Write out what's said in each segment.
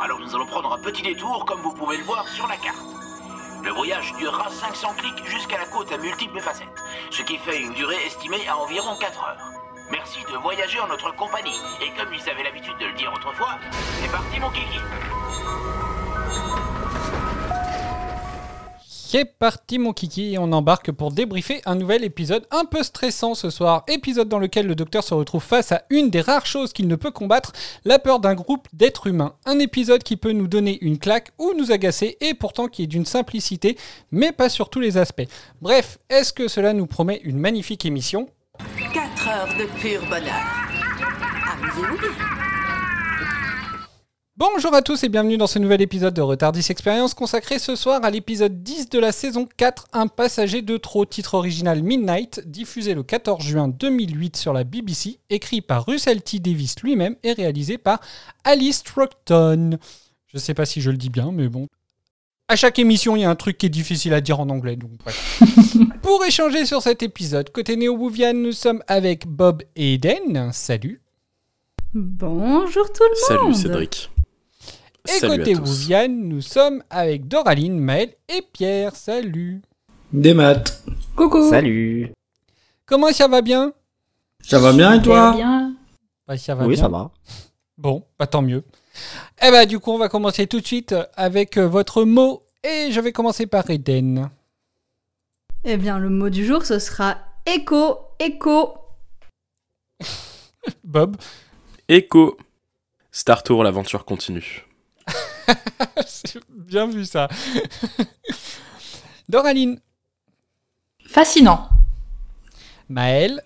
alors nous allons prendre un petit détour, comme vous pouvez le voir sur la carte. Le voyage durera 500 clics jusqu'à la côte à multiples facettes, ce qui fait une durée estimée à environ 4 heures. Merci de voyager en notre compagnie, et comme ils avaient l'habitude de le dire autrefois, c'est parti mon kiki C'est parti mon kiki et on embarque pour débriefer un nouvel épisode un peu stressant ce soir. Épisode dans lequel le docteur se retrouve face à une des rares choses qu'il ne peut combattre, la peur d'un groupe d'êtres humains. Un épisode qui peut nous donner une claque ou nous agacer et pourtant qui est d'une simplicité mais pas sur tous les aspects. Bref, est-ce que cela nous promet une magnifique émission? 4 heures de pur bonheur. Amusez-vous. Bonjour à tous et bienvenue dans ce nouvel épisode de Retardis Experience consacré ce soir à l'épisode 10 de la saison 4, Un passager de trop, titre original Midnight, diffusé le 14 juin 2008 sur la BBC, écrit par Russell T. Davis lui-même et réalisé par Alice Troughton. Je sais pas si je le dis bien, mais bon. À chaque émission, il y a un truc qui est difficile à dire en anglais, donc bref. Pour échanger sur cet épisode, côté Néo-Bouvian, nous sommes avec Bob et Eden. Salut. Bonjour tout le Salut monde. Cédric. Et Salut côté. Bouvian, nous sommes avec Doraline, Maël et Pierre. Salut. Des maths. Coucou. Salut. Comment ça va bien? Ça va bien et toi? bien. Bah, ça va Oui, bien. ça va. Bon, bah tant mieux. Eh bah du coup, on va commencer tout de suite avec euh, votre mot. Et je vais commencer par Eden. Eh bien, le mot du jour, ce sera écho, écho. Bob? Echo. Star Tour, l'aventure continue. Bien vu ça. Doraline. Fascinant. Maël.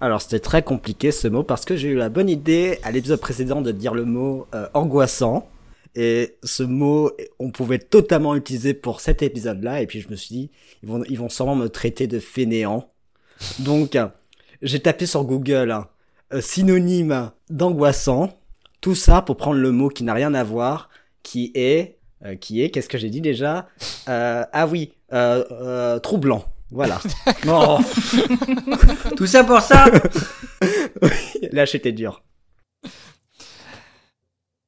Alors c'était très compliqué ce mot parce que j'ai eu la bonne idée à l'épisode précédent de dire le mot euh, angoissant et ce mot on pouvait totalement l'utiliser pour cet épisode-là et puis je me suis dit ils vont ils vont sûrement me traiter de fainéant. Donc j'ai tapé sur Google hein, euh, synonyme d'angoissant, tout ça pour prendre le mot qui n'a rien à voir qui est euh, qui est qu'est-ce que j'ai dit déjà? Euh, ah oui euh, euh, troublant. Voilà. Tout ça pour ça Là j'étais dur.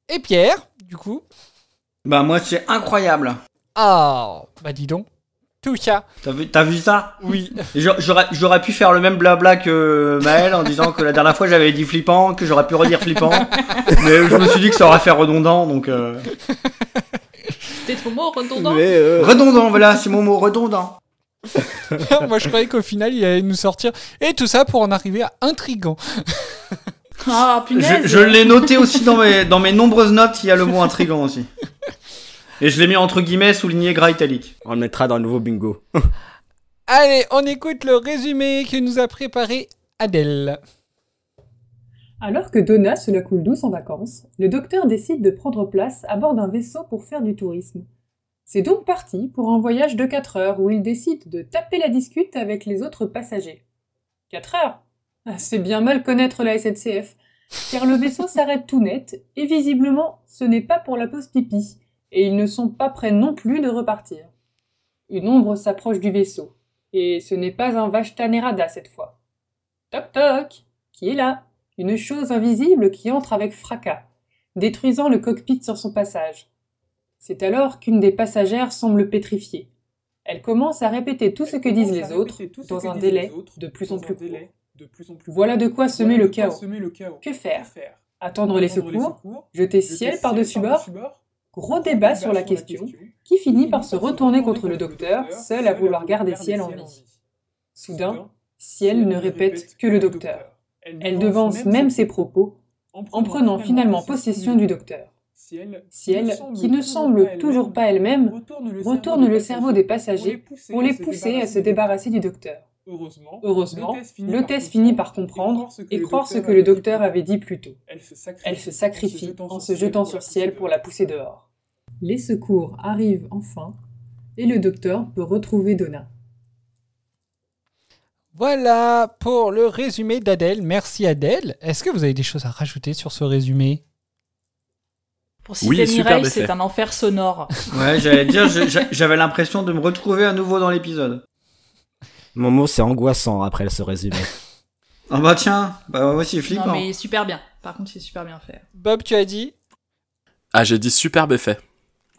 Et Pierre, du coup? Bah moi c'est incroyable. Ah, bah dis donc. Tout ça. T'as vu, t'as vu ça Oui. J'a- J'aurais j'aurais pu faire le même blabla que Maël en disant que la dernière fois j'avais dit flippant, que j'aurais pu redire flippant. mais je me suis dit que ça aurait fait redondant donc... Euh... C'était ton mot redondant Mais, euh, Redondant, voilà, c'est mon mot, redondant. Moi, je croyais qu'au final, il allait nous sortir. Et tout ça pour en arriver à intrigant. Ah, punaise. Je, je l'ai noté aussi dans mes, dans mes nombreuses notes, il y a le mot intrigant aussi. Et je l'ai mis entre guillemets souligné gras italique. On le mettra dans le nouveau bingo. Allez, on écoute le résumé que nous a préparé Adèle. Alors que Donna se la coule douce en vacances, le docteur décide de prendre place à bord d'un vaisseau pour faire du tourisme. C'est donc parti pour un voyage de 4 heures où il décide de taper la discute avec les autres passagers. 4 heures? Ah, C'est bien mal connaître la SNCF, car le vaisseau s'arrête tout net et visiblement ce n'est pas pour la pause pipi, et ils ne sont pas prêts non plus de repartir. Une ombre s'approche du vaisseau, et ce n'est pas un Vashta Nerada cette fois. Toc toc Qui est là? Une chose invisible qui entre avec fracas, détruisant le cockpit sur son passage. C'est alors qu'une des passagères semble pétrifiée. Elle commence à répéter tout ce que disent les autres dans un délai de plus en plus court. Voilà de quoi semer le chaos. Que faire? Attendre les secours? Jeter ciel par-dessus bord? Gros débat sur la question, qui finit par se retourner contre le docteur, seul à vouloir garder ciel en vie. Soudain, ciel ne répète que le docteur. Elle devance même ses propos en prenant finalement possession du docteur. Si elle, qui ne semble toujours pas elle-même, retourne le cerveau des passagers pour les pousser à se débarrasser du docteur. Heureusement, l'hôtesse finit par comprendre et croire ce que le docteur avait dit plus tôt. Elle se sacrifie en se jetant sur ciel pour la pousser dehors. Les secours arrivent enfin et le docteur peut retrouver Donna. Voilà pour le résumé d'Adèle. Merci Adèle. Est-ce que vous avez des choses à rajouter sur ce résumé? Pour citer Mireille, c'est un enfer sonore. Ouais, j'allais dire, j'avais l'impression de me retrouver à nouveau dans l'épisode. Mon mot, c'est angoissant après ce résumé. Ah bah tiens, bah moi aussi flippant. Non mais super bien. Par contre, c'est super bien fait. Bob, tu as dit? Ah, j'ai dit superbe effet.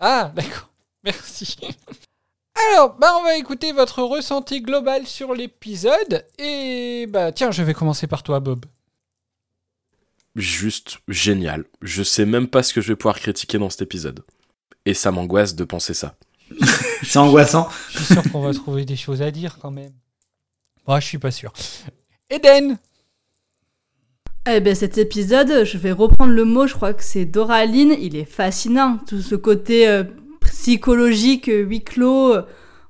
Ah, d'accord. Merci. Alors, bah on va écouter votre ressenti global sur l'épisode. Et bah tiens, je vais commencer par toi, Bob. Juste génial. Je sais même pas ce que je vais pouvoir critiquer dans cet épisode. Et ça m'angoisse de penser ça. C'est angoissant. Je suis sûr qu'on va trouver des choses à dire quand même. Moi, je suis pas sûr. Eden Eh ben cet épisode, je vais reprendre le mot, je crois que c'est Doraline, il est fascinant. Tout ce côté euh, psychologique, euh, huis clos, euh,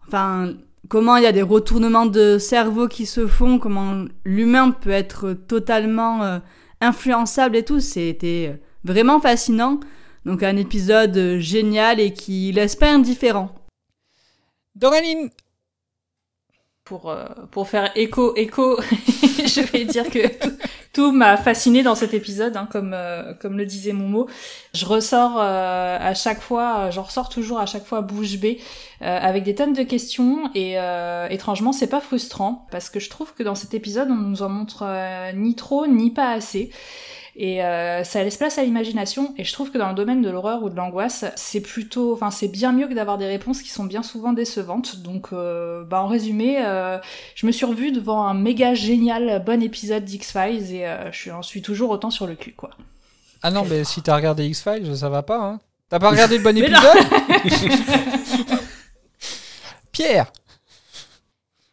enfin, comment il y a des retournements de cerveau qui se font, comment l'humain peut être totalement influençable et tout, c'était vraiment fascinant. Donc un épisode génial et qui laisse pas indifférent. Doraline pour, pour faire écho, écho, je vais dire que tout, m'a fasciné dans cet épisode, hein, comme, euh, comme le disait Momo. Je ressors euh, à chaque fois, j'en ressors toujours à chaque fois bouche bée, avec des tonnes de questions, et étrangement, c'est pas frustrant, parce que je trouve que dans cet épisode, on nous en montre ni trop, ni pas assez. Et euh, ça laisse place à l'imagination. Et je trouve que dans le domaine de l'horreur ou de l'angoisse, c'est plutôt, enfin, c'est bien mieux que d'avoir des réponses qui sont bien souvent décevantes. Donc, euh, bah, en résumé, euh, je me suis revue devant un méga génial bon épisode d'X-Files et je suis toujours autant sur le cul, quoi. Ah non, mais si t'as regardé X-Files, ça va pas, hein. T'as pas regardé le bon épisode Pierre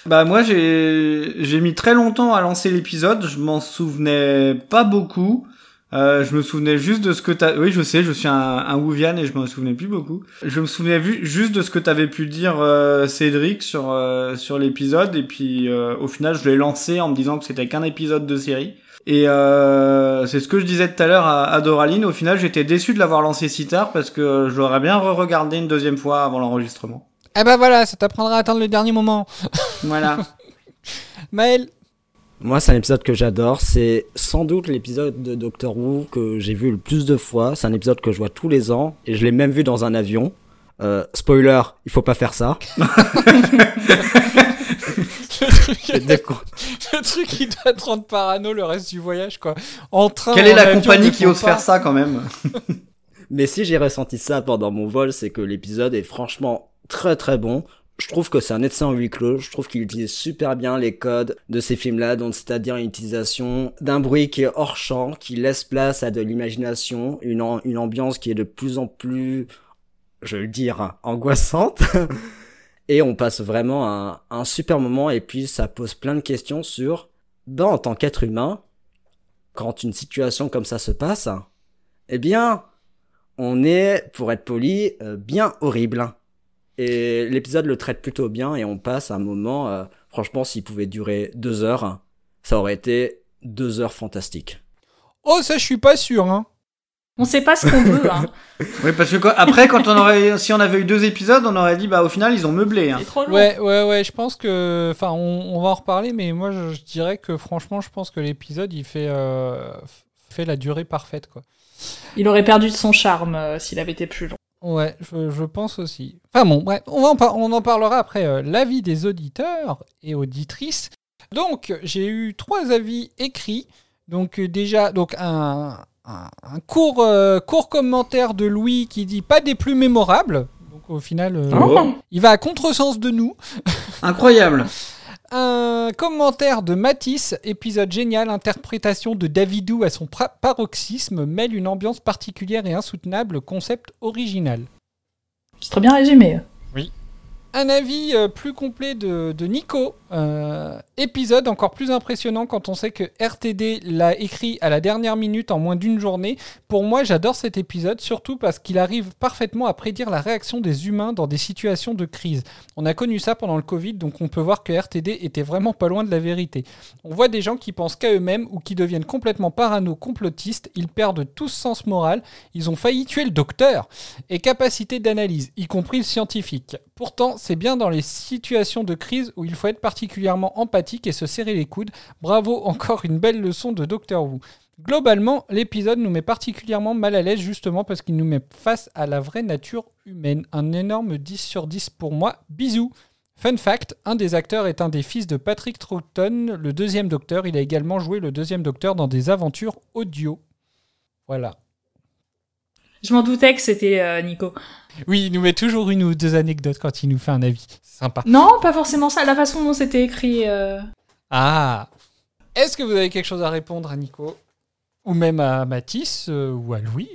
bah moi j'ai mis très longtemps à lancer l'épisode, je m'en souvenais pas beaucoup. Euh, je me souvenais juste de ce que t'as. Oui, je sais, je suis un, un Wuvian et je m'en souvenais plus beaucoup. Je me souvenais juste de ce que t'avais pu dire euh, Cédric sur euh, sur l'épisode et puis euh, au final je l'ai lancé en me disant que c'était qu'un épisode de série. Et c'est ce que je disais tout à l'heure à, à, Doraline. Au final, j'étais déçu de l'avoir lancé si tard parce que je l'aurais bien re-regardé une deuxième fois avant l'enregistrement. Eh ben voilà, ça t'apprendra à attendre le dernier moment. Voilà. Maël Moi, c'est un épisode que j'adore. C'est sans doute l'épisode de Doctor Who que j'ai vu le plus de fois. C'est un épisode que je vois tous les ans et je l'ai même vu dans un avion. Euh, spoiler, il faut pas faire ça. le, truc, le truc, il doit te rendre parano le reste du voyage, quoi. En train. Quelle est la compagnie qui ose faire ça, quand même? Mais si j'ai ressenti ça pendant mon vol, c'est que l'épisode est franchement très très bon je trouve que c'est un excellent huis clos. Je trouve qu'il utilise super bien les codes de ces films-là, donc c'est-à-dire une utilisation d'un bruit qui est hors champ, qui laisse place à de l'imagination, une, une ambiance qui est de plus en plus, je vais le dire, angoissante. et on passe vraiment un, un super moment et puis ça pose plein de questions sur, ben, en tant qu'être humain, quand une situation comme ça se passe, eh bien, on est, pour être poli, euh, bien horrible. Et l'épisode le traite plutôt bien et on passe un moment, euh, franchement, s'il pouvait durer deux heures, ça aurait été deux heures fantastiques. Oh, ça, je suis pas sûr, hein. On sait pas ce qu'on veut, hein. oui, parce que après, quand on aurait, si on avait eu deux épisodes, on aurait dit, bah, au final, ils ont meublé, hein. Trop long. Ouais, ouais, ouais, je pense que, enfin, on, va en reparler, mais moi, je, dirais que, franchement, je pense que l'épisode, il fait, euh, fait la durée parfaite, quoi. Il aurait perdu de son charme euh, s'il avait été plus long. Ouais, je, pense aussi. Enfin bon, bref, on, en, on en parlera après euh, l'avis des auditeurs et auditrices. Donc, j'ai eu trois avis écrits. Donc, euh, déjà, donc un, un, court, euh, court commentaire de Louis qui dit pas des plus mémorables. Donc, au final, oh. il va à contresens de nous. Incroyable. Un commentaire de Matisse, épisode génial, interprétation de Davidou à son paroxysme, mêle une ambiance particulière et insoutenable, concept original. C'est très bien résumé. Oui. Un avis euh, plus complet de, Nico, euh, Épisode encore plus impressionnant quand on sait que RTD l'a écrit à la dernière minute en moins d'une journée. Pour moi, j'adore cet épisode, surtout parce qu'il arrive parfaitement à prédire la réaction des humains dans des situations de crise. On a connu ça pendant le Covid, donc on peut voir que RTD était vraiment pas loin de la vérité. On voit des gens qui pensent qu'à eux-mêmes ou qui deviennent complètement parano complotistes, ils perdent tout sens moral, ils ont failli tuer le docteur, et capacité d'analyse, y compris le scientifique. Pourtant, c'est bien dans les situations de crise où il faut être particulièrement empathique et se serrer les coudes. Bravo, encore une belle leçon de Docteur Who. Globalement, l'épisode nous met particulièrement mal à l'aise justement parce qu'il nous met face à la vraie nature humaine. Un énorme 10 sur 10 pour moi. Bisous. Fun fact, un des acteurs est un des fils de Patrick Troughton, le deuxième docteur. Il a également joué le deuxième docteur dans des aventures audio. Voilà. Je m'en doutais que c'était euh, Nico. Oui, il nous met toujours une ou deux anecdotes quand il nous fait un avis. C'est sympa. Non, pas forcément ça. La façon dont c'était écrit. euh, Ah Est-ce que vous avez quelque chose à répondre à Nico Ou même à Mathis euh, ou à Louis?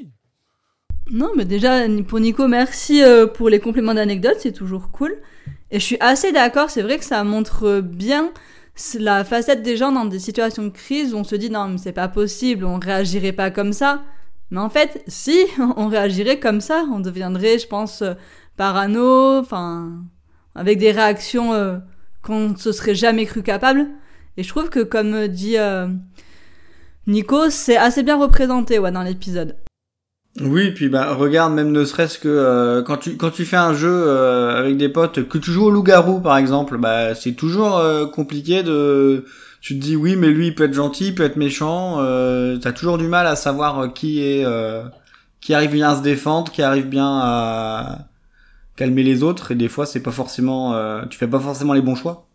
Non, mais déjà, pour Nico, merci euh, pour les compléments d'anecdotes, c'est toujours cool. Et je suis assez d'accord, c'est vrai que ça montre bien la facette des gens dans des situations de crise où on se dit non, mais c'est pas possible, on réagirait pas comme ça. Mais en fait, si, on réagirait comme ça, on deviendrait, je pense, euh, parano, enfin, avec des réactions euh, qu'on ne se serait jamais cru capable. Et je trouve que, comme dit euh, Nico, c'est assez bien représenté ouais, dans l'épisode. Oui, puis bah regarde même ne serait-ce que euh, quand tu quand tu fais un jeu euh, avec des potes que tu joues au loup-garou par exemple, bah c'est toujours euh, compliqué de tu te dis oui mais lui il peut être gentil, il peut être méchant, euh, t'as toujours du mal à savoir euh, qui est euh, qui arrive bien à se défendre, qui arrive bien à calmer les autres et des fois c'est pas forcément euh, tu fais pas forcément les bons choix.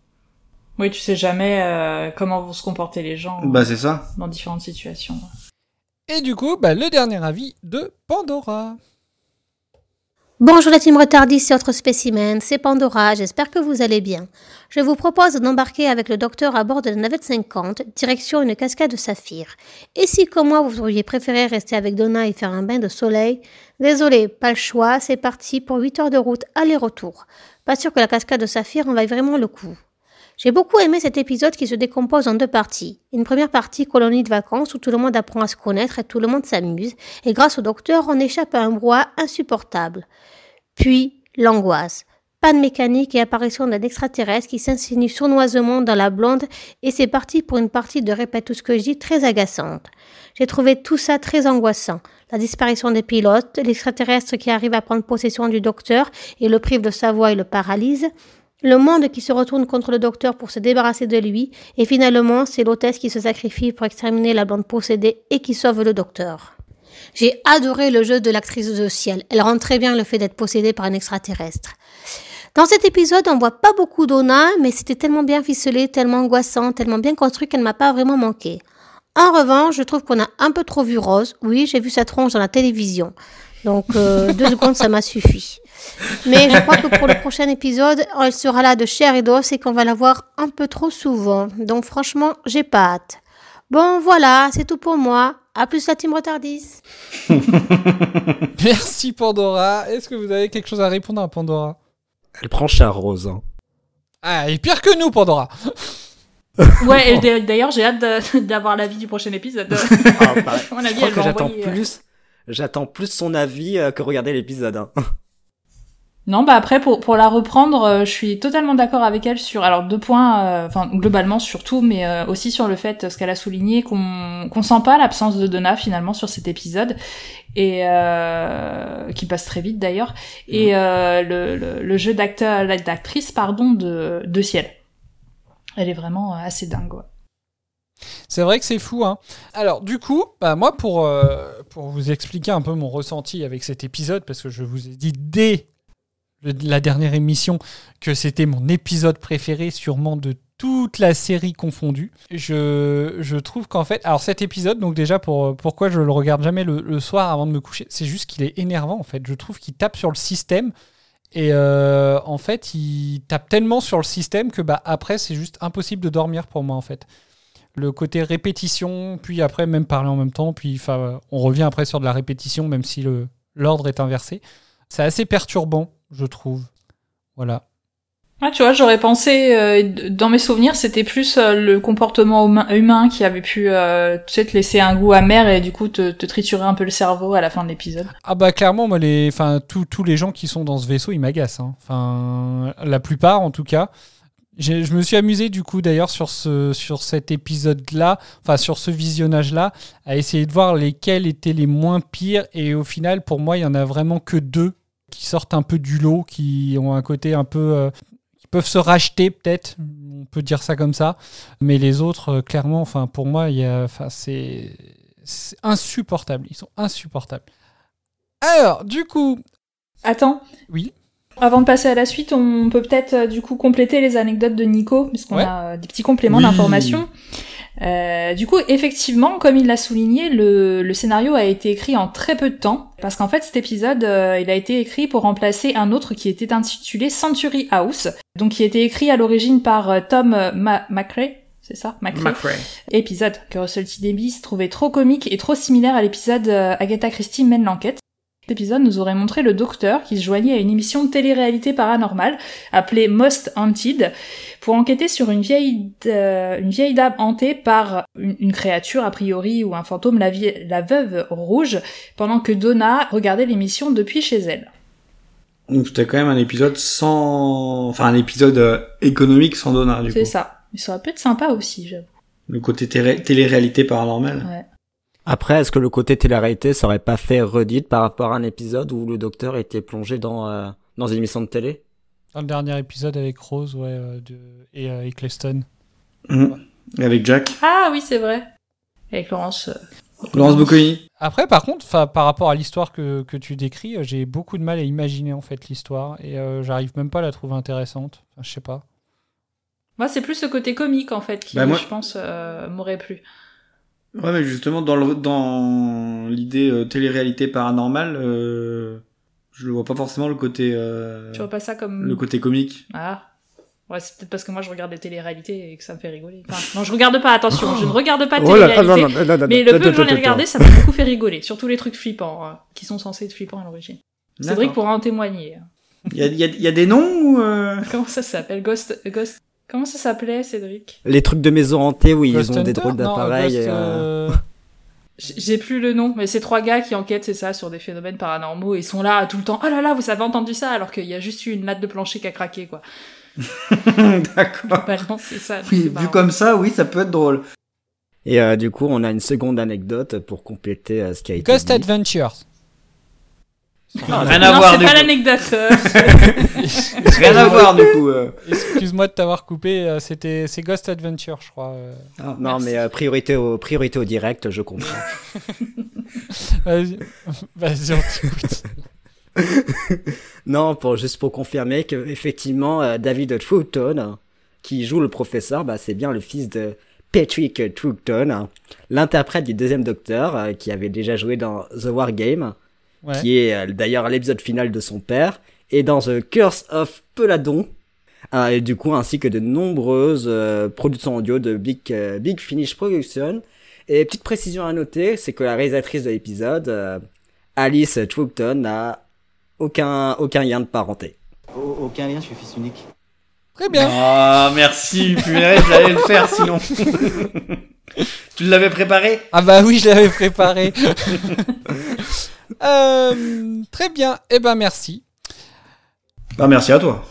Oui, tu sais jamais euh, comment vont se comporter les gens Bah c'est ça. dans différentes situations. Et du coup, bah, le dernier avis de Pandora. Bonjour la team Retardis et autres spécimens, c'est Pandora, j'espère que vous allez bien. Je vous propose d'embarquer avec le docteur à bord de la navette 50, direction une cascade de saphir. Et si comme moi vous auriez préféré rester avec Donna et faire un bain de soleil, désolé, pas le choix, c'est parti pour 8 heures de route aller-retour. Pas sûr que la cascade de saphir en vaille vraiment le coup. J'ai beaucoup aimé cet épisode qui se décompose en deux parties. Une première partie colonie de vacances où tout le monde apprend à se connaître et tout le monde s'amuse, et grâce au docteur on échappe à un brouhaha insupportable. Puis l'angoisse. Panne mécanique et apparition d'un extraterrestre qui s'insinue sournoisement dans la blonde et c'est parti pour une partie de répète tout ce que je dis très agaçante. J'ai trouvé tout ça très angoissant. La disparition des pilotes, l'extraterrestre qui arrive à prendre possession du docteur et le prive de sa voix et le paralyse, le monde qui se retourne contre le docteur pour se débarrasser de lui, et finalement, c'est l'hôtesse qui se sacrifie pour exterminer la blonde possédée et qui sauve le docteur. J'ai adoré le jeu de l'actrice de ciel. Elle rend très bien le fait d'être possédée par un extraterrestre. Dans cet épisode, on voit pas beaucoup d'Ona, mais c'était tellement bien ficelé, tellement angoissant, tellement bien construit qu'elle m'a pas vraiment manqué. En revanche, je trouve qu'on a un peu trop vu Rose. Oui, j'ai vu sa tronche dans la télévision. Donc, euh, deux secondes, ça m'a suffi. Mais je crois que pour le prochain épisode, elle sera là de chair et d'os et qu'on va la voir un peu trop souvent. Donc, franchement, j'ai pas hâte. Bon, voilà, c'est tout pour moi. À plus la team Retardis. Merci Pandora. Est-ce que vous avez quelque chose à répondre à Pandora? Elle prend cher rose. Hein. Ah, et pire que nous, Pandora. Ouais, et d'ailleurs, j'ai hâte d'avoir l'avis du prochain épisode. Ah, avis, Je crois elle que j'attends euh, plus. J'attends plus son avis euh, que regarder l'épisode. hein. Non, bah après pour pour la reprendre, euh, je suis totalement d'accord avec elle sur alors deux points, euh, enfin globalement surtout, mais euh, aussi sur le fait euh, ce qu'elle a souligné qu'on qu'on sent pas l'absence de Donna finalement sur cet épisode et euh, qui passe très vite d'ailleurs et euh, le, le le jeu d'acteur d'actrice pardon de de ciel. Elle est vraiment assez dingue. ouais. C'est vrai que c'est fou. Hein. Alors, du coup, bah, moi, pour, euh, pour vous expliquer un peu mon ressenti avec cet épisode, parce que je vous ai dit dès la dernière émission que c'était mon épisode préféré, sûrement de toute la série confondue. Je, je trouve qu'en fait, alors cet épisode, donc déjà pour pourquoi je le regarde jamais le, le soir avant de me coucher, c'est juste qu'il est énervant en fait. Je trouve qu'il tape sur le système et euh, en fait, il tape tellement sur le système que bah après c'est juste impossible de dormir pour moi en fait le côté répétition, puis après même parler en même temps, puis on revient après sur de la répétition, même si l'ordre est inversé. C'est assez perturbant, je trouve. Voilà. Ah, tu vois, j'aurais pensé, euh, dans mes souvenirs, c'était plus euh, le comportement humain, humain qui avait pu, euh, tu sais, te laisser un goût amer et du coup te, te triturer un peu le cerveau à la fin de l'épisode. Ah bah clairement, moi, les, tous tous les gens qui sont dans ce vaisseau, ils m'agacent. hein. Enfin, la plupart, en tout cas. Je me suis amusé du coup d'ailleurs sur ce sur cet épisode-là, enfin sur ce visionnage-là, à essayer de voir lesquels étaient les moins pires. Et au final, pour moi, il y en a vraiment que deux qui sortent un peu du lot, qui ont un côté un peu, euh, qui peuvent se racheter peut-être. On peut dire ça comme ça. Mais les autres, euh, clairement, enfin pour moi, il y a, enfin c'est c'est insupportable. Ils sont insupportables. Alors, du coup, Attends. Oui. Avant de passer à la suite, on peut peut-être euh, du coup compléter les anecdotes de Nico, puisqu'on Ouais. a euh, des petits compléments Oui. d'information. Euh, du coup, effectivement, comme il l'a souligné, le, le scénario a été écrit en très peu de temps, parce qu'en fait, cet épisode, euh, il a été écrit pour remplacer un autre qui était intitulé Century House, donc qui était écrit à l'origine par euh, Tom Ma- McRae, c'est ça? McRae McRae. épisode que Russell T. Davies trouvait trop comique et trop similaire à l'épisode Agatha Christie mène l'enquête. Cet épisode nous aurait montré le docteur qui se joignait à une émission de télé-réalité paranormale appelée Most Haunted pour enquêter sur une vieille, euh, une vieille dame hantée par une, une créature a priori ou un fantôme, la, vie- la veuve rouge, pendant que Donna regardait l'émission depuis chez elle. Donc c'était quand même un épisode sans, enfin un épisode euh, économique sans Donna du C'est coup. ça. Mais ça aurait pu être sympa aussi, j'avoue. Le côté télé- télé-réalité paranormale. Ouais. Après, est-ce que le côté télé-réalité serait pas fait redite par rapport à un épisode où le docteur était plongé dans, euh, dans une émission de télé? Dans le dernier épisode avec Rose ouais, euh, de... et euh, Eccleston. Mhm. Et Avec Jack. Ah oui, c'est vrai. Avec Laurence. euh, Laurence Bocconi. Après, par contre, par rapport à l'histoire que, que tu décris, j'ai beaucoup de mal à imaginer en fait l'histoire et euh, j'arrive même pas à la trouver intéressante. Enfin, je sais pas. Moi, c'est plus ce côté comique, en fait, qui, Bah, moi- je pense, euh, m'aurait plu. Ouais, mais justement, dans le, dans l'idée euh, télé-réalité paranormale, euh, je le vois pas forcément le côté, euh, Tu vois pas ça comme... le côté comique. Ah. Ouais, c'est peut-être parce que moi, je regarde des téléréalités et que ça me fait rigoler. Enfin, non, je regarde pas, attention, je ne regarde pas de Oh téléréalité. mais le peu que j'en ai regardé, ça m'a beaucoup fait rigoler. Surtout les trucs flippants, euh, qui sont censés être flippants à l'origine. Cédric pourra en témoigner. Il y a, il y, a, y a des noms ou euh... Comment ça s'appelle? Ghost... Ghost... Comment ça s'appelait, Cédric? Les trucs de maison hantée où Ghost ils ont des drôles? D'appareils. Euh, euh, J'ai plus le nom, mais c'est trois gars qui enquêtent, c'est ça, sur des phénomènes paranormaux et sont là tout le temps. Oh là là, vous avez entendu ça alors qu'il y a juste eu une latte de plancher qui a craqué, quoi. D'accord. Bah c'est ça. Oui, vu comme ça, oui, ça peut être drôle. Et euh, du coup, on a une seconde anecdote pour compléter euh, ce qui a été Ghost dit. Adventures. Rien à non, voir c'est du pas coup. l'anecdote. euh. Rien à voir du coup. euh. Excuse-moi de t'avoir coupé. euh, C'était c'est Ghost Adventure, je crois. euh. Ah, Non, mais euh, priorité, au, priorité au direct, je comprends. Vas-y, vas-y, on t'écoute. non, pour, juste pour confirmer que effectivement euh, David Troughton, qui joue le professeur, bah, c'est bien le fils de Patrick Troughton, l'interprète du deuxième Docteur, qui avait déjà joué dans The War Game, Ouais. qui est euh, d'ailleurs l'épisode final de son père, et dans The Curse of Peladon, euh, et du coup ainsi que de nombreuses euh, productions audio de Big, euh, Big Finish Production. Et petite précision à noter, c'est que la réalisatrice de l'épisode, euh, Alice Troughton, n'a aucun, aucun lien de parenté. Aucun lien, je suis fils unique. Très bien. Ah, merci, punaise, j'allais le faire sinon. tu l'avais préparé? Ah bah oui, je l'avais préparé. Euh, très bien. Eh ben merci. Bah, merci à toi.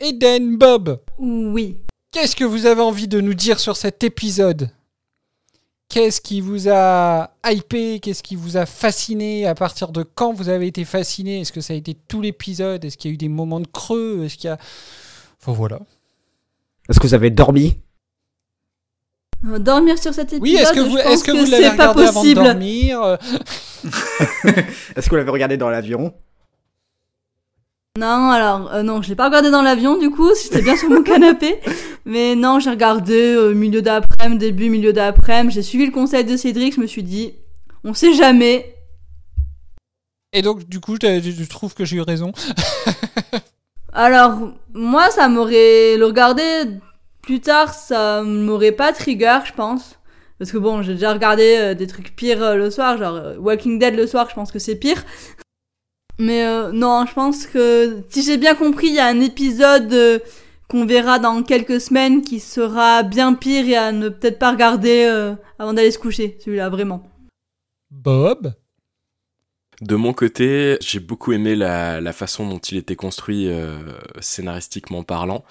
Eden, Bob, Oui. qu'est-ce que vous avez envie de nous dire sur cet épisode? Qu'est-ce qui vous a hypé? Qu'est-ce qui vous a fasciné? À partir de quand vous avez été fasciné? Est-ce que ça a été tout l'épisode? Est-ce qu'il y a eu des moments de creux? Est-ce qu'il y a... Enfin voilà. Est-ce que vous avez dormi? Dormir sur cet épisode, Oui, est-ce que vous, je pense est-ce que vous l'avez pas regardé avant de dormir Euh, Est-ce que vous l'avez regardé dans l'avion Non, alors, euh, non, je l'ai pas regardé dans l'avion, du coup, j'étais bien sur mon canapé. Mais non, j'ai regardé euh, milieu d'après-midi, début, milieu d'après-midi. J'ai suivi le conseil de Cédric, je me suis dit, on sait jamais. Et donc, du coup, je je trouve que j'ai eu raison? Alors, moi, ça m'aurait, le regarder plus tard, ça m'aurait pas trigger, je pense. Parce que bon, j'ai déjà regardé euh, des trucs pires euh, le soir, genre euh, Walking Dead le soir, je pense que c'est pire. Mais euh, non, je pense que si j'ai bien compris, il y a un épisode euh, qu'on verra dans quelques semaines qui sera bien pire et à ne peut-être pas regarder euh, avant d'aller se coucher, celui-là, vraiment. Bob? De mon côté, j'ai beaucoup aimé la, la façon dont il était construit euh, scénaristiquement parlant.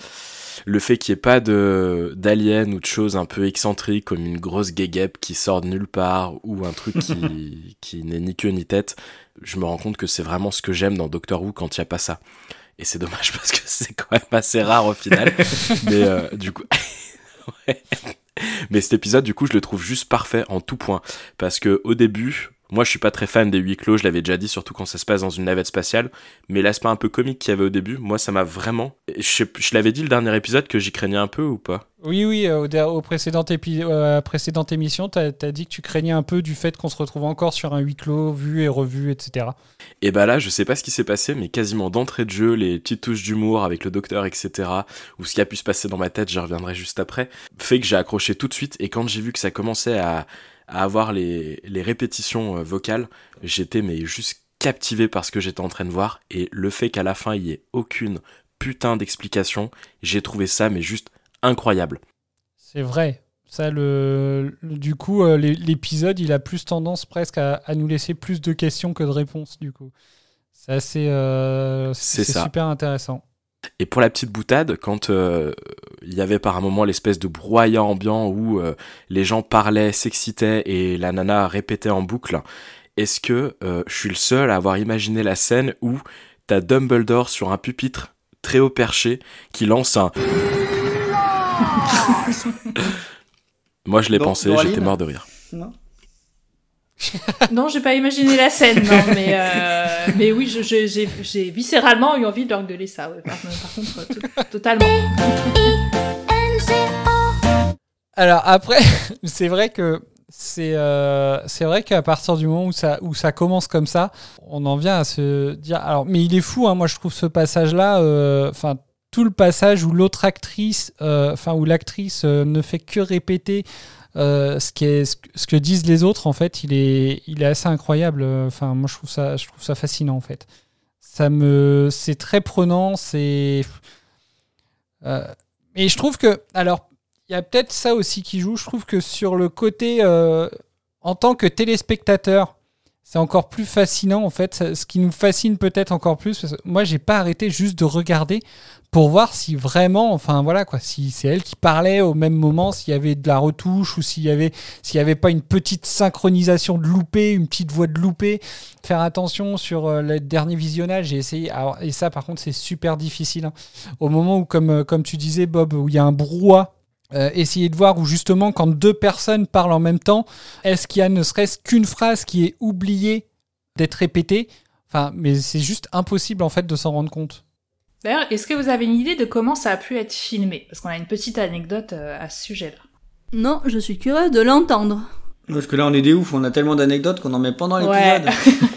Le fait qu'il n'y ait pas de d'alien ou de choses un peu excentriques comme une grosse guéguep qui sort de nulle part ou un truc qui, qui n'est ni queue ni tête, je me rends compte que c'est vraiment ce que j'aime dans Doctor Who quand il n'y a pas ça. Et c'est dommage parce que c'est quand même assez rare au final. Mais euh, du coup... ouais. Mais cet épisode, du coup, je le trouve juste parfait en tout point. Parce que au début, moi, je suis pas très fan des huis clos, je l'avais déjà dit, surtout quand ça se passe dans une navette spatiale. Mais l'aspect un peu comique qu'il y avait au début, moi, ça m'a vraiment. Je, l'avais dit le dernier épisode que j'y craignais un peu ou pas? Oui, oui, euh, au, au précédent épi- euh, précédente émission, t'as as dit que tu craignais un peu du fait qu'on se retrouve encore sur un huis clos, vu et revu, etc. Et bah là, je sais pas ce qui s'est passé, mais quasiment d'entrée de jeu, les petites touches d'humour avec le docteur, etc., ou ce qui a pu se passer dans ma tête, j'y reviendrai juste après, fait que j'ai accroché tout de suite. Et quand j'ai vu que ça commençait à, à avoir les, les répétitions euh, vocales, j'étais mais juste captivé par ce que j'étais en train de voir. Et le fait qu'à la fin, il y ait aucune putain d'explication, j'ai trouvé ça mais juste incroyable. C'est vrai. Ça, le, le- du coup, euh, l'é- l'épisode, il a plus tendance presque à, à nous laisser plus de questions que de réponses, du coup. C'est assez. euh, C'est super intéressant. Et pour la petite boutade, quand euh, il y avait par un moment l'espèce de brouhaha ambiant où euh, les gens parlaient, s'excitaient et la nana répétait en boucle, est-ce que euh, je suis le seul à avoir imaginé la scène où t'as Dumbledore sur un pupitre très haut perché qui lance un... Moi je l'ai pensé, j'étais mort de rire. Non Non, j'ai pas imaginé la scène, non, mais, euh, mais oui, j'ai viscéralement eu envie de leur gueuler ça, par, contre, euh, to- totalement. Alors après, c'est vrai que euh, c'est vrai qu'à partir du moment où ça où ça commence comme ça, on en vient à se dire alors mais il est fou hein, moi je trouve ce passage là enfin tout le passage où l'autre actrice enfin où l'actrice ne fait que répéter euh, ce, qui ce, que- disent les autres en fait il est il est assez incroyable enfin moi je trouve ça je trouve ça fascinant en fait ça me c'est très prenant c'est euh, et je trouve que alors il y a peut-être ça aussi qui joue. Je trouve que sur le côté, euh, en tant que téléspectateur, c'est encore plus fascinant en fait. Ce qui nous fascine peut-être encore plus, parce que moi, j'ai pas arrêté juste de regarder pour voir si vraiment, enfin voilà quoi, si c'est elle qui parlait au même moment, s'il y avait de la retouche ou s'il y avait, s'il y avait pas une petite synchronisation de loupé, une petite voix de loupé. Faire attention sur euh, le dernier visionnage. J'ai essayé, et ça par contre, c'est super difficile. hein. Au moment où, comme, euh, comme tu disais, Bob, où il y a un brouhaha euh, essayer de voir où justement quand deux personnes parlent en même temps, est-ce qu'il y a ne serait-ce qu'une phrase qui est oubliée d'être répétée? Mais c'est juste impossible en fait de s'en rendre compte. D'ailleurs, est-ce que vous avez une idée de comment ça a pu être filmé? Parce qu'on a une petite anecdote euh, à ce sujet-là. Non, je suis curieuse de l'entendre. Parce que là, on est des oufs, on a tellement d'anecdotes qu'on en met pendant Ouais. l'épisode.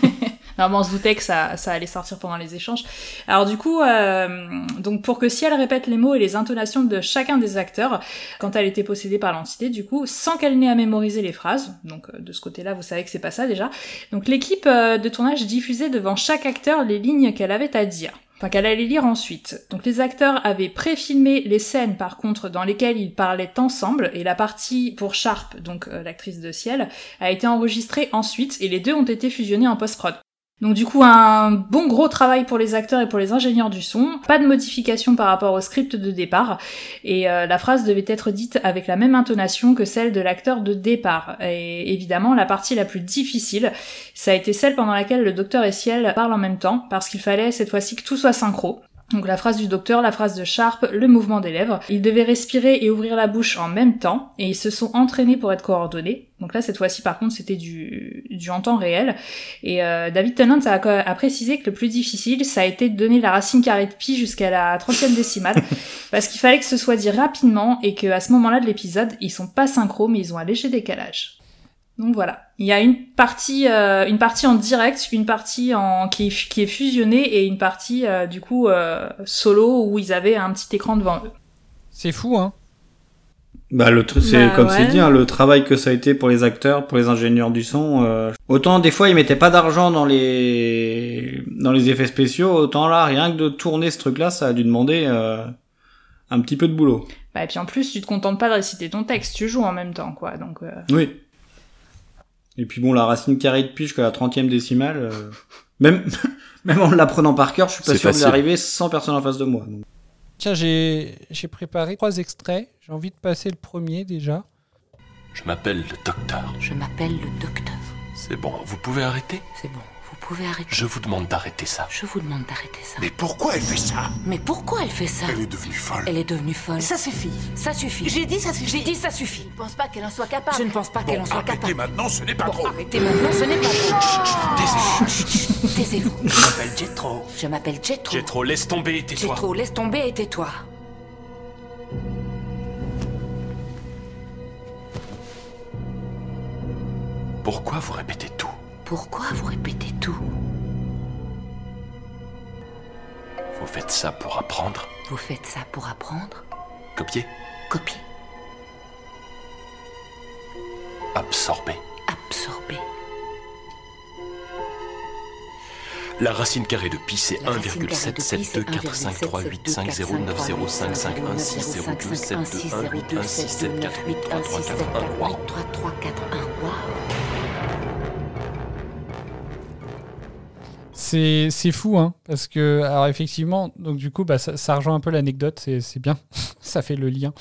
Non, mais on se doutait que ça, ça allait sortir pendant les échanges. Alors du coup, euh, donc pour que si elle répète les mots et les intonations de chacun des acteurs, quand elle était possédée par l'entité, du coup, sans qu'elle n'ait à mémoriser les phrases, donc euh, de ce côté-là, vous savez que c'est pas ça déjà. Donc l'équipe euh, de tournage diffusait devant chaque acteur les lignes qu'elle avait à dire. Enfin, qu'elle allait lire ensuite. Donc les acteurs avaient pré-filmé les scènes, par contre, dans lesquelles ils parlaient ensemble, et la partie pour Sharp, donc euh, l'actrice de Ciel, a été enregistrée ensuite, et les deux ont été fusionnés en post-prod. Donc du coup, un bon gros travail pour les acteurs et pour les ingénieurs du son. Pas de modification par rapport au script de départ. Et euh, la phrase devait être dite avec la même intonation que celle de l'acteur de départ. Et évidemment, la partie la plus difficile, ça a été celle pendant laquelle le docteur et Ciel parlent en même temps, parce qu'il fallait cette fois-ci que tout soit synchro. Donc la phrase du docteur, la phrase de Sharp, le mouvement des lèvres. Ils devaient respirer et ouvrir la bouche en même temps, et ils se sont entraînés pour être coordonnés. Donc là, cette fois-ci, par contre, c'était du, du en temps réel. Et euh, David Tennant a, a précisé que le plus difficile, ça a été de donner la racine carrée de pi jusqu'à la 30e décimale, parce qu'il fallait que ce soit dit rapidement, et qu'à ce moment-là de l'épisode, ils sont pas synchro, mais ils ont un léger décalage. Donc voilà, il y a une partie, euh, une partie en direct, une partie en qui est, fusionnée et une partie euh, du coup euh, solo où ils avaient un petit écran devant eux. C'est fou, hein Bah le truc, c'est bah comme c'est dit, hein, le travail que ça a été pour les acteurs, pour les ingénieurs du son. Euh, autant des fois ils mettaient pas d'argent dans les dans les effets spéciaux, autant là rien que de tourner ce truc-là, ça a dû demander euh, un petit peu de boulot. Bah, et puis en plus, tu te contentes pas de réciter ton texte, tu joues en même temps, quoi. Donc. Euh. Oui. Et puis bon, la racine carrée de pi jusqu'à la 30e décimale, euh, même, même en l'apprenant par cœur, je suis pas sûr d'y arriver sans personne en face de moi. Donc. Tiens, j'ai préparé trois extraits. J'ai envie de passer le premier déjà. Je m'appelle le docteur. Je m'appelle le docteur. C'est bon, vous pouvez arrêter? C'est bon. Je vous demande d'arrêter ça. Je vous demande d'arrêter ça. Mais pourquoi elle fait ça? Mais pourquoi elle fait ça? Elle est devenue folle. Elle est devenue folle. Ça suffit. Ça suffit. J'ai dit ça suffit. J'ai dit ça suffit. Je ne pense pas qu'elle en soit capable. Je ne pense pas qu'elle en soit arrêtez capable. Arrêtez maintenant, ce n'est pas bon, trop. Arrêtez maintenant, ce n'est pas trop. Taisez-vous. Taisez-vous. Je m'appelle Jetro. Je m'appelle Jetro. Jetro, laisse tomber et tais-toi. Jetro, laisse tomber et tais-toi. Pourquoi vous répétez tout? Pourquoi vous répétez tout Vous faites ça pour apprendre Vous faites ça pour apprendre Copier Copier. Absorber. Absorber. La racine carrée de pi, c'est 1,772453850905516026027271816741. Fou, hein, parce que, alors effectivement, donc du coup, bah, ça, ça rejoint un peu l'anecdote, c'est c'est bien, ça fait le lien.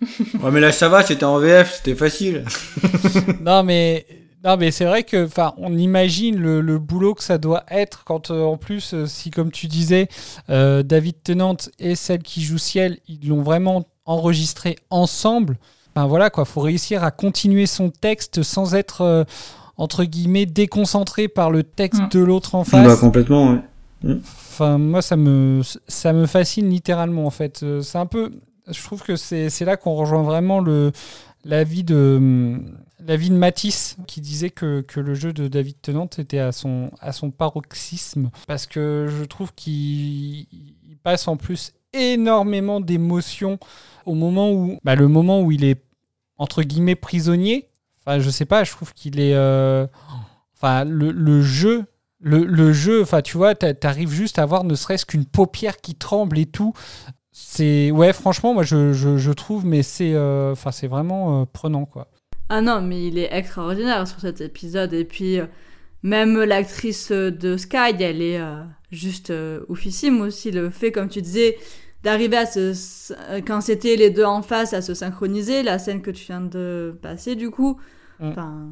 Ouais, mais là, ça va, c'était en VF, c'était facile. non, mais, non, mais c'est vrai que, enfin, on imagine le, le boulot que ça doit être quand, euh, en plus, euh, si, comme tu disais, euh, David Tennant et celle qui joue Ciel, ils l'ont vraiment enregistré ensemble. Ben voilà, quoi, faut réussir à continuer son texte sans être, entre guillemets, déconcentré par le texte Mm. de l'autre en face. Bah, complètement, ouais. Mm. Enfin, moi, ça me, ça me fascine littéralement, en fait. Euh, C'est un peu. Je trouve que c'est c'est là qu'on rejoint vraiment le, l'avis de, l'avis de Matisse, qui disait que, que le jeu de David Tennant était à son, à son paroxysme. Parce que je trouve qu'il il passe en plus énormément d'émotions au moment où. Bah, le moment où il est, entre guillemets, prisonnier. Enfin, je sais pas, je trouve qu'il est. euh, Enfin, le, jeu le, le jeu, enfin, tu vois, t'a- t'arrives juste à voir ne serait-ce qu'une paupière qui tremble et tout. C'est ouais, franchement, moi je, je, trouve, mais c'est euh, enfin c'est vraiment euh, prenant quoi. Ah non, mais il est extraordinaire sur cet épisode. Et puis, même l'actrice de Sky, elle est juste oufissime aussi. Le fait, comme tu disais, d'arriver à se. Quand c'était les deux en face, à se synchroniser, la scène que tu viens de passer, du coup. Mm. Enfin.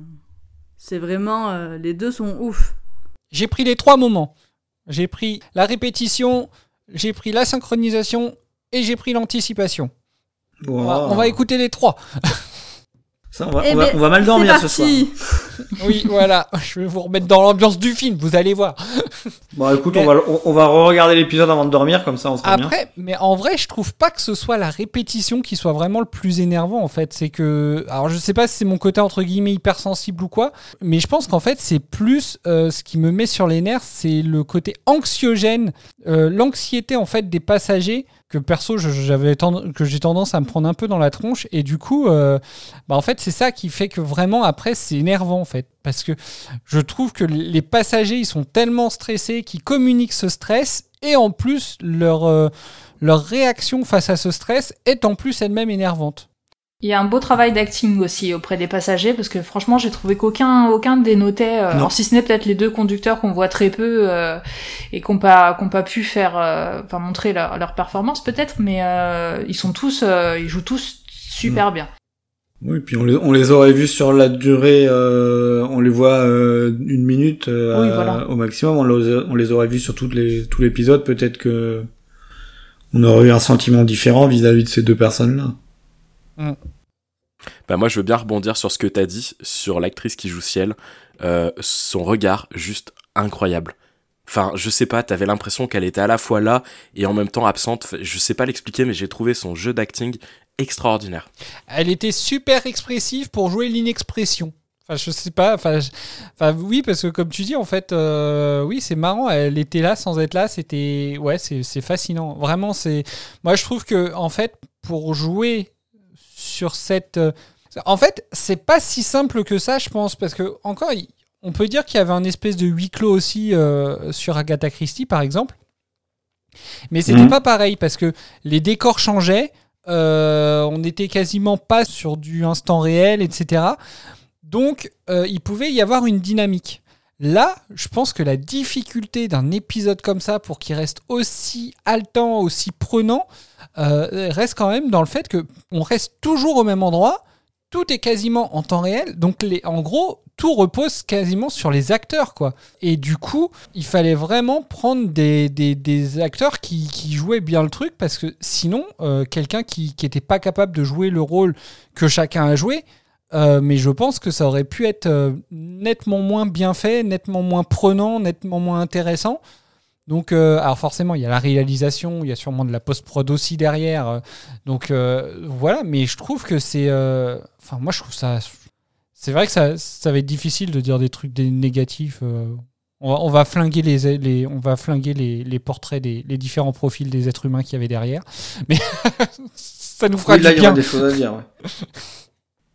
C'est vraiment. euh, les deux sont ouf. J'ai pris les trois moments. J'ai pris la répétition, j'ai pris la synchronisation et j'ai pris l'anticipation. Bon, On, va, on va écouter les trois. Ça, on, va, Eh on, va, on va mal dormir ce soir. Oui, voilà, je vais vous remettre dans l'ambiance du film, vous allez voir. Bon, écoute, Mais- on va, on, on va re-regarder l'épisode avant de dormir, comme ça on sera bien. Après, mais en vrai, je trouve pas que ce soit la répétition qui soit vraiment le plus énervant en fait. C'est que, alors je sais pas si c'est mon côté entre guillemets hypersensible ou quoi, mais je pense qu'en fait c'est plus euh, ce qui me met sur les nerfs, c'est le côté anxiogène, euh, l'anxiété en fait des passagers que perso j'avais que j'ai tendance à me prendre un peu dans la tronche. Et du coup, euh, bah en fait c'est ça qui fait que vraiment après c'est énervant en fait. Parce que je trouve que les passagers ils sont tellement stressés qu'ils communiquent ce stress. Et en plus leur euh, leur réaction face à ce stress est en plus elle-même énervante. Il y a un beau travail d'acting aussi auprès des passagers parce que franchement j'ai trouvé qu'aucun aucun dénotait, euh, alors si ce n'est peut-être les deux conducteurs qu'on voit très peu euh, et qu'on pas qu'on pas pu faire, euh, enfin montrer leur, leur performance peut-être, mais euh, ils sont tous, euh, ils jouent tous super bien. Oui, puis on les, on les aurait vus sur la durée, euh, on les voit euh, une minute euh, Oui, à- voilà. au maximum, on les, on les aurait vus sur toutes les, tout l'épisode, peut-être que on aurait eu un sentiment différent vis-à-vis de ces deux personnes-là. Bah moi je veux bien rebondir sur ce que t'as dit sur l'actrice qui joue Ciel, Euh, son regard juste incroyable. Enfin je sais pas, t'avais l'impression qu'elle était à la fois là et en même temps absente. Je sais pas l'expliquer mais j'ai trouvé son jeu d'acting extraordinaire. Elle était super expressive pour jouer l'inexpression. Enfin, je sais pas. Enfin, je- enfin, oui, parce que comme tu dis, en fait, euh, oui, c'est marrant. Elle était là sans être là. C'était, ouais, c'est c'est fascinant. Vraiment, c'est. Moi, je trouve que, en fait, pour jouer sur cette. euh, En fait, c'est pas si simple que ça, je pense, parce que encore, on peut dire qu'il y avait un espèce de huis clos aussi euh, sur Agatha Christie, par exemple. Mais c'était Mhm. pas pareil parce que les décors changeaient, euh, on n'était quasiment pas sur du instant réel, etc. Donc, euh, il pouvait y avoir une dynamique. Là, je pense que la difficulté d'un épisode comme ça pour qu'il reste aussi haletant, aussi prenant, euh, reste quand même dans le fait que on reste toujours au même endroit, tout est quasiment en temps réel, donc les, en gros, tout repose quasiment sur les acteurs, quoi. Et du coup, il fallait vraiment prendre des, des- acteurs qui, jouaient bien le truc, parce que sinon, euh, quelqu'un qui n'était pas capable de jouer le rôle que chacun a joué, euh, mais je pense que ça aurait pu être nettement moins bien fait, nettement moins prenant, nettement moins intéressant. Donc, euh, alors forcément, il y a la réalisation, il y a sûrement de la post-prod aussi derrière. euh, donc euh, voilà, mais je trouve que c'est. euh, Enfin, moi, je trouve ça. C'est vrai que ça, ça va être difficile de dire des trucs des négatifs. on, va, on va flinguer les, les- on va flinguer les, les portraits des les différents profils des êtres humains qu'il y avait derrière. Mais ça nous fera Oui, là, du il y aura bien. des choses à dire, ouais.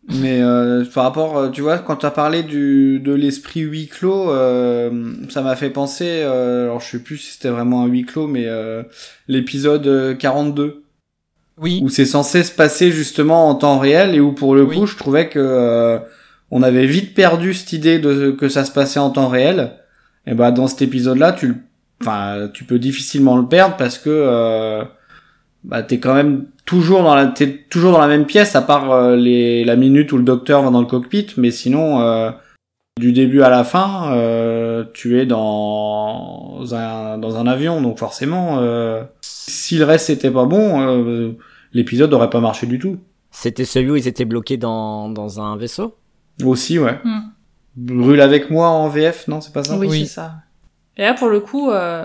Mais euh, par rapport, euh, tu vois, quand tu as parlé du, de l'esprit huis clos, euh, ça m'a fait penser, euh, alors je sais plus si c'était vraiment un huis clos, mais euh, l'épisode euh, 42. Oui. Où c'est censé se passer justement en temps réel et où pour le coup, je trouvais que euh, on avait vite perdu cette idée de que ça se passait en temps réel. Et bah dans cet épisode-là, tu, enfin, tu peux difficilement le perdre parce que euh, bah t'es quand même toujours dans la t'es toujours dans la même pièce à part euh, les la minute où le docteur va dans le cockpit mais sinon euh, du début à la fin euh, tu es dans un dans un avion donc forcément euh, si le reste était pas bon euh, l'épisode aurait pas marché du tout. C'était celui où ils étaient bloqués dans, dans un vaisseau? Aussi ouais. Hmm. brûle avec moi en VF non c'est pas ça? Oui, c'est ça. Et là, pour le coup, euh,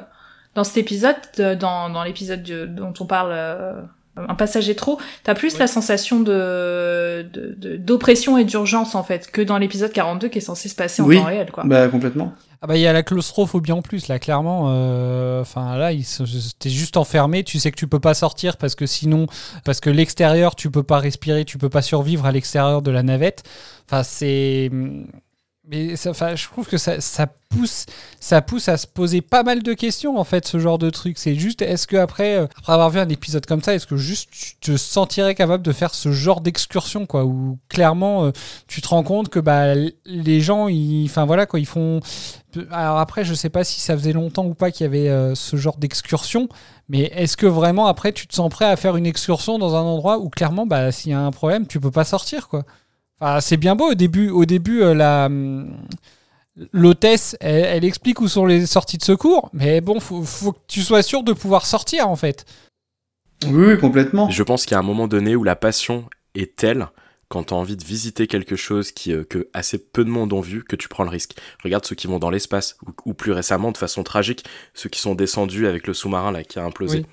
dans cet épisode, euh, dans, dans l'épisode de- dont on parle, euh, un passager trop, t'as plus la sensation de de- de- d'oppression et d'urgence en fait que dans l'épisode 42 qui est censé se passer en oui. temps réel, quoi. bah complètement. Ah bah il y a la claustrophobie en plus là clairement euh, enfin là il se- t'es juste enfermé tu sais que tu peux pas sortir parce que sinon parce que l'extérieur tu peux pas respirer tu peux pas survivre à l'extérieur de la navette. Enfin c'est mais ça, je trouve que ça, ça pousse ça pousse à se poser pas mal de questions en fait ce genre de truc. C'est juste est-ce que après euh, après avoir vu un épisode comme ça est-ce que juste tu te sentirais capable de faire ce genre d'excursion quoi? Où clairement euh, tu te rends compte que bah les gens enfin voilà quoi ils font alors après je sais pas si ça faisait longtemps ou pas qu'il y avait euh, ce genre d'excursion mais est-ce que vraiment après tu te sens prêt à faire une excursion dans un endroit où clairement bah s'il y a un problème tu peux pas sortir quoi? Enfin, c'est bien beau au début. Au début, euh, la hum, l'hôtesse, elle, elle explique où sont les sorties de secours, mais bon, faut, faut que tu sois sûr de pouvoir sortir en fait. oui, oui complètement Je pense qu'il y a un moment donné où la passion est telle quand tu as envie de visiter quelque chose qui, euh, que assez peu de monde ont vu, que tu prends le risque. Regarde ceux qui vont dans l'espace, ou, ou plus récemment, de façon tragique, ceux qui sont descendus avec le sous-marin là qui a implosé. Oui.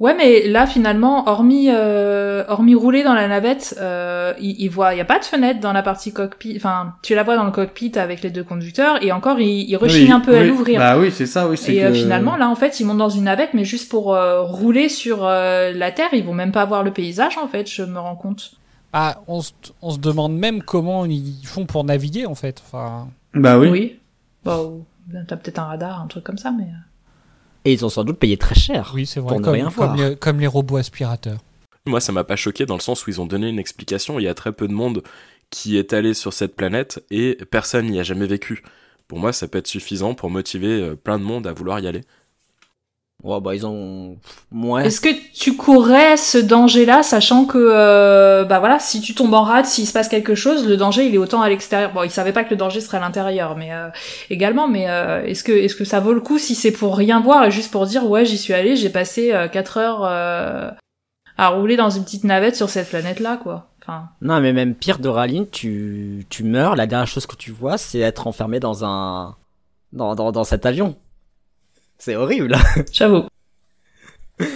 Ouais, mais là finalement, hormis euh, hormis rouler dans la navette, euh, il, il voit, il y a pas de fenêtre dans la partie cockpit. Enfin, tu la vois dans le cockpit avec les deux conducteurs, et encore, il, il rechigne Oui, un peu à l'ouvrir. bah oui c'est ça oui c'est Et euh, que- finalement, là, en fait, ils montent dans une navette, mais juste pour euh, rouler sur euh, la Terre, ils vont même pas voir le paysage, en fait, je me rends compte. Ah, on, se- on se demande même comment ils font pour naviguer en fait. Enfin, bah oui, Oui. Bah, ou- t'as peut-être un radar, un truc comme ça, mais... Et ils ont sans doute payé très cher. oui, c'est vrai. Pour ne Comme, rien voir. comme les, comme les robots aspirateurs. Moi, ça m'a pas choqué dans le sens où ils ont donné une explication. Il y a très peu de monde qui est allé sur cette planète et personne n'y a jamais vécu. Pour moi, ça peut être suffisant pour motiver euh, plein de monde à vouloir y aller. Ouais, bah ils ont. Ouais. Est-ce que tu courrais ce danger-là, sachant que, euh, bah voilà, si tu tombes en rade, s'il se passe quelque chose, le danger, il est autant à l'extérieur. Bon, ils savaient pas que le danger serait à l'intérieur, mais euh, également. Mais euh, est-ce que, est-ce que ça vaut le coup si c'est pour rien voir et juste pour dire, ouais, j'y suis allé, j'ai passé euh, 4 heures euh, à rouler dans une petite navette sur cette planète-là, quoi. Enfin, Non, mais même pire, Doraline, tu, tu meurs, la dernière chose que tu vois, c'est être enfermé dans un. dans, dans, dans cet avion. C'est horrible. j'avoue.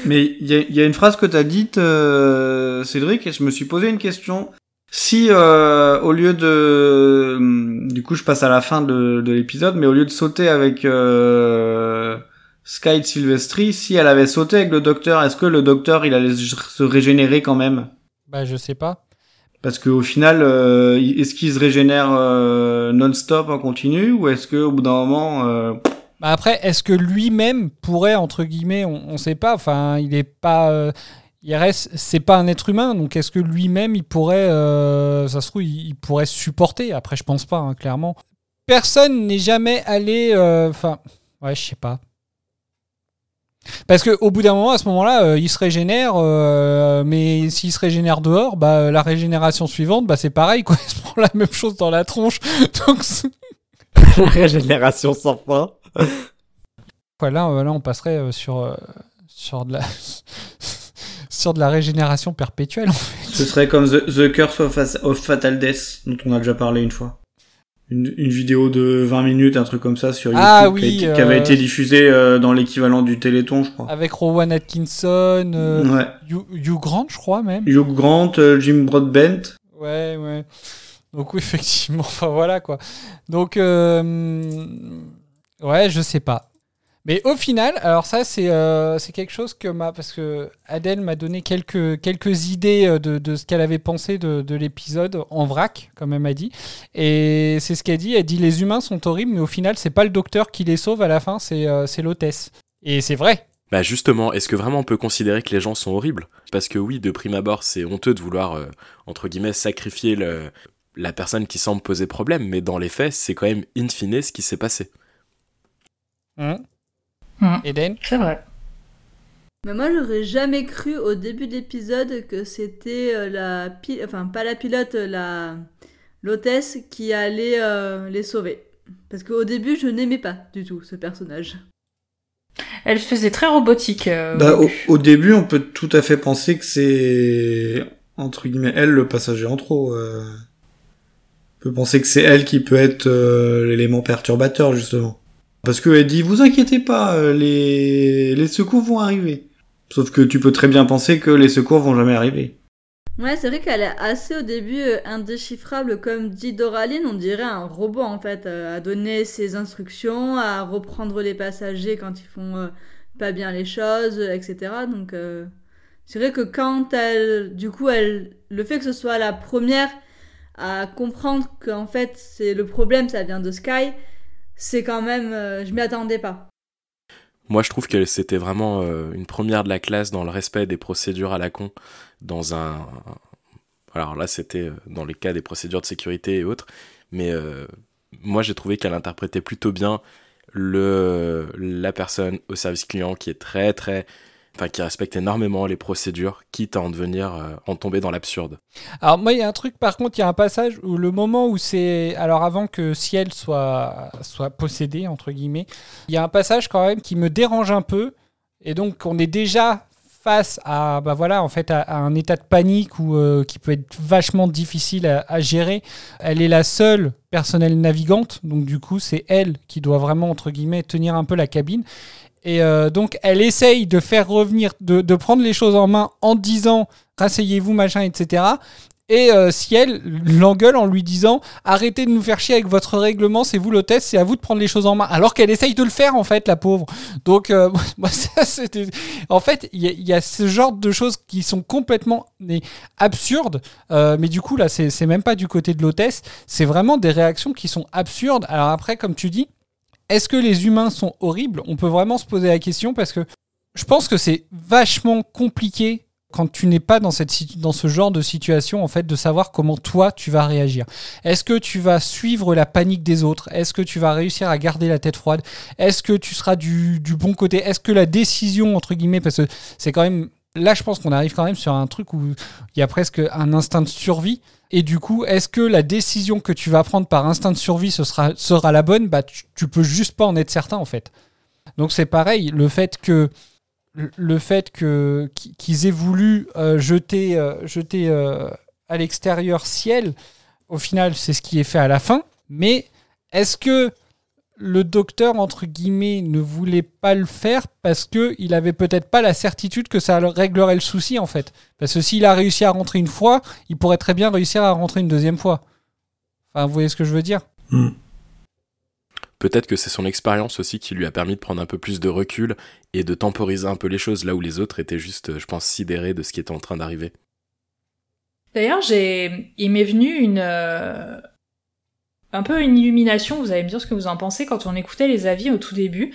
Mais il y a, il y a une phrase que t'as dite, euh, Cédric, et je me suis posé une question. Si euh, au lieu de, hum, du coup, je passe à la fin de, de l'épisode, mais au lieu de sauter avec euh, Sky Silvestri, si elle avait sauté avec le docteur, est-ce que le docteur il allait se régénérer quand même? Bah, je sais pas. Parce qu'au final, euh, est-ce qu'il se régénère euh, non-stop en continu ou est-ce qu'au bout d'un moment... Bah après, est-ce que lui-même pourrait, entre guillemets, on, on sait pas, enfin, il est pas. euh, il reste, c'est pas un être humain, donc est-ce que lui-même il pourrait, euh, ça se trouve, il, il pourrait supporter? Après, je pense pas, hein, clairement. Personne n'est jamais allé, euh, enfin, ouais, je sais pas. Parce que au bout d'un moment, à ce moment-là, euh, il se régénère, mais s'il se régénère dehors, bah la régénération suivante, bah c'est pareil, quoi. Il se prend la même chose dans la tronche. C'est- Régénération sans fin. Ouais, là, euh, là, on passerait euh, sur, euh, sur, de la, sur de la régénération perpétuelle, en fait. Ce serait comme The, The Curse of, of Fatal Death, dont on a déjà parlé une fois. Une, une vidéo de 20 minutes, un truc comme ça sur YouTube, Ah qui, été- qui avait été diffusé euh, dans l'équivalent du Téléthon, je crois. Avec Rowan Atkinson, euh, Ouais. Hugh, Hugh Grant, je crois, même. Hugh Grant, Jim Broadbent. Ouais, ouais. Donc, effectivement, enfin, voilà, quoi. Donc, euh, ouais, je sais pas. Mais au final, alors ça, c'est euh, c'est quelque chose que m'a. Parce que Adèle m'a donné quelques, quelques idées euh, de, de ce qu'elle avait pensé de, de l'épisode en vrac, comme elle m'a dit. Et c'est ce qu'elle dit. Elle dit les humains sont horribles, mais au final, c'est pas le docteur qui les sauve à la fin, c'est euh, l'hôtesse. Et c'est vrai. Bah justement, est-ce que vraiment on peut considérer que les gens sont horribles? Parce que oui, de prime abord, c'est honteux de vouloir, entre guillemets, sacrifier le- la personne qui semble poser problème, mais dans les faits, c'est quand même in fine ce qui s'est passé. Hein Hum, Eden C'est vrai. Mais moi, j'aurais jamais cru au début de l'épisode que c'était euh, la pi- enfin pas la pilote, euh, la l'hôtesse qui allait euh, les sauver. Parce qu'au début, je n'aimais pas du tout ce personnage. Elle faisait très robotique. euh, Bah, au au début, on peut tout à fait penser que c'est, entre guillemets, elle le passager en trop. euh. On peut penser que c'est elle qui peut être euh, l'élément perturbateur, justement. Parce qu'elle dit, vous inquiétez pas, euh, les... secours vont arriver. Sauf que tu peux très bien penser que les secours vont jamais arriver. Ouais, c'est vrai qu'elle est assez au début euh, indéchiffrable, comme dit Doraline, on dirait un robot en fait, euh, à donner ses instructions, à reprendre les passagers quand ils font pas bien les choses, etc. Donc c'est vrai que quand elle, du coup, elle, le fait que ce soit la première à comprendre qu'en fait c'est le problème, ça vient de Sky, c'est quand même, euh, je m'y attendais pas. Moi, je trouve que c'était vraiment euh, une première de la classe dans le respect des procédures à la con, dans un... Alors là, c'était euh, dans les cas des procédures de sécurité et autres, mais moi, j'ai trouvé qu'elle interprétait plutôt bien le la personne au service client qui est très très... Enfin, qui respecte énormément les procédures, quitte à en devenir, euh, en tomber dans l'absurde. Alors moi, il y a un truc, par contre, il y a un passage où le moment où c'est... Alors avant que Ciel soit, soit possédé, entre guillemets, il y a un passage quand même qui me dérange un peu. Et donc on est déjà face à, bah voilà, en fait, à, un état de panique ou qui peut être vachement difficile à, à gérer. Elle est la seule personnelle navigante, donc du coup c'est elle qui doit vraiment, entre guillemets, tenir un peu la cabine. Et euh, donc, elle essaye de faire revenir, de, prendre les choses en main en disant rasseyez-vous, machin, etc. Et euh, Ciel l'engueule en lui disant arrêtez de nous faire chier avec votre règlement, c'est vous l'hôtesse, c'est à vous de prendre les choses en main. Alors qu'elle essaye de le faire, en fait, la pauvre. Donc, euh, moi, ça, c'était. En fait, il y, a- ce genre de choses qui sont complètement absurdes. Euh, mais du coup, là, c'est c'est même pas du côté de l'hôtesse, c'est vraiment des réactions qui sont absurdes. Alors après, comme tu dis, est-ce que les humains sont horribles? On peut vraiment se poser la question parce que je pense que c'est vachement compliqué quand tu n'es pas dans, ce genre de situation, en fait, de savoir comment toi tu vas réagir. Est-ce que tu vas suivre la panique des autres? Est-ce que tu vas réussir à garder la tête froide? Est-ce que tu seras du, du bon côté? Est-ce que la décision, entre guillemets, parce que c'est quand même. Là, je pense qu'on arrive quand même sur un truc où il y a presque un instinct de survie. Et du coup, est-ce que la décision que tu vas prendre par instinct de survie sera, la bonne? Bah, tu, tu peux juste pas en être certain, en fait. Donc c'est pareil, le fait que le fait que qu'ils aient voulu euh, jeter euh, jeter euh, à l'extérieur ciel, au final, c'est ce qui est fait à la fin. Mais est-ce que le docteur entre guillemets ne voulait pas le faire parce que il avait peut-être pas la certitude que ça réglerait le souci en fait. Parce que s'il a réussi à rentrer une fois, il pourrait très bien réussir à rentrer une deuxième fois. Enfin, vous voyez ce que je veux dire? Peut-être que c'est son expérience aussi qui lui a permis de prendre un peu plus de recul et de temporiser un peu les choses là où les autres étaient juste, je pense, sidérés de ce qui était en train d'arriver. D'ailleurs, j'ai, il m'est venu une, euh, un peu une illumination. Vous allez me dire ce que vous en pensez quand on écoutait les avis au tout début.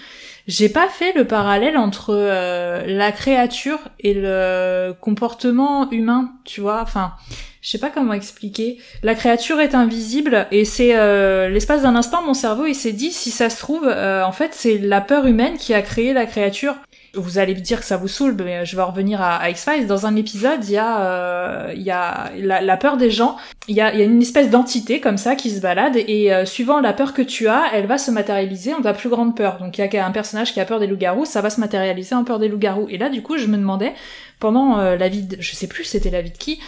J'ai pas fait le parallèle entre euh, la créature et le comportement humain, tu vois. Enfin, je sais pas comment expliquer. La créature est invisible et c'est euh, l'espace d'un instant, mon cerveau il s'est dit si ça se trouve, euh, en fait c'est la peur humaine qui a créé la créature. Vous allez me dire que ça vous saoule, mais je vais revenir à, à X-Files. Dans un épisode, il y a, euh, y a la, peur des gens. Il y a, y a une espèce d'entité comme ça qui se balade et euh, suivant la peur que tu as, elle va se matérialiser en ta plus grande peur. Donc il y a un personnage qui a peur des loups-garous, ça va se matérialiser en peur des loups-garous. Et là, du coup, je me demandais pendant euh, la vie, de, je sais plus, c'était la vie de qui.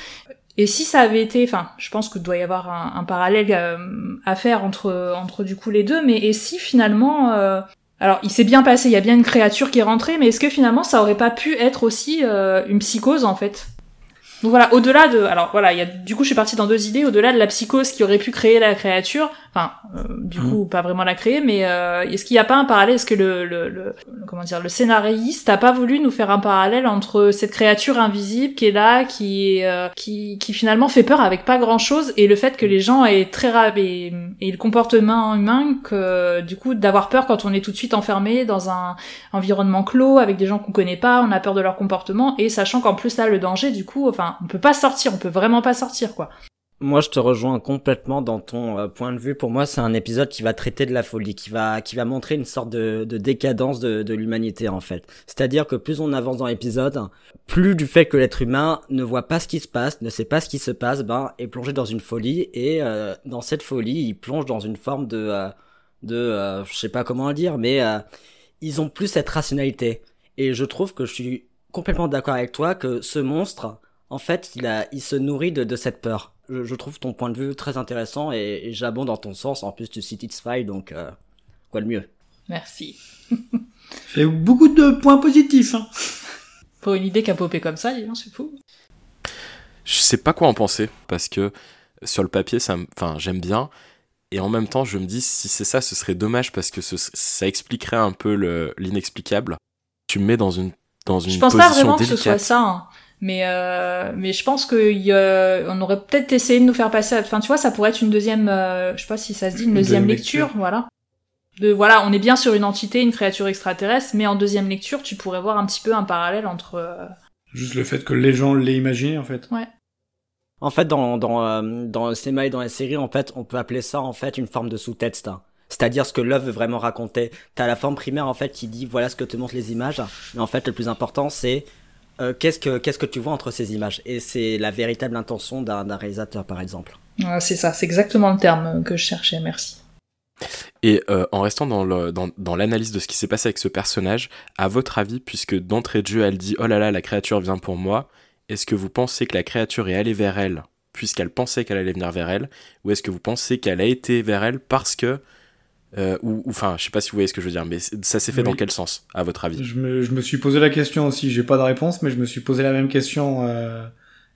Et si ça avait été, enfin, je pense qu'il doit y avoir un, un parallèle euh, à faire entre entre du coup les deux, mais et si finalement euh, alors, il s'est bien passé, il y a bien une créature qui est rentrée, mais est-ce que finalement ça aurait pas pu être aussi euh, une psychose en fait? Donc voilà, au-delà de, alors voilà, il y a du coup je suis partie dans deux idées, au-delà de la psychose qui aurait pu créer la créature, enfin euh, du coup pas vraiment la créer, mais euh, est-ce qu'il n'y a pas un parallèle? Est-ce que le, le, le, comment dire le scénariste a pas voulu nous faire un parallèle entre cette créature invisible qui est là, qui est, qui qui finalement fait peur avec pas grand-chose, et le fait que les gens aient très et, et le comportement humain que du coup d'avoir peur quand on est tout de suite enfermé dans un environnement clos avec des gens qu'on connaît pas, on a peur de leur comportement et sachant qu'en plus là le danger du coup, enfin on peut pas sortir, on peut vraiment pas sortir quoi. Moi, je te rejoins complètement dans ton euh, point de vue. Pour moi, c'est un épisode qui va traiter de la folie, qui va, qui va montrer une sorte de, de décadence de, l'humanité, en fait. C'est-à-dire que plus on avance dans l'épisode, plus du fait que l'être humain ne voit pas ce qui se passe, ne sait pas ce qui se passe, ben, est plongé dans une folie, et euh, dans cette folie, il plonge dans une forme de, euh, de, euh, je sais pas comment le dire, mais ils ont plus cette rationalité. Et je trouve que je suis complètement d'accord avec toi que ce monstre, en fait, il a, il se nourrit de, de cette peur je, je, trouve ton point de vue très intéressant et, et j'abonde dans ton sens. En plus, tu cites X-File, donc euh, quoi de mieux? Merci. J'ai beaucoup de points positifs. Hein. Pour une idée qui a popé comme ça, c'est fou. Je sais pas quoi en penser parce que sur le papier, ça, enfin, j'aime bien. Et en même temps, je me dis, si c'est ça, ce serait dommage parce que ce, ça expliquerait un peu l'inexplicable. Tu me mets dans une, dans une je pense position pas vraiment délicate. que ce soit ça. Hein. Mais euh, mais je pense que y a, on aurait peut-être essayé de nous faire passer. Enfin, tu vois, ça pourrait être une deuxième. Euh, je sais pas si ça se dit une deuxième, Deuxième lecture, lecture. voilà. De voilà, on est bien sur une entité, une créature extraterrestre, mais en deuxième lecture, tu pourrais voir un petit peu un parallèle entre. euh, Juste le fait que les gens l'aient imaginé, en fait. Ouais. En fait, dans, dans, euh, dans le cinéma et dans la série, en fait, on peut appeler ça, en fait, une forme de sous-texte. hein. C'est-à-dire ce que l'œuvre veut vraiment raconter. T'as la forme primaire, en fait, qui dit voilà ce que te montrent les images. Mais en fait, le plus important, c'est euh, qu'est-ce que qu'est-ce que tu vois entre ces images? Et c'est la véritable intention d'un réalisateur, par exemple. Ouais, c'est ça, c'est exactement le terme que je cherchais. Merci. Et euh, en restant dans le- dans- dans l'analyse de ce qui s'est passé avec ce personnage, à votre avis, puisque d'entrée de jeu elle dit oh là là la créature vient pour moi, est-ce que vous pensez que la créature est allée vers elle puisqu'elle pensait qu'elle allait venir vers elle, ou est-ce que vous pensez qu'elle a été vers elle parce que euh, ou enfin je sais pas si vous voyez ce que je veux dire, mais ça s'est fait Oui. dans quel sens à votre avis? Je me, je me suis posé la question aussi. J'ai pas de réponse, mais je me suis posé la même question. euh,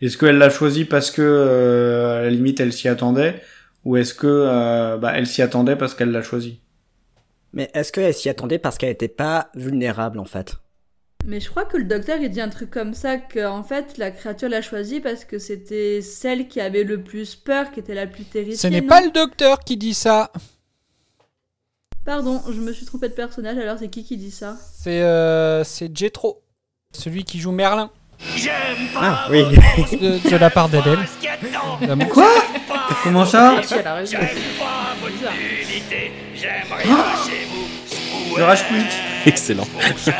est-ce qu'elle l'a choisi parce que, euh, à la limite, elle s'y attendait, ou est-ce que, euh, bah, elle s'y attendait parce qu'elle l'a choisi? Mais est-ce qu'elle s'y attendait parce qu'elle était pas vulnérable, en fait? Mais je crois que le docteur il dit un truc comme ça que en fait la créature l'a choisie parce que c'était celle qui avait le plus peur, qui était la plus terrifiée. Ce n'est pas le docteur qui dit ça. Pardon, je me suis trompé de personnage. Alors c'est qui qui dit ça C'est euh, c'est Jetro, celui qui joue Merlin. Ah, oui. De, de la part d'Adèle. D'amour. Quoi Comment ça Si, elle a raison. Le rage quit. Excellent.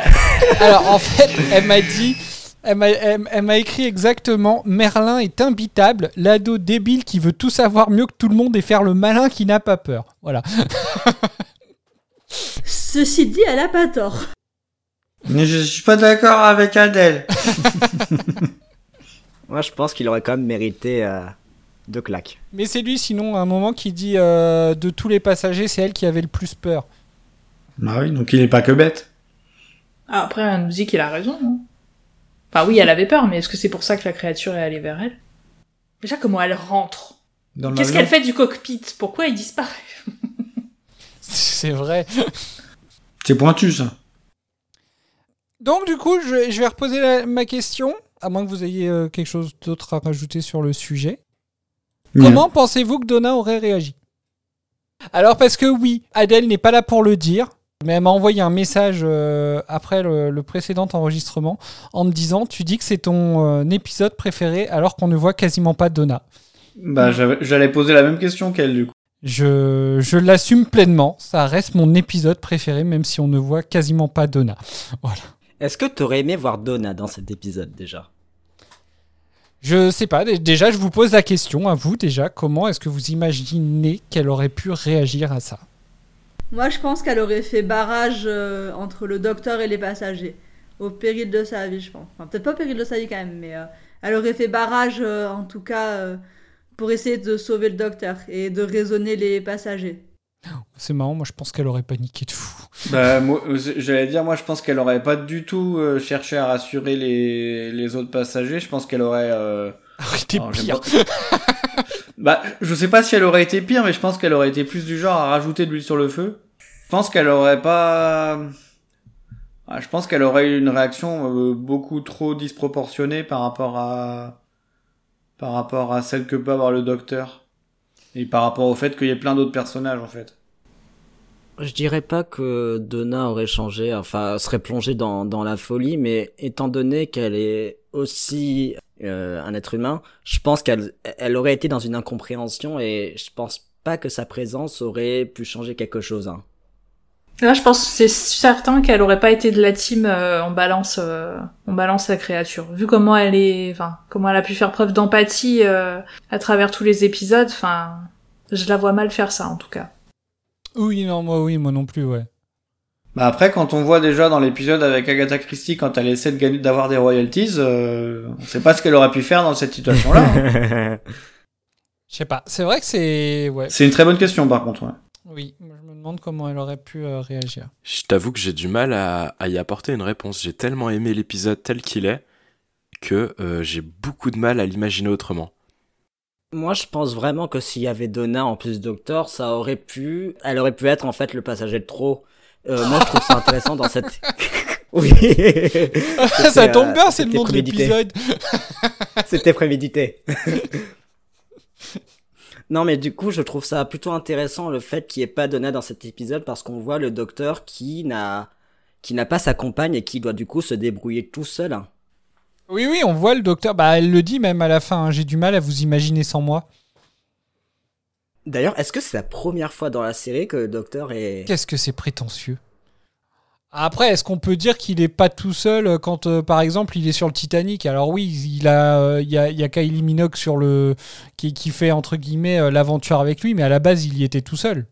Alors en fait, elle m'a dit, elle m'a, elle, elle m'a écrit exactement Merlin est imbitable, l'ado débile qui veut tout savoir mieux que tout le monde et faire le malin qui n'a pas peur. Voilà. Ceci dit, elle a pas tort. Mais je suis pas d'accord avec Adèle. Moi, je pense qu'il aurait quand même mérité euh, deux claques. Mais c'est lui sinon à un moment qui dit euh, de tous les passagers, c'est elle qui avait le plus peur. Bah oui, donc il est pas que bête. Ah, après, elle nous dit qu'il a raison. hein. Enfin, oui, elle avait peur, mais est-ce que c'est pour ça que la créature est allée vers elle? Déjà, comment elle rentre? Qu'est-ce qu'elle fait du cockpit? Pourquoi il disparaît? C'est vrai. C'est pointu, ça. Donc du coup, je, je vais reposer la- ma question. À moins que vous ayez euh, quelque chose d'autre à rajouter sur le sujet. Comment pensez-vous que Donna aurait réagi? Alors parce que oui, Adèle n'est pas là pour le dire, mais elle m'a envoyé un message euh, après le, le précédent enregistrement en me disant tu dis que c'est ton euh, épisode préféré alors qu'on ne voit quasiment pas Donna. Bah, j'allais poser la même question qu'elle, du coup. Je, je l'assume pleinement, ça reste mon épisode préféré même si on ne voit quasiment pas Donna. Voilà. Est-ce que t'aurais aimé voir Donna dans cet épisode déjà? Je sais pas, dé- déjà je vous pose la question à vous déjà, comment est-ce que vous imaginez qu'elle aurait pu réagir à ça? Moi, je pense qu'elle aurait fait barrage euh, entre le docteur et les passagers. Au péril de sa vie, je pense. Enfin, peut-être pas au péril de sa vie quand même, mais euh, elle aurait fait barrage, euh, en tout cas, euh, pour essayer de sauver le docteur et de raisonner les passagers. C'est marrant, moi je pense qu'elle aurait paniqué de fou. Bah, moi, j'allais dire, moi, je pense qu'elle aurait pas du tout euh, cherché à rassurer les, les autres passagers. Je pense qu'elle aurait. Euh... été alors, j'aime pire. pas- bah, je sais pas si elle aurait été pire, mais je pense qu'elle aurait été plus du genre à rajouter de l'huile sur le feu. Je pense qu'elle aurait pas. Ah, je pense qu'elle aurait eu une réaction euh, beaucoup trop disproportionnée par rapport à par rapport à celle que peut avoir le docteur et par rapport au fait qu'il y ait plein d'autres personnages en fait. Je dirais pas que Donna aurait changé, enfin serait plongée dans, dans la folie, mais étant donné qu'elle est aussi euh, un être humain, je pense qu'elle elle aurait été dans une incompréhension et je pense pas que sa présence aurait pu changer quelque chose. Hein. Là, je pense que c'est certain qu'elle aurait pas été de la team euh, on balance euh, on balance la créature. Vu comment elle est enfin comment elle a pu faire preuve d'empathie euh, à travers tous les épisodes, enfin je la vois mal faire ça en tout cas. Oui, non, moi oui, moi non plus, ouais. Bah après, quand on voit déjà dans l'épisode avec Agatha Christie, quand elle essaie de gagner, d'avoir des royalties, euh, on sait pas ce qu'elle aurait pu faire dans cette situation-là. hein. Je sais pas, c'est vrai que c'est... Ouais. C'est une très bonne question, par contre. ouais. Oui, demande comment elle aurait pu euh, réagir. Je t'avoue que j'ai du mal à, à y apporter une réponse. J'ai tellement aimé l'épisode tel qu'il est que euh, j'ai beaucoup de mal à l'imaginer autrement. Moi, je pense vraiment que s'il y avait Donna en plus Docteur, ça aurait pu, elle aurait pu être en fait le passager de trop. Euh, moi, je trouve ça intéressant dans cette. oui. ça tombe euh, bien, c'est le nom de l'épisode. C'était prémédité. non, mais du coup, je trouve ça plutôt intéressant le fait qu'il n'y ait pas Donna dans cet épisode parce qu'on voit le docteur qui n'a qui n'a pas sa compagne et qui doit du coup se débrouiller tout seul. Oui, oui, on voit le docteur. Bah, elle le dit même à la fin. hein, J'ai du mal à vous imaginer sans moi. D'ailleurs, est-ce que c'est la première fois dans la série que le docteur est... Qu'est-ce que c'est prétentieux Après, est-ce qu'on peut dire qu'il est pas tout seul euh, quand, euh, par exemple, il est sur le Titanic? Alors oui, il a, euh, il y a, il y a Kylie Minogue sur le qui, qui fait entre guillemets euh, l'aventure avec lui, mais à la base, il y était tout seul.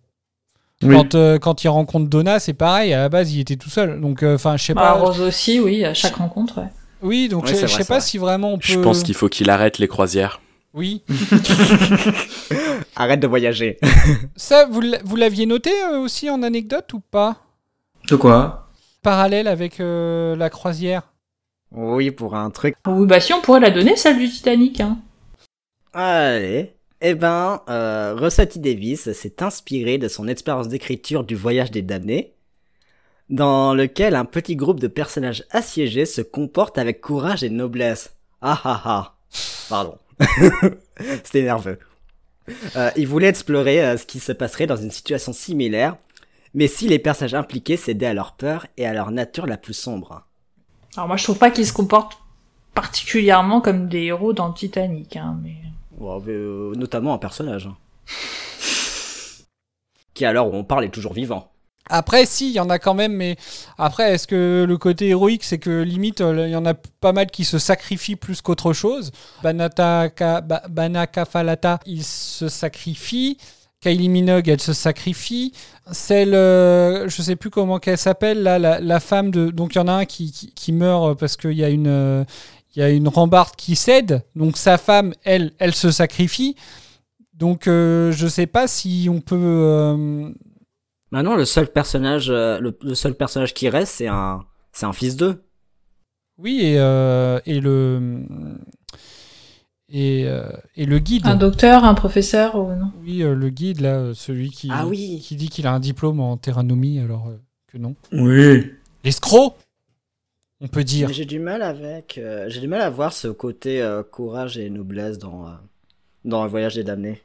Oui. Quand, euh, quand il rencontre Donna, c'est pareil. À la base, il était tout seul. Donc, euh, enfin, je sais Bah, pas. Rose aussi, oui, à chaque rencontre, ouais. Oui, donc je je sais pas vrai. si vraiment on peut. Je pense qu'il faut qu'il arrête les croisières. Oui. Arrête de voyager. Ça, vous l'a- vous l'aviez noté euh, aussi en anecdote ou pas? De quoi? Parallèle avec euh, la croisière. oui, pour un truc. Oui, bah si, on pourrait la donner, celle du Titanic, hein. Allez. Eh ben, euh, Rossetti Davis s'est inspiré de son expérience d'écriture du Voyage des damnés, dans lequel un petit groupe de personnages assiégés se comporte avec courage et noblesse. Ah ah ah. Pardon. C'était nerveux. Euh, il voulait explorer euh, ce qui se passerait dans une situation similaire, mais si les personnages impliqués cédaient à leur peur et à leur nature la plus sombre. Alors moi, je trouve pas qu'ils se comportent particulièrement comme des héros dans le Titanic, hein, mais... Ouais, mais, euh, notamment un personnage. hein. qui alors où on parle est toujours vivant. Après, si, il y en a quand même, mais après, est-ce que le côté héroïque, c'est que limite, euh, il y en a pas mal qui se sacrifient plus qu'autre chose? Banata, Ka- Ba- Banaka Falata, il se sacrifie. Kylie Minogue, elle se sacrifie. Celle, euh, je sais plus comment qu'elle s'appelle, là, la, la femme de. Donc, il y en a un qui, qui, qui meurt parce qu'il y a une. euh, il y a une rambarde qui cède, donc sa femme, elle, elle se sacrifie. Donc euh, je sais pas si on peut. euh, Maintenant, le seul personnage, euh, le, le seul personnage qui reste, c'est un, c'est un fils d'eux. Oui, et, euh, et le. Et, euh, et le guide. Un docteur, un professeur, ou non? Oui, euh, le guide, là, euh, celui qui, Ah oui. qui dit qu'il a un diplôme en terranomie, alors euh, que non. Oui. L'escroc on peut dire. J'ai du mal avec, euh, j'ai du mal à voir ce côté euh, courage et noblesse dans euh, dans le voyage des damnés.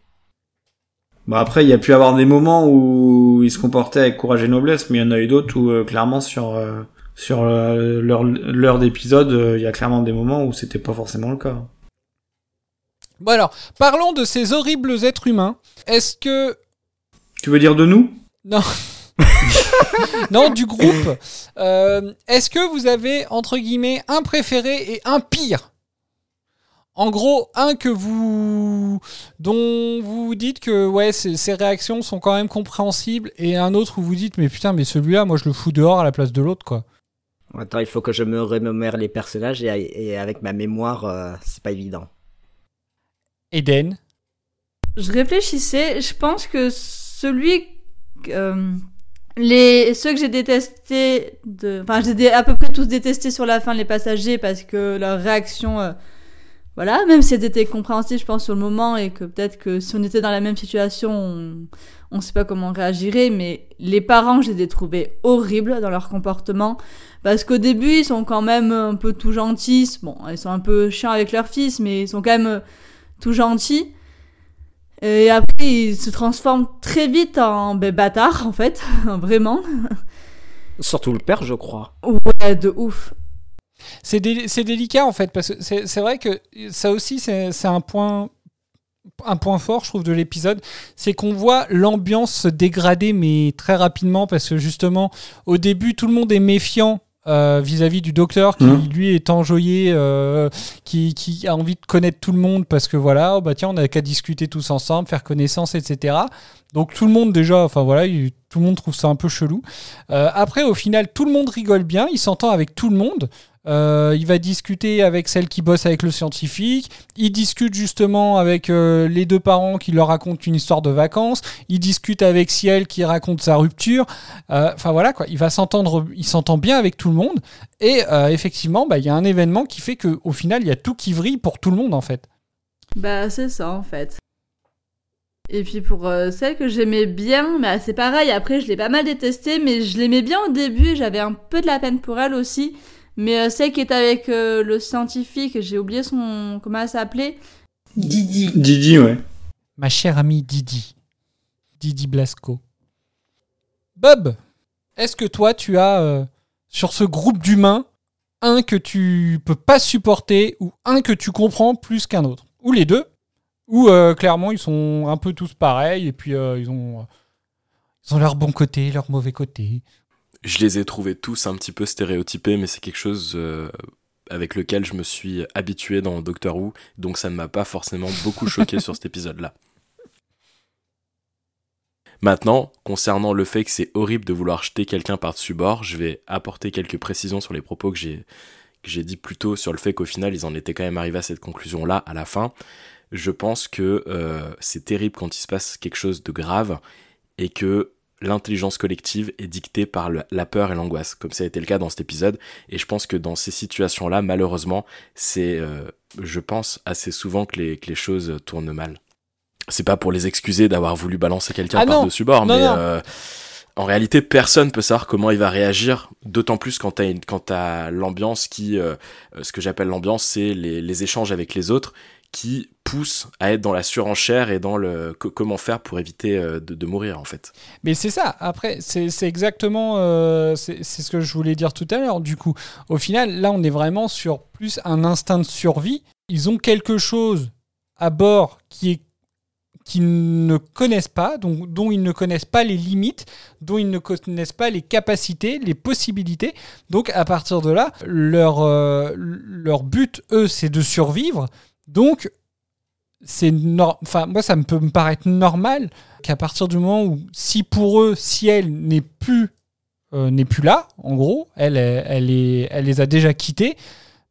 Bon après, il y a pu avoir des moments où il se comportait avec courage et noblesse, mais il y en a eu d'autres où euh, clairement sur euh, sur l'heure d'épisode, il y a clairement des moments où c'était pas forcément le cas. Bon alors, parlons de ces horribles êtres humains. Est-ce que Tu veux dire de nous? Non. non, du groupe. Euh, Est-ce que vous avez, entre guillemets, un préféré et un pire? En gros, un que vous. dont vous vous dites que ouais, ces ces réactions sont quand même compréhensibles, et un autre où vous dites, mais putain, mais celui-là, moi je le fous dehors à la place de l'autre, quoi. Attends, il faut que je me remémore les personnages et, et avec ma mémoire, euh, c'est pas évident. Eden Je réfléchissais, je pense que celui. euh, les, ceux que j'ai détestés, enfin, j'ai à peu près tous détestés sur la fin, les passagers, parce que leur réaction. euh, voilà, même si elles étaient compréhensibles, je pense, sur le moment, et que peut-être que si on était dans la même situation, on, on sait pas comment on réagirait, mais les parents, je les ai trouvés horribles dans leur comportement, parce qu'au début, ils sont quand même un peu tout gentils, bon, ils sont un peu chiants avec leur fils, mais ils sont quand même tout gentils. Et après, ils se transforment très vite en ben, bâtards, en fait, vraiment. Surtout le père, je crois. Ouais, de ouf. C'est dé- c'est délicat en fait, parce que c'est c'est vrai que ça aussi, c'est c'est un point, un point fort, je trouve, de l'épisode. C'est qu'on voit l'ambiance se dégrader, mais très rapidement, parce que justement, au début, tout le monde est méfiant. Euh, vis-à-vis du docteur qui Mhm. lui est enjoyé euh, qui, qui a envie de connaître tout le monde parce que voilà oh bah tiens on a qu'à discuter tous ensemble faire connaissance etc donc tout le monde déjà enfin voilà il- tout le monde trouve ça un peu chelou. Euh, après au final tout le monde rigole bien il s'entend avec tout le monde euh, il va discuter avec celle qui bosse avec le scientifique. Il discute justement avec euh, les deux parents qui leur racontent une histoire de vacances. Il discute avec Ciel qui raconte sa rupture. Euh, Enfin voilà quoi. Il va s'entendre, il s'entend bien avec tout le monde. Et effectivement, bah, il y a un événement qui fait que au final, il y a tout qui vrille pour tout le monde en fait. Bah, c'est ça, en fait. Et puis pour celle que j'aimais bien, bah, c'est pareil, après je l'ai pas mal détestée, mais je l'aimais bien au début, et j'avais un peu de la peine pour elle aussi. Mais euh, celle qui est avec euh, le scientifique, j'ai oublié son... comment elle s'appelait Didi. Didi, ouais. Ma chère amie Didi, Didi Blasco. Bob, est-ce que toi tu as euh, sur ce groupe d'humains un que tu peux pas supporter ou un que tu comprends plus qu'un autre? Ou les deux? Ou euh, clairement ils sont un peu tous pareils et puis euh, ils ont, ils ont leur bon côté, leur mauvais côté. Je les ai trouvés tous un petit peu stéréotypés, mais c'est quelque chose euh, avec lequel je me suis habitué dans Doctor Who, donc ça ne m'a pas forcément beaucoup choqué sur cet épisode-là. Maintenant, concernant le fait que c'est horrible de vouloir jeter quelqu'un par-dessus bord, je vais apporter quelques précisions sur les propos que j'ai que j'ai dit plus tôt sur le fait qu'au final ils en étaient quand même arrivés à cette conclusion-là à la fin. Je pense que euh, c'est terrible quand il se passe quelque chose de grave et que l'intelligence collective est dictée par le- la peur et l'angoisse, comme ça a été le cas dans cet épisode. Et je pense que dans ces situations-là, malheureusement, c'est, euh, je pense, assez souvent que les, que les choses tournent mal. C'est pas pour les excuser d'avoir voulu balancer quelqu'un Ah par-dessus bord, non, mais non. euh, en réalité, personne peut savoir comment il va réagir, d'autant plus quand t'as, une, quand t'as l'ambiance qui, euh, ce que j'appelle l'ambiance, c'est les, les échanges avec les autres qui poussent à être dans la surenchère et dans le co- comment faire pour éviter euh, de, mourir en fait. Mais c'est ça, après, c'est exactement euh, c'est ce que je voulais dire tout à l'heure. Du coup, au final, là, on est vraiment sur plus un instinct de survie. Ils ont quelque chose à bord qui est qu'ils ne connaissent pas, donc, dont ils ne connaissent pas les limites, dont ils ne connaissent pas les capacités, les possibilités. Donc à partir de là, leur, euh, leur but, eux, c'est de survivre. Donc c'est enfin moi ça me peut me paraître normal qu'à partir du moment où si pour eux si elle n'est plus euh, plus là en gros elle elle, est elle les a déjà quittés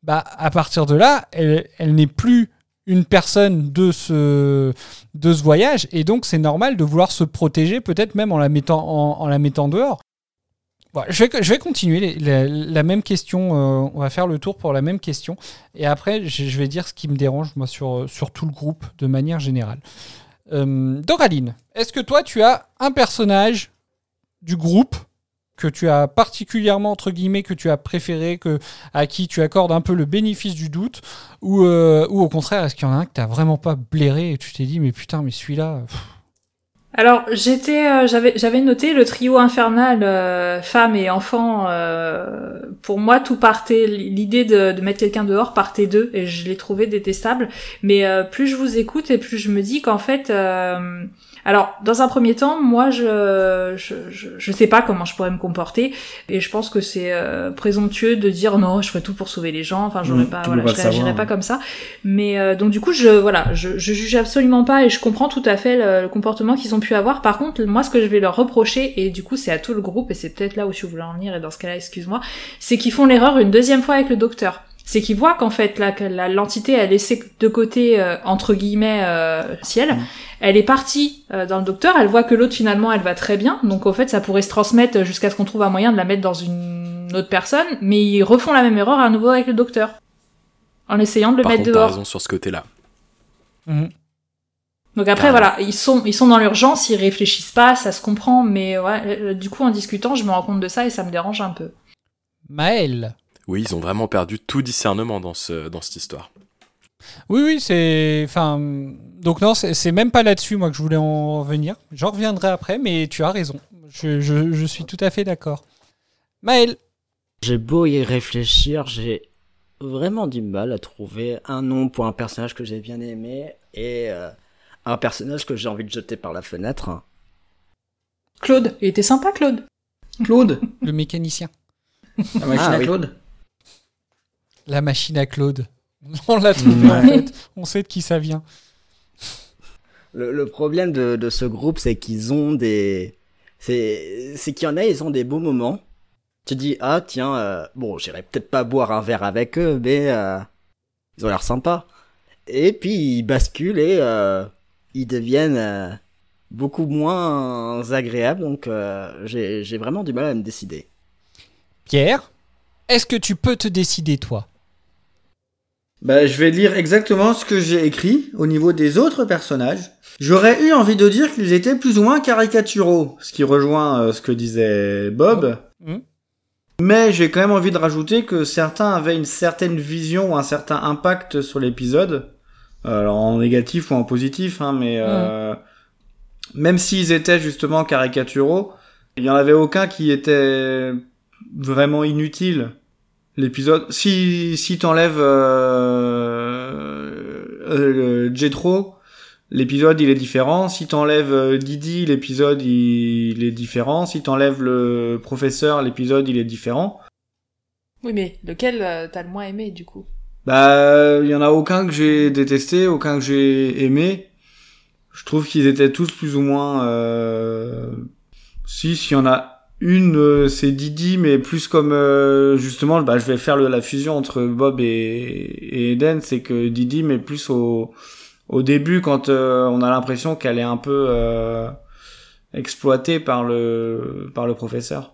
bah à partir de là elle, elle n'est plus une personne de ce de ce voyage. Et donc c'est normal de vouloir se protéger peut-être même en la mettant en la mettant dehors Je, vais, continuer la, même question. euh, on va faire le tour pour la même question. Et après, je, vais dire ce qui me dérange, moi, sur, sur tout le groupe, de manière générale. Euh, Doraline, est-ce que toi, tu as un personnage du groupe que tu as particulièrement, entre guillemets, que tu as préféré, que, à qui tu accordes un peu le bénéfice du doute? Ou, euh, ou au contraire, est-ce qu'il y en a un que tu vraiment pas blairé et tu t'es dit, mais putain, mais celui-là. Alors j'étais, euh, j'avais, j'avais noté le trio infernal, euh, femme et enfant. euh, pour moi, tout partait. L'idée de, de mettre quelqu'un dehors partait d'eux, et je l'ai trouvé détestable. Mais euh, plus je vous écoute, et plus je me dis qu'en fait, euh, alors dans un premier temps, moi, je, je, je, je sais pas comment je pourrais me comporter, et je pense que c'est euh, présomptueux de dire non, je ferai tout pour sauver les gens. Enfin, j'aurais Mmh, pas, voilà, je réagirais pas comme ça. Mais euh, donc du coup, je voilà, je, je juge absolument pas et je comprends tout à fait le, le comportement qu'ils ont pu avoir. Par contre, moi, ce que je vais leur reprocher, et du coup, c'est à tout le groupe, et c'est peut-être là où je voulais en venir, et dans ce cas-là, excuse-moi, c'est qu'ils font l'erreur une deuxième fois avec le docteur. C'est qu'ils voient qu'en fait, là, que la- l'entité a laissé de côté, euh, entre guillemets, euh, ciel. Elle est partie euh, dans le docteur, elle voit que l'autre, finalement, elle va très bien. Donc, au fait, ça pourrait se transmettre jusqu'à ce qu'on trouve un moyen de la mettre dans une autre personne. Mais ils refont la même erreur à nouveau avec le docteur. En essayant de le Par mettre contre, t'as dehors. raison sur ce côté-là. Donc après voilà, ils sont ils sont dans l'urgence, ils réfléchissent pas, ça se comprend, mais ouais, euh, du coup en discutant, je me rends compte de ça et ça me dérange un peu. Maël. Oui, ils ont vraiment perdu tout discernement dans, ce, dans cette histoire. Oui, oui, c'est. Enfin. Donc, non, c'est c'est même pas là-dessus, moi, que je voulais en venir. J'en reviendrai après, mais tu as raison. Je, je- je suis tout à fait d'accord. Maël. J'ai beau y réfléchir, j'ai vraiment du mal à trouver un nom pour un personnage que j'ai bien aimé et euh, un personnage que j'ai envie de jeter par la fenêtre. Claude, il était sympa Claude. Claude Le mécanicien. La machine Ah, à oui. Claude La machine à Claude. On l'a trouvé, Ouais. en fait. On sait de qui ça vient. Le, le problème de, de ce groupe, c'est qu'ils ont des... C'est c'est qu'il y en a, ils ont des beaux moments. Tu te dis, ah tiens, euh, bon, j'irai peut-être pas boire un verre avec eux, mais euh, ils ont l'air sympas. Et puis ils basculent et euh, ils deviennent euh, beaucoup moins agréables, donc euh, j'ai vraiment du mal à me décider. Pierre, est-ce que tu peux te décider, toi? Bah, je vais lire exactement ce que j'ai écrit au niveau des autres personnages. J'aurais eu envie de dire qu'ils étaient plus ou moins caricaturaux, ce qui rejoint euh, ce que disait Bob. Mhm. Mais j'ai quand même envie de rajouter que certains avaient une certaine vision ou un certain impact sur l'épisode. Alors en négatif ou en positif, hein, mais euh, même s'ils étaient justement caricaturaux, il y en avait aucun qui était vraiment inutile. L'épisode, si si t'enlèves euh, euh, Jetro, l'épisode il est différent. Si t'enlèves euh, Didi, l'épisode il, est différent. Si t'enlèves le professeur, l'épisode il est différent. Oui mais lequel t'as le moins aimé du coup? Bah, il y en a aucun que j'ai détesté, aucun que j'ai aimé. Je trouve qu'ils étaient tous plus ou moins. Euh... Si, s'il y en a une, euh, c'est Didi, mais plus comme euh, justement, bah, je vais faire la fusion entre Bob et, et Eden, c'est que Didi, mais plus au au début quand euh, on a l'impression qu'elle est un peu euh, exploitée par le par le professeur.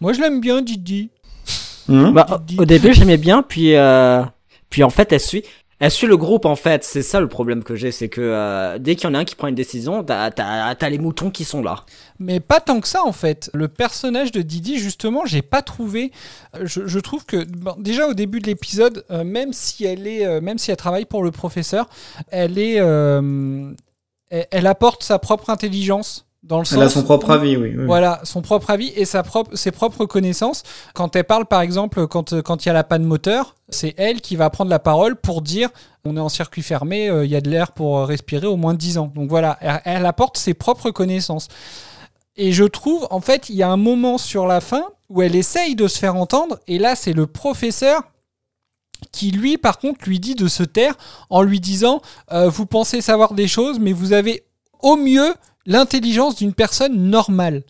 Moi, je l'aime bien, Didi. Bah, au- début, j'aimais bien, puis, euh, puis en fait, elle suit, elle suit le groupe, en fait. C'est ça le problème que j'ai, c'est que euh, dès qu'il y en a un qui prend une décision, t'as, t'as, t'as les moutons qui sont là. Mais pas tant que ça en fait. Le personnage de Didi, justement, j'ai pas trouvé. euh, Je, je trouve que bon, déjà au début de l'épisode, euh, même si elle est, euh, même si elle travaille pour le professeur, elle est, euh, elle, elle apporte sa propre intelligence. Dans le Elle a son propre avis, oui, oui. Voilà, son propre avis et sa propre, ses propres connaissances. Quand elle parle, par exemple, quand euh, quand il y a la panne moteur, c'est elle qui va prendre la parole pour dire on est en circuit fermé, euh, il y a de l'air pour euh, respirer au moins 10 ans. Donc voilà, elle, elle apporte ses propres connaissances. Et je trouve, en fait, il y a un moment sur la fin où elle essaye de se faire entendre, et là, c'est le professeur qui, lui, par contre, lui dit de se taire en lui disant euh, Vous pensez savoir des choses, mais vous avez au mieux l'intelligence d'une personne normale.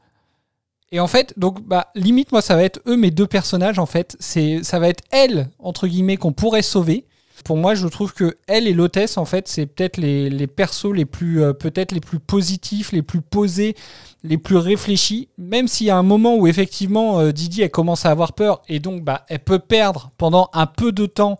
Et en fait, donc, bah, limite, moi, ça va être eux, mes deux personnages, en fait. C'est, ça va être elle, entre guillemets, qu'on pourrait sauver. Pour moi, je trouve que elle et l'hôtesse, en fait, c'est peut-être les, les persos les plus, euh, peut-être les plus positifs, les plus posés, les plus réfléchis. Même s'il y a un moment où, effectivement, euh, Didi, elle commence à avoir peur et donc, bah, elle peut perdre pendant un peu de temps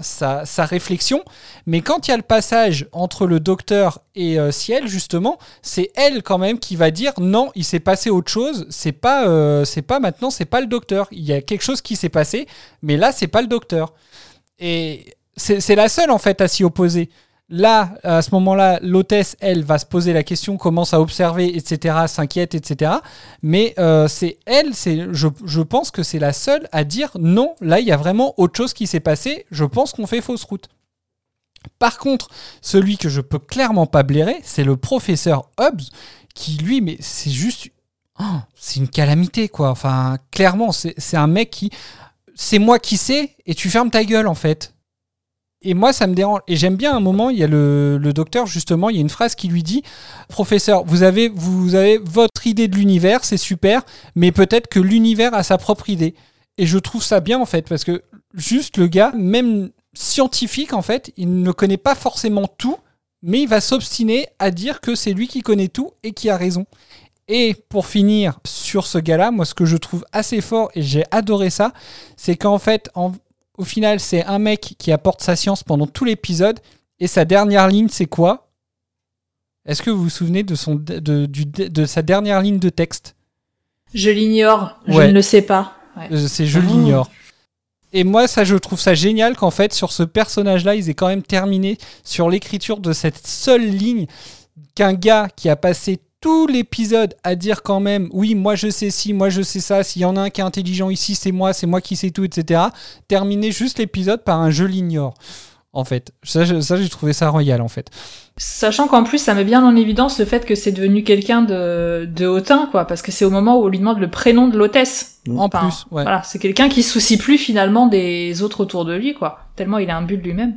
sa, réflexion. Mais quand il y a le passage entre le docteur et euh, Ciel, justement, c'est elle quand même qui va dire non, il s'est passé autre chose. C'est pas, euh, c'est pas maintenant, c'est pas le docteur. Il y a quelque chose qui s'est passé, mais là, c'est pas le docteur. Et c'est c'est la seule en fait à s'y opposer. Là, à ce moment-là, l'hôtesse, elle, va se poser la question, commence à observer, etc., s'inquiète, etc. Mais euh, c'est elle, je, pense que c'est la seule à dire non, là, il y a vraiment autre chose qui s'est passé, je pense qu'on fait fausse route. Par contre, celui que je peux clairement pas blairer, c'est le professeur Hobbs, qui lui, mais c'est juste. oh, c'est une calamité, quoi. Enfin, clairement, c'est c'est un mec qui. C'est moi qui sais, et tu fermes ta gueule, en fait et moi, ça me dérange. Et j'aime bien un moment, il y a le, docteur, justement, il y a une phrase qui lui dit Professeur, vous avez, vous avez votre idée de l'univers, c'est super, mais peut-être que l'univers a sa propre idée. Et je trouve ça bien, en fait, parce que juste le gars, même scientifique, en fait, il ne connaît pas forcément tout, mais il va s'obstiner à dire que c'est lui qui connaît tout et qui a raison. Et pour finir sur ce gars-là, moi, ce que je trouve assez fort, et j'ai adoré ça, c'est qu'en fait, au final, c'est un mec qui apporte sa science pendant tout l'épisode, et sa dernière ligne, c'est quoi? Est-ce que vous vous souvenez de, son, de, du- de sa dernière ligne de texte? Je l'ignore, je Ouais. ne le sais pas. Ouais. Euh, C'est je l'ignore. Et moi, ça, je trouve ça génial qu'en fait, sur ce personnage-là, ils aient quand même terminé sur l'écriture de cette seule ligne qu'un gars qui a passé tout l'épisode à dire quand même, oui, moi je sais ci, moi je sais ça, s'il y en a un qui est intelligent ici, c'est moi, c'est moi qui sais tout, etc. Terminer juste l'épisode par un je l'ignore. En fait, ça, je- ça j'ai trouvé ça royal en fait. Sachant qu'en plus, ça met bien en évidence le fait que c'est devenu quelqu'un de, de hautain, quoi, parce que c'est au moment où on lui demande le prénom de l'hôtesse. En Enfin, plus, ouais. Voilà, c'est quelqu'un qui se soucie plus finalement des autres autour de lui, quoi. Tellement il a un but de lui-même.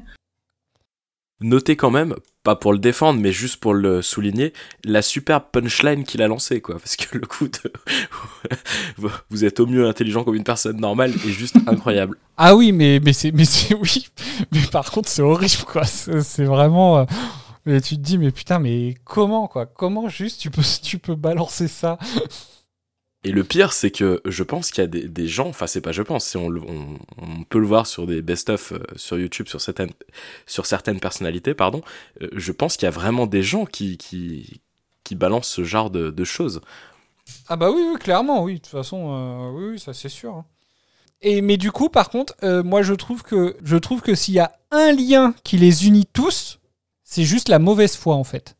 Notez quand même, pas pour le défendre, mais juste pour le souligner, la superbe punchline qu'il a lancée, quoi. Parce que le coup de. Vous êtes au mieux intelligent comme une personne normale est juste incroyable. Ah oui, mais, mais c'est mais oui. Mais par contre, c'est horrible quoi. C'est c'est vraiment. euh, mais tu te dis, mais putain, mais comment quoi? Comment juste tu peux tu peux balancer ça? Et le pire, c'est que je pense qu'il y a des, gens, enfin c'est pas je pense, on, peut le voir sur des best-of euh, sur YouTube, sur certaines, personnalités, pardon, euh, je pense qu'il y a vraiment des gens qui, balancent ce genre de, choses. Ah bah oui, clairement, oui. De toute façon, euh, oui, ça c'est sûr. hein. Et mais du coup, par contre, moi je trouve que je trouve que s'il y a un lien qui les unit tous, c'est juste la mauvaise foi en fait.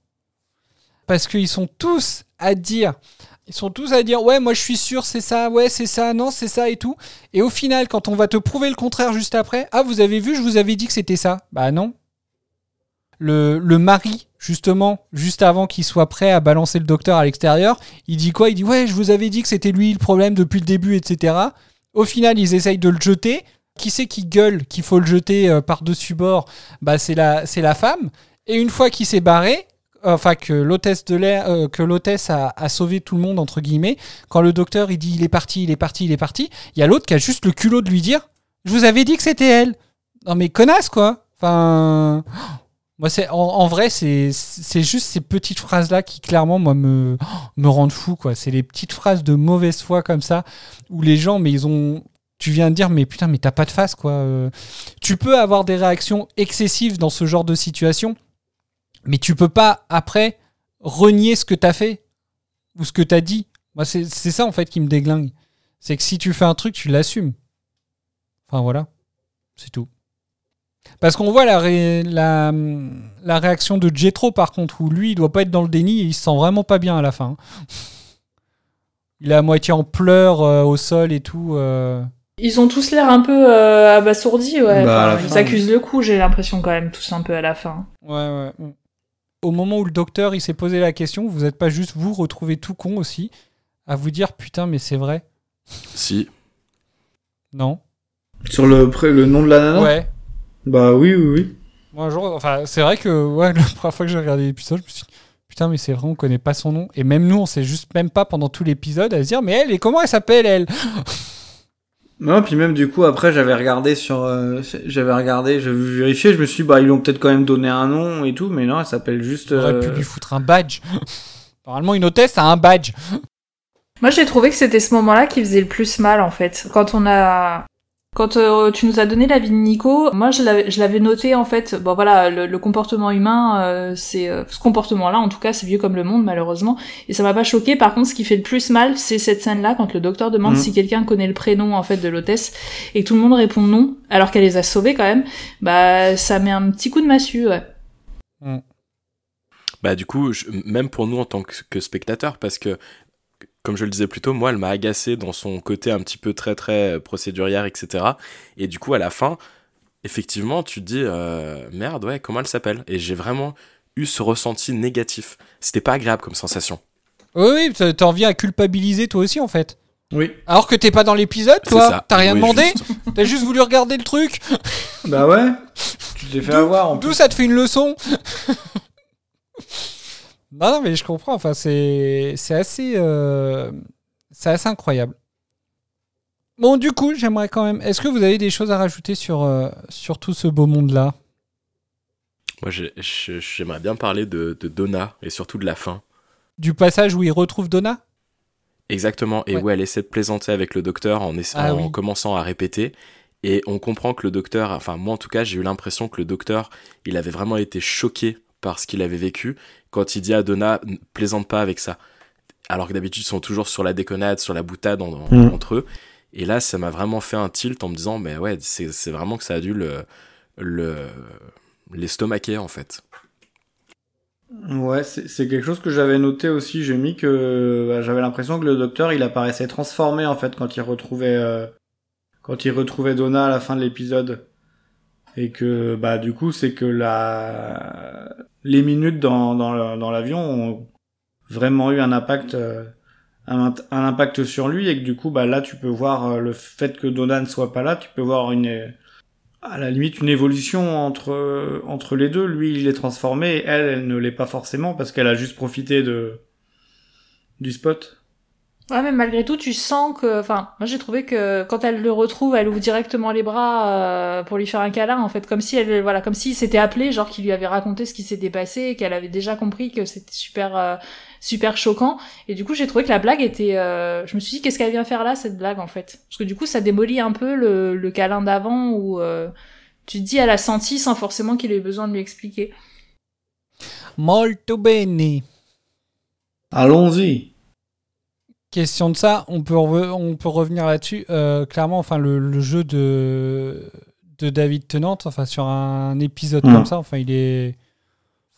Parce qu'ils sont tous à dire, ils sont tous à dire, ouais, moi je suis sûr, c'est ça, ouais, c'est ça, non, c'est ça et tout. Et au final, quand on va te prouver le contraire juste après, ah, vous avez vu, je vous avais dit que c'était ça. Bah non. Le, le mari, justement, juste avant qu'il soit prêt à balancer le docteur à l'extérieur, il dit quoi? Il dit ouais, je vous avais dit que c'était lui le problème depuis le début, etc. Au final, ils essayent de le jeter. Qui c'est qui gueule qu'il faut le jeter euh, par-dessus bord? Bah c'est la, c'est la femme. Et une fois qu'il s'est barré, enfin que l'hôtesse de l'air, euh, que l'hôtesse a, a sauvé tout le monde entre guillemets, quand le docteur il dit il est parti, il est parti, il est parti, il y a l'autre qui a juste le culot de lui dire je vous avais dit que c'était elle. Non mais connasse quoi. Enfin, moi c'est en, vrai c'est c'est juste ces petites phrases là qui clairement moi me me rendent fou quoi. C'est les petites phrases de mauvaise foi comme ça où les gens mais ils ont tu viens de dire mais putain mais t'as pas de face quoi. Euh, Tu peux avoir des réactions excessives dans ce genre de situation, mais tu peux pas après renier ce que t'as fait ou ce que t'as dit. Moi c'est c'est ça en fait qui me déglingue. C'est que si tu fais un truc tu l'assumes. Enfin voilà, c'est tout. Parce qu'on voit la, ré- la, la réaction de Jetro par contre, où lui il doit pas être dans le déni et il se sent vraiment pas bien à la fin. Il est à moitié en pleurs euh, au sol et tout. euh. Ils ont tous l'air un peu euh, abasourdis, ouais. Bah, Enfin, ils fin, accusent le coup, j'ai l'impression quand même, tous un peu à la fin. Ouais, ouais. Au moment où le docteur il s'est posé la question, vous n'êtes pas juste vous retrouvé tout con aussi à vous dire putain mais c'est vrai Si. Non. Sur le, nom de la nana Ouais. Bah oui, oui, oui. Moi un jour, enfin c'est vrai que ouais, la première fois que j'ai regardé l'épisode, je me suis dit putain mais c'est vrai on connaît pas son nom et même nous on sait juste même pas pendant tout l'épisode à se dire mais elle et comment elle s'appelle elle? Non, puis même du coup, après, j'avais regardé sur. euh, j'avais regardé, j'ai vérifié, je me suis dit, bah, ils l'ont peut-être quand même donné un nom et tout, mais non, elle s'appelle juste. On aurait euh, pu lui foutre un badge. Normalement une hôtesse a un badge. Moi, j'ai trouvé que c'était ce moment-là qui faisait le plus mal, en fait. Quand on a, Quand euh, tu nous as donné l'avis de Nico, moi je l'avais, je l'avais noté en fait. Bon voilà, le, le comportement humain, euh, c'est euh, ce comportement-là, en tout cas, c'est vieux comme le monde malheureusement, et ça m'a pas choqué. Par contre, ce qui fait le plus mal, c'est cette scène-là quand le docteur demande Mhm. si quelqu'un connaît le prénom en fait de l'hôtesse et que tout le monde répond non, alors qu'elle les a sauvés quand même. Bah ça met un petit coup de massue, ouais. Bah du coup, je- même pour nous en tant que, que spectateurs, parce que comme je le disais plus tôt, moi, elle m'a agacé dans son côté un petit peu très très euh, procédurière, etc. Et du coup, à la fin, effectivement, tu te dis euh, merde, ouais, comment elle s'appelle? Et j'ai vraiment eu ce ressenti négatif. C'était pas agréable comme sensation. Oui, oui, t'as t'as envie à culpabiliser toi aussi en fait. Oui. Alors que t'es pas dans l'épisode, toi, t'as rien Oui, demandé, t'as juste voulu regarder le truc? Bah ouais. Tu t'es fait avoir en D'où ça te fait une leçon? Non, non, mais je comprends. Enfin, c'est c'est assez, euh, c'est assez incroyable. Bon, du coup, j'aimerais quand même. Est-ce que vous avez des choses à rajouter sur euh, sur tout ce beau monde-là? Moi, j'aimerais bien parler de, de Donna et surtout de la fin. Du passage où il retrouve Donna? Exactement, et Ouais. où elle essaie de plaisanter avec le docteur en, Ah en oui. commençant à répéter. Et on comprend que le docteur, enfin moi en tout cas, j'ai eu l'impression que le docteur, il avait vraiment été choqué par ce qu'il avait vécu quand il dit à Donna, plaisante pas avec ça. Alors que d'habitude, ils sont toujours sur la déconnade, sur la boutade en- en- Mm. entre eux. Et là, ça m'a vraiment fait un tilt en me disant, mais ouais, c'est c'est vraiment que ça a dû le le l'estomaquer en fait. Ouais, c'est c'est quelque chose que j'avais noté aussi. J'ai mis que bah, j'avais l'impression que le docteur, il apparaissait transformé en fait quand il retrouvait euh, quand il retrouvait Donna à la fin de l'épisode, et que bah du coup c'est que la les minutes dans dans l'avion ont vraiment eu un impact euh, un, impact sur lui et que du coup bah là tu peux voir euh, le fait que Donna ne soit pas là, tu peux voir une à la limite une évolution entre entre les deux. Lui, il est transformé, elle, elle ne l'est pas forcément parce qu'elle a juste profité de du spot. Ouais, mais malgré tout, tu sens que, enfin, moi j'ai trouvé que quand elle le retrouve, elle ouvre directement les bras euh, pour lui faire un câlin, en fait, comme si elle, voilà, comme s'il s'était appelé, genre qu'il lui avait raconté ce qui s'était passé, et qu'elle avait déjà compris que c'était super, euh, super choquant. Et du coup, j'ai trouvé que la blague était, euh, je me suis dit, qu'est-ce qu'elle vient faire là, cette blague, en fait, parce que du coup, ça démolit un peu le, le câlin d'avant où euh, tu te dis, elle a senti sans forcément qu'il ait besoin de lui expliquer. Molto bene. Allons-y. Question de ça, on peut, on peut revenir là-dessus. Euh, clairement, enfin, le, le jeu de, de David Tennant, enfin, sur un épisode Mm. comme ça, enfin, il est.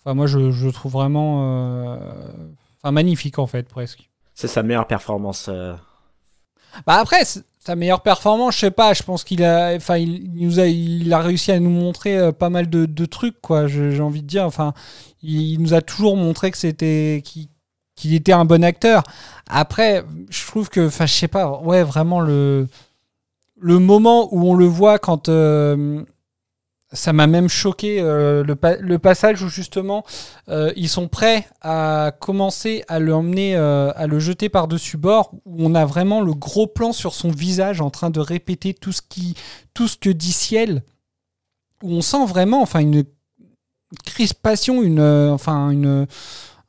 Enfin, moi, je, trouve vraiment. euh, Enfin, magnifique, en fait, presque. C'est sa meilleure performance. euh. Bah après, sa meilleure performance, je sais pas, je pense qu'il a, enfin, il, il nous a, il a réussi à nous montrer euh, pas mal de, de trucs, quoi. J'ai envie de dire, enfin, il, il nous a toujours montré que c'était, qu'il qu'il était un bon acteur. Après, je trouve que, enfin, je sais pas, ouais, vraiment le, le moment où on le voit quand, euh, ça m'a même choqué euh, le, le passage où justement euh, ils sont prêts à commencer à le emmener, à le jeter par-dessus bord, où on a vraiment le gros plan sur son visage en train de répéter tout ce, qui, tout ce que dit Ciel, où on sent vraiment enfin, une crispation, une, enfin, une,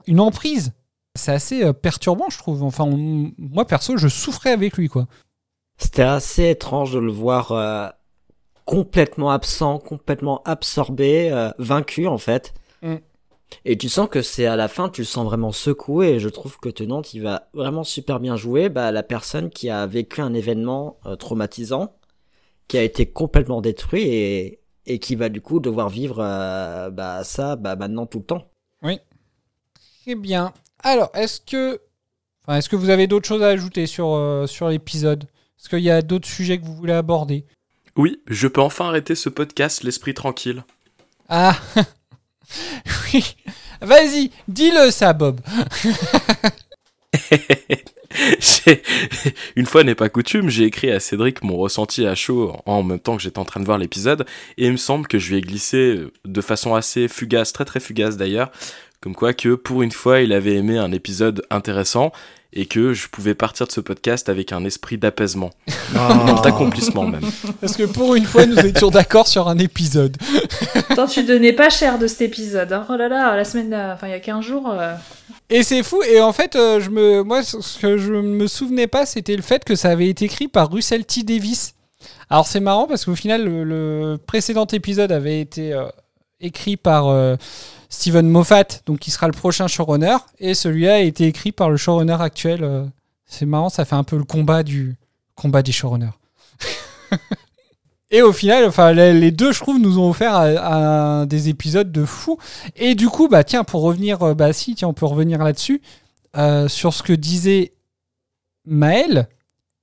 une emprise. C'est assez euh, perturbant, je trouve. Enfin, on- moi, perso, je souffrais avec lui, quoi. C'était assez étrange de le voir euh, complètement absent, complètement absorbé, euh, vaincu en fait. Mm. Et tu sens que c'est à la fin, tu le sens vraiment secoué. Et je trouve que Tenant, il va vraiment super bien jouer bah, la personne qui a vécu un événement euh, traumatisant, qui a été complètement détruit et, et qui va du coup devoir vivre bah, ça bah, maintenant tout le temps. Oui. Très bien. Alors, est-ce que, enfin, est-ce que vous avez d'autres choses à ajouter sur, euh, sur l'épisode? Est-ce qu'il y a d'autres sujets que vous voulez aborder? Oui, je peux enfin arrêter ce podcast, l'esprit tranquille. Ah! Oui. Vas-y, dis-le ça, Bob. Une fois n'est pas coutume, j'ai écrit à Cédric mon ressenti à chaud en même temps que j'étais en train de voir l'épisode, et il me semble que je lui ai glissé de façon assez fugace, très très fugace d'ailleurs, comme quoi que pour une fois il avait aimé un épisode intéressant et que je pouvais partir de ce podcast avec un esprit d'apaisement, Ah. d'accomplissement même. Parce que pour une fois, nous étions d'accord sur un épisode. Attends, tu donnais pas cher de cet épisode. Hein. Oh là là, la semaine, euh, enfin il y a 15 jours. euh, Et c'est fou. Et en fait, euh, je me, moi, ce que je me souvenais pas, c'était le fait que ça avait été écrit par Russell T. Davis. Alors c'est marrant parce qu'au final, le, le précédent épisode avait été euh, écrit par euh, Steven Moffat, donc qui sera le prochain showrunner, et celui-là a été écrit par le showrunner actuel. euh. c'est marrant, ça fait un peu le combat du combat des showrunners. Et au final, enfin, les deux, je trouve, nous ont offert des épisodes de fou. Et du coup, bah tiens, pour revenir, euh, bah si, tiens, on peut revenir là-dessus euh, sur ce que disait Maël.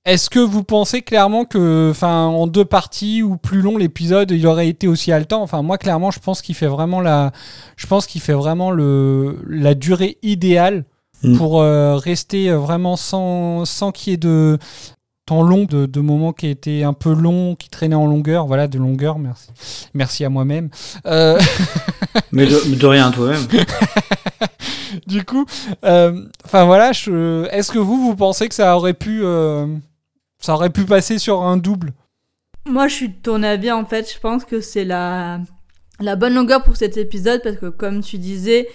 Est-ce que vous pensez clairement que, enfin, en deux parties ou plus long, l'épisode, il aurait été aussi haletant? Enfin, moi, clairement, je pense qu'il fait vraiment la, je pense qu'il fait vraiment le la durée idéale Mm. pour euh, rester euh, vraiment sans sans qu'il y ait de temps long, de, de moments qui étaient un peu longs, qui traînaient en longueur. Voilà, de longueur. Merci, merci à moi-même. Euh, Mais de, de rien toi-même. du coup, euh, enfin voilà, je- est-ce que vous, vous pensez que ça aurait pu, euh, ça aurait pu passer sur un double Moi, je suis de ton avis, en fait. Je pense que c'est la, la bonne longueur pour cet épisode parce que, comme tu disais,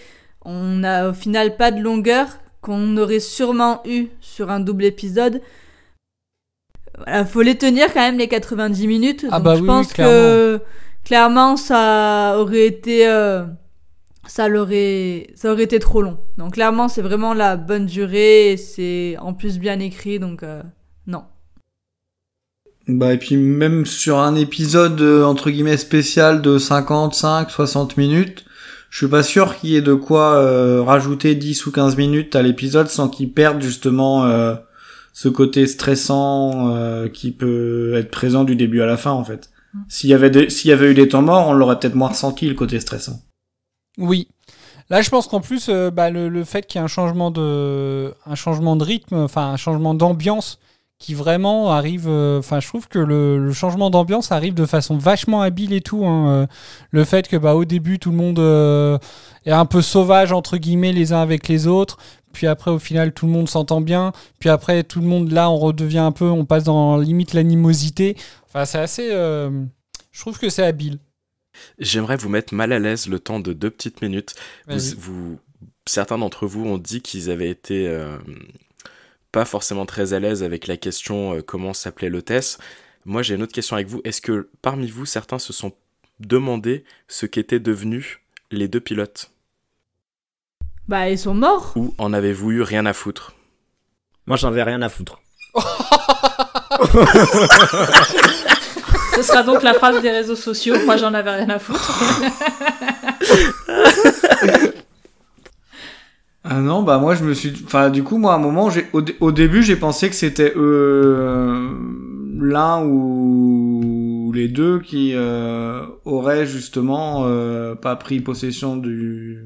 on n'a au final pas de longueur qu'on aurait sûrement eu sur un double épisode. Voilà, faut les tenir quand même les 90 minutes. Ah donc bah je oui, pense oui, que clairement ça aurait été euh, ça l'aurait ça aurait été trop long. Donc clairement c'est vraiment la bonne durée et c'est en plus bien écrit donc euh. Bah et puis même sur un épisode euh, entre guillemets spécial de 55 60 minutes, je suis pas sûr qu'il y ait de quoi euh, rajouter 10 ou 15 minutes à l'épisode sans qu'il perde justement euh, ce côté stressant euh, qui peut être présent du début à la fin en fait. S'il y avait des- s'il y avait eu des temps morts, on l'aurait peut-être moins ressenti le côté stressant. Oui. Là, je pense qu'en plus, euh, bah, le, le fait qu'il y ait un changement de, un changement de rythme, enfin un changement d'ambiance, qui vraiment arrive. euh, Enfin, je trouve que le, le changement d'ambiance arrive de façon vachement habile et tout. hein, euh, le fait que, bah, au début, tout le monde euh, est un peu sauvage entre guillemets les uns avec les autres. Puis après, au final, tout le monde s'entend bien. Puis après, tout le monde, là, on redevient un peu, on passe dans limite l'animosité. Enfin, c'est assez. euh, je trouve que c'est habile. J'aimerais vous mettre mal à l'aise le temps de deux petites minutes. Vous, certains d'entre vous ont dit qu'ils avaient été pas forcément très à l'aise avec la question euh, comment s'appelait l'hôtesse. Moi, j'ai une autre question avec vous. Est-ce que parmi vous, certains se sont demandé ce qu'étaient devenus les deux pilotes? Bah ils sont morts. Ou en avez-vous eu rien à foutre? Moi, j'en avais rien à foutre. Ce sera donc la phrase des réseaux sociaux. Moi, j'en avais rien à foutre. Ah non, bah moi je me suis, enfin du coup moi à un moment j'ai, au, dé- au début j'ai pensé que c'était euh, l'un ou les deux qui euh, auraient justement euh, pas pris possession du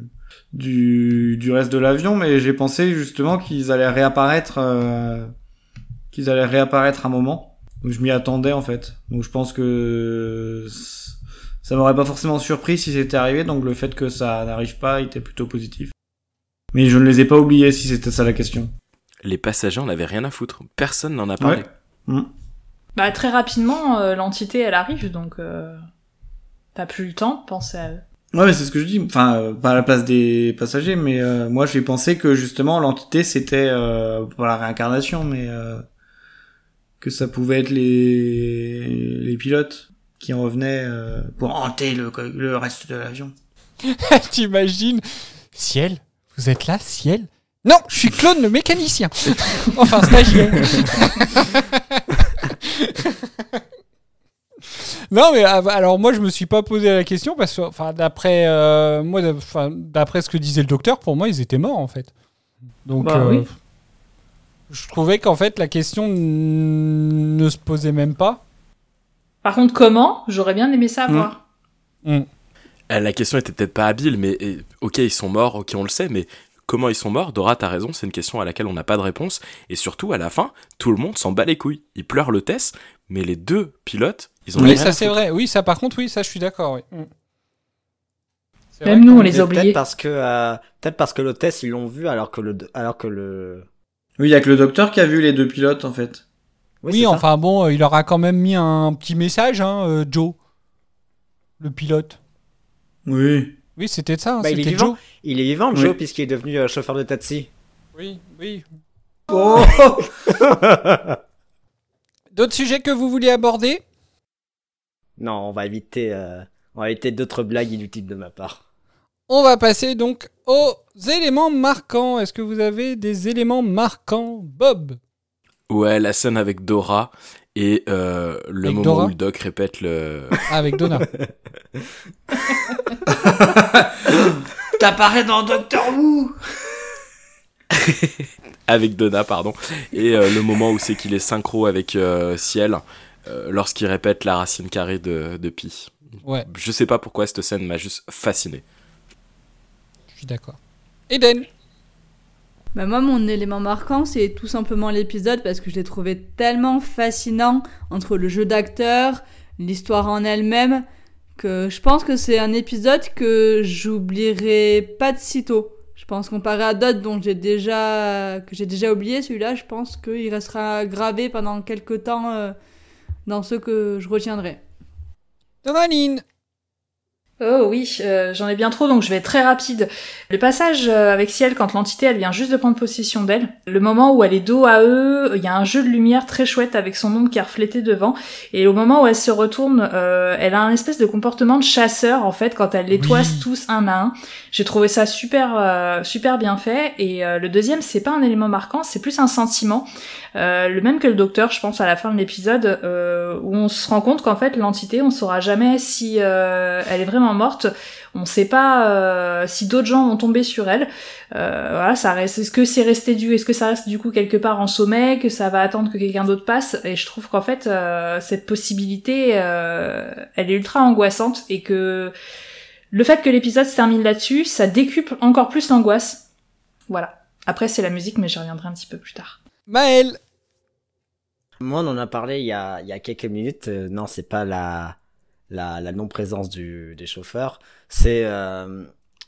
du du reste de l'avion, mais j'ai pensé justement qu'ils allaient réapparaître, euh, qu'ils allaient réapparaître un moment. Donc je m'y attendais en fait. Donc je pense que ça m'aurait pas forcément surpris si c'était arrivé, donc le fait que ça n'arrive pas était plutôt positif. Mais je ne les ai pas oubliés si c'était ça la question. Les passagers en avaient rien à foutre. Personne n'en a parlé. Ouais. Mm. Bah, très rapidement, euh, l'entité, elle arrive, donc euh, t'as plus le temps de penser à eux. Ouais, mais c'est ce que je dis. Enfin, euh, pas à la place des passagers, mais euh, moi j'ai pensé que justement l'entité c'était euh, pas la réincarnation, mais euh, que ça pouvait être les les pilotes qui en revenaient euh, pour hanter le, le reste de l'avion. T'imagines? Ciel? Vous êtes là, Ciel? Non, je suis Claude le mécanicien. enfin, stagiaire. non, mais ah, alors moi, je me suis pas posé la question parce que, enfin, d'après euh, moi, d'après ce que disait le docteur, pour moi, ils étaient morts en fait. Donc, Bah euh, oui. je trouvais qu'en fait, la question n- ne se posait même pas. Par contre, comment? J'aurais bien aimé savoir. Euh, La question était peut-être pas habile, mais ok, ils sont morts, ok, on le sait, mais comment ils sont morts? Dora, t'as raison, c'est une question à laquelle on n'a pas de réponse. Et surtout, à la fin, tout le monde s'en bat les couilles. Ils pleurent l'hôtesse, mais les deux pilotes, ils ont Oui, rien ça c'est vrai. Oui, ça par contre, oui, ça je suis d'accord. Oui. Mm. C'est Même vrai nous, on les a oubliés. Peut-être parce que, euh, peut-être parce que l'hôtesse, ils l'ont vu alors que le, alors que le. Oui, il y a que le docteur qui a vu les deux pilotes en fait. Oui, Oui, c'est ça. enfin bon, euh, il leur a quand même mis un petit message, hein, euh, Joe, le pilote. Oui. Oui, c'était ça. hein, Bah, il est vivant. Joe. Il est vivant, Oui. Joe, puisqu'il est devenu euh, chauffeur de taxi. Oui, oui. Oh D'autres sujets que vous voulez aborder? Non, on va éviter, euh, on va éviter d'autres blagues inutiles de ma part. On va passer donc aux éléments marquants. Est-ce que vous avez des éléments marquants, Bob? Ouais, la scène avec Dora et euh, le Avec moment Dora où le doc répète le. Ah, Avec Donna. T'apparais dans Doctor Who avec Donna, pardon. Et euh, le moment où c'est qu'il est synchro avec euh, Ciel euh, lorsqu'il répète la racine carrée de, de pi. Ouais. Je sais pas pourquoi cette scène m'a juste fasciné. Je suis d'accord. Eden Bah moi, mon élément marquant, c'est tout simplement l'épisode parce que je l'ai trouvé tellement fascinant entre le jeu d'acteur, l'histoire en elle-même, que je pense que c'est un épisode que j'oublierai pas de sitôt. Je pense comparé à d'autres dont j'ai déjà que j'ai déjà oublié, celui-là, je pense qu'il restera gravé pendant quelques temps euh, dans ceux que je retiendrai. Oh oui, euh, j'en ai bien trop, donc je vais être très rapide. Le passage euh, avec Ciel, quand l'entité, elle vient juste de prendre possession d'elle, le moment où elle est dos à eux, il y a un jeu de lumière très chouette avec son ombre qui est reflété devant, et au moment où elle se retourne, euh, elle a un espèce de comportement de chasseur, en fait, quand elle les toise tous un à un. J'ai trouvé ça super, euh, super bien fait, et euh, le deuxième, c'est pas un élément marquant, c'est plus un sentiment, euh, le même que le docteur, je pense, à la fin de l'épisode, euh, où on se rend compte qu'en fait, l'entité, on saura jamais si euh, elle est vraiment morte. On sait pas euh, si d'autres gens vont tomber sur elle. Euh, voilà, ça reste. Est-ce que c'est resté du, est-ce que ça reste du coup quelque part en sommeil, que ça va attendre que quelqu'un d'autre passe? Et je trouve qu'en fait, euh, cette possibilité, euh, elle est ultra angoissante et que le fait que l'épisode se termine là-dessus, ça décuple encore plus l'angoisse. Voilà. Après, c'est la musique, mais j'y reviendrai un petit peu plus tard. Maël Moi, on en a parlé il y a, il y a quelques minutes. Euh, non, c'est pas la, la, la non-présence du, des chauffeurs. C'est, euh,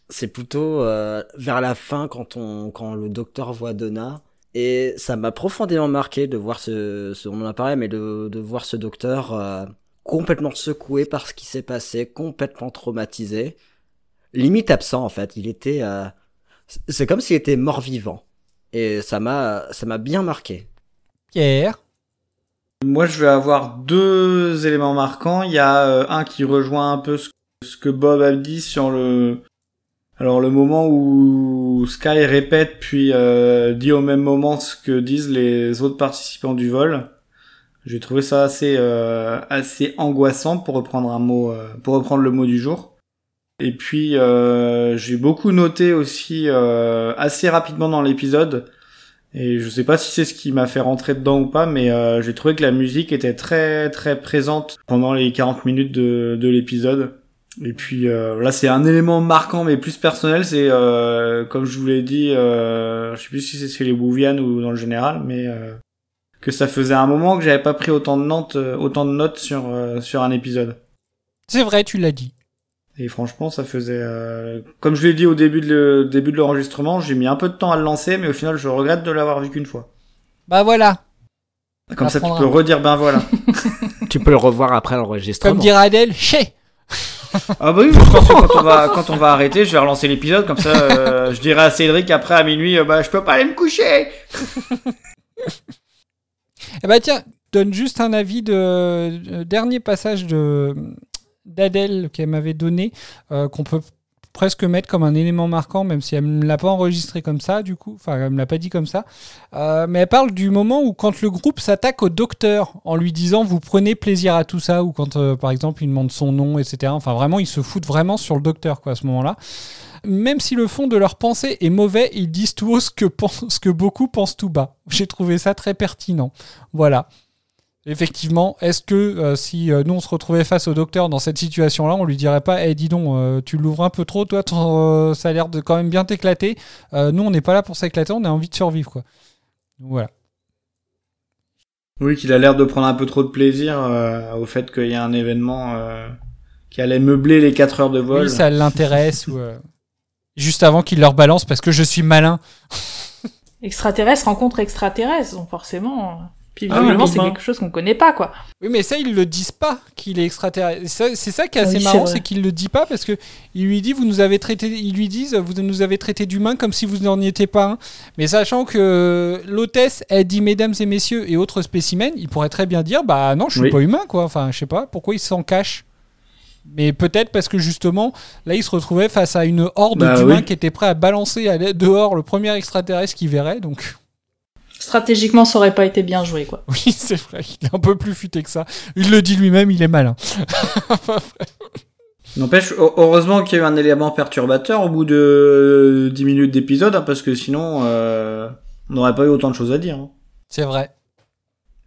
c'est plutôt euh, vers la fin quand on, quand le docteur voit Donna. Et ça m'a profondément marqué de voir ce, ce, on en a mais de, de voir ce docteur euh, complètement secoué par ce qui s'est passé, complètement traumatisé, limite absent en fait. Il était, euh, c'est comme s'il était mort-vivant. Et ça m'a, ça m'a bien marqué. Pierre? Moi, je vais avoir deux éléments marquants. Il y a euh, un qui rejoint un peu ce, que Bob a dit sur le... Alors le moment où Sky répète puis euh, dit au même moment ce que disent les autres participants du vol. J'ai trouvé ça assez euh, assez angoissant pour reprendre un mot euh, pour reprendre le mot du jour. Et puis j'ai beaucoup noté aussi assez rapidement dans l'épisode et je sais pas si c'est ce qui m'a fait rentrer dedans ou pas, mais euh, j'ai trouvé que la musique était très très présente pendant les 40 minutes de, de l'épisode. Et puis euh, là c'est un élément marquant mais plus personnel, c'est euh, comme je vous l'ai dit, euh, je sais plus si c'est chez les Bouvian ou dans le général, mais que ça faisait un moment que j'avais pas pris autant de notes, autant de notes sur sur un épisode. C'est vrai, tu l'as dit. Et franchement, ça faisait, euh, comme je l'ai dit au début de le début de l'enregistrement, j'ai mis un peu de temps à le lancer, mais au final, je regrette de l'avoir vu qu'une fois. Bah voilà. Comme On ça, tu peux redire ben voilà. tu peux le revoir après l'enregistrement. Comme dirait Adèle, chez Ah bah oui, je pense que quand on va quand on va arrêter, je vais relancer l'épisode comme ça. euh, je dirai à Cédric après à minuit, euh, bah je peux pas aller me coucher. Eh bah tiens, donne juste un avis de dernier passage de d'Adèle qu'elle m'avait donné, euh, qu'on peut presque mettre comme un élément marquant, même si elle ne l'a pas enregistré comme ça, du coup, enfin, elle me l'a pas dit comme ça. Euh, mais elle parle du moment où, quand le groupe s'attaque au docteur en lui disant vous prenez plaisir à tout ça, ou quand, euh, par exemple, il demande son nom, etc. Enfin, vraiment, ils se foutent vraiment sur le docteur, quoi, à ce moment-là. Même si le fond de leur pensée est mauvais, ils disent tout haut ce que, ce que beaucoup pensent tout bas. J'ai trouvé ça très pertinent. Voilà. Effectivement, est-ce que euh, si euh, nous on se retrouvait face au docteur dans cette situation-là, on lui dirait pas, eh dis donc, euh, tu l'ouvres un peu trop, toi, ton, euh, ça a l'air de quand même bien t'éclater. Euh, nous, on n'est pas là pour s'éclater, on a envie de survivre, quoi. Donc, voilà. Oui, qu'il a l'air de prendre un peu trop de plaisir euh, au fait qu'il y a un événement euh, qui allait meubler les 4 heures de vol. Oui, ça l'intéresse ou euh, juste avant qu'il leur balance parce que je suis malin. Extraterrestre rencontre extraterrestre, donc forcément. Puis Ah, oui, c'est Robin. quelque chose qu'on connaît pas, quoi. Oui, mais ça, ils le disent pas qu'il est extraterrestre. C'est ça qui est Ah assez oui, marrant, c'est qu'ils le disent pas parce que il lui dit, vous nous avez traité, ils lui disent, vous nous avez traité d'humains comme si vous n'en étiez pas un. Mais sachant que l'hôtesse, elle dit, mesdames et messieurs et autres spécimens, il pourrait très bien dire, bah non, je suis Oui. pas humain, quoi. Enfin, je sais pas, pourquoi il s'en cache. Mais peut-être parce que justement, là, il se retrouvait face à une horde Bah d'humains oui. qui étaient prêts à balancer à dehors le premier extraterrestre qu'il verrait. Donc, Stratégiquement, ça aurait pas été bien joué, quoi. oui, c'est vrai, il est un peu plus futé que ça. Il le dit lui-même, il est malin. N'empêche, heu- heureusement qu'il y a eu un élément perturbateur au bout de 10 minutes d'épisode, hein, parce que sinon, euh, on n'aurait pas eu autant de choses à dire. hein. C'est vrai.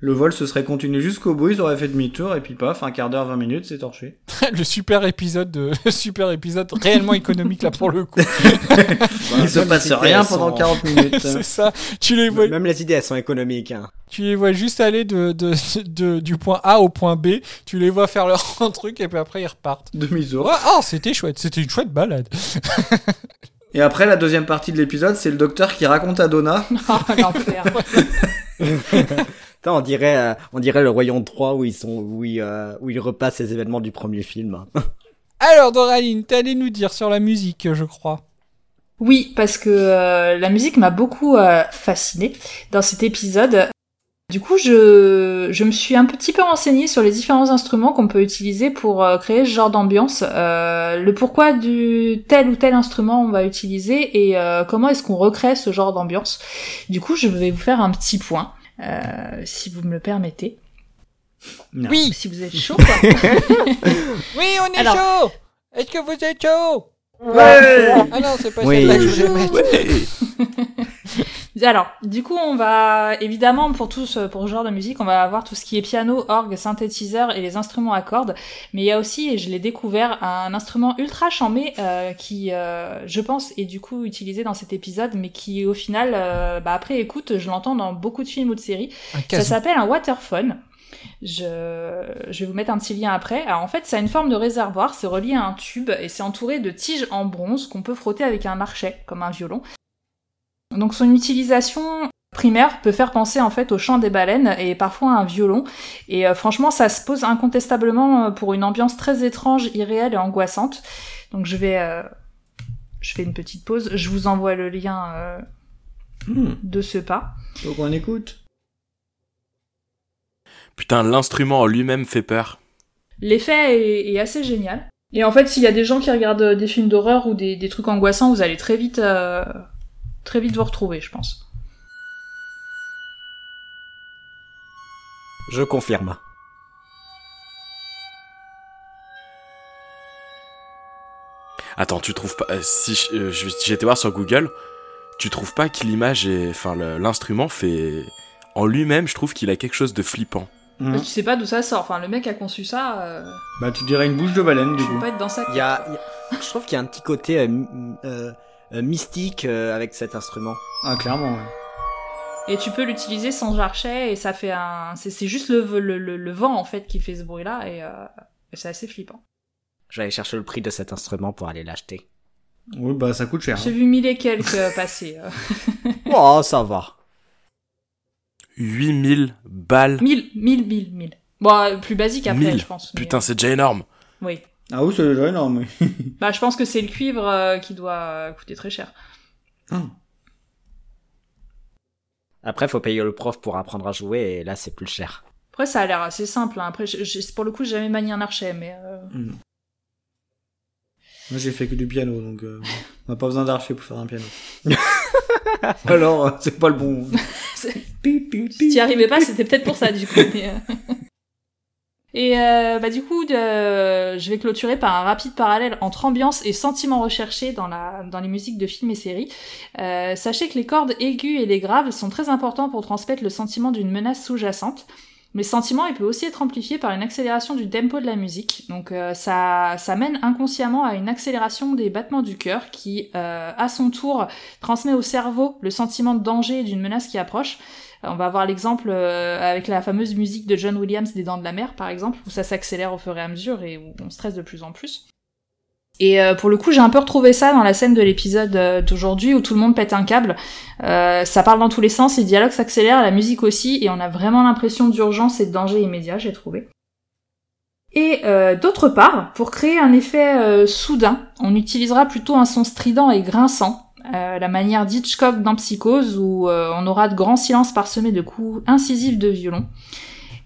Le vol se serait continué jusqu'au bout, ils auraient fait demi-tour, et puis paf, un quart d'heure, 20 minutes, c'est torché. le super épisode de le super épisode réellement économique là pour le coup. Il se passe rien pendant sont- 40 minutes. c'est ça. Tu les vois, Même les idées, elles sont économiques. Hein. tu les vois juste aller de, de, de- du point A au point B. Tu les vois faire leur truc et puis après ils repartent. Demi-tour. Ouais, oh, c'était chouette. C'était une chouette balade. Et après, la deuxième partie de l'épisode, c'est le docteur qui raconte à Donna. Oh, l'enfer. Putain, on dirait, euh, on dirait le Royaume 3 où ils sont, où ils, euh, où ils repassent les événements du premier film. Alors Doraline, t'allais nous dire sur la musique, je crois. Oui, parce que euh, la musique m'a beaucoup euh, fascinée dans cet épisode. Du coup, je, je me suis un petit peu renseignée sur les différents instruments qu'on peut utiliser pour euh, créer ce genre d'ambiance, euh, le pourquoi du tel ou tel instrument on va utiliser et euh, comment est-ce qu'on recrée ce genre d'ambiance. Du coup, je vais vous faire un petit point, si vous me le permettez. Non. Oui, Si vous êtes chaud, quoi. oui, on est Alors- chaud. Est-ce que vous êtes chaud? Ouais Ah non, c'est pas Oui. celle-là que je voulais mettre. Alors, du coup, on va évidemment pour tout ce, pour ce genre de musique, on va avoir tout ce qui est piano, orgue, synthétiseur et les instruments à cordes. Mais il y a aussi, et je l'ai découvert, un instrument ultra chambé euh, qui, euh, je pense, est du coup utilisé dans cet épisode, mais qui au final, euh, bah, après écoute, je l'entends dans beaucoup de films ou de séries. Ça s'appelle un waterphone. Je, je vais vous mettre un petit lien après. Alors en fait, ça a une forme de réservoir, c'est relié à un tube et c'est entouré de tiges en bronze qu'on peut frotter avec un archet, comme un violon. Donc son utilisation primaire peut faire penser en fait au chant des baleines et parfois à un violon. Et euh, franchement, ça se pose incontestablement euh, pour une ambiance très étrange, irréelle et angoissante. Donc je vais, euh, je fais une petite pause. Je vous envoie le lien euh, Hmm, de ce pas. faut qu'on écoute. Putain, l'instrument en lui-même fait peur. L'effet est, est assez génial. Et en fait, s'il y a des gens qui regardent des films d'horreur ou des, des trucs angoissants, vous allez très vite, euh, très vite vous retrouver, je pense. Je confirme. Attends, tu trouves pas... euh, Si je- euh, je- j'ai été voir sur Google, tu trouves pas que l'image est... Enfin, l'instrument fait... En lui-même, je trouve qu'il a quelque chose de flippant. Hmm. Tu sais pas d'où ça sort. Enfin, le mec a conçu ça. Euh, Bah, tu dirais une bouche de baleine, du je coup. pas être dans sa. Il y a, il y a- je trouve qu'il y a un petit côté euh, m- euh, euh, mystique euh, avec cet instrument. Ah, clairement, ouais. Et tu peux l'utiliser sans archet et ça fait un. C'est juste le, le, le, le vent en fait qui fait ce bruit-là et, euh, et c'est assez flippant. Je vais aller chercher le prix de cet instrument pour aller l'acheter. Oui, bah, ça coûte cher. J'ai hein. vu mille et quelques euh, passer. euh. Oh, ça va. 8000 balles. Mille, mille, mille, mille. Bon, euh, plus basique après, 1000. je pense. Putain, euh, c'est déjà énorme. Oui. Ah oui, c'est déjà énorme. Bah, je pense que c'est le cuivre euh, qui doit euh, coûter très cher. Après, faut payer le prof pour apprendre à jouer et là, c'est plus cher. Après, ça a l'air assez simple. hein. Après, pour le coup, j'ai jamais manié un archet, mais. euh, Moi, j'ai fait que du piano, donc euh, on n'a pas besoin d'archer pour faire un piano. Alors, euh, c'est pas le bon. Si t'y arrivais pas, c'était peut-être pour ça, du coup. mais, euh. Et euh, bah, du coup, je vais clôturer par un rapide parallèle entre ambiance et sentiments recherchés dans, la, dans les musiques de films et séries. Euh, sachez que les cordes aiguës et les graves sont très importants pour transmettre le sentiment d'une menace sous-jacente. Mais sentiment, il peut aussi être amplifié par une accélération du tempo de la musique. Donc euh, ça, ça mène inconsciemment à une accélération des battements du cœur qui, euh, à son tour, transmet au cerveau le sentiment de danger et d'une menace qui approche. On va avoir l'exemple euh, avec la fameuse musique de John Williams des Dents de la Mer, par exemple, où ça s'accélère au fur et à mesure et où on stresse de plus en plus. Et euh, pour le coup, j'ai un peu retrouvé ça dans la scène de l'épisode euh, d'aujourd'hui où tout le monde pète un câble. Ça parle dans tous les sens, les dialogues s'accélèrent, la musique aussi, et on a vraiment l'impression d'urgence et de danger immédiat, j'ai trouvé. Et d'autre part, pour créer un effet soudain, on utilisera plutôt un son strident et grinçant, euh, la manière d'Hitchcock dans Psychose, où euh, on aura de grands silences parsemés de coups incisifs de violon.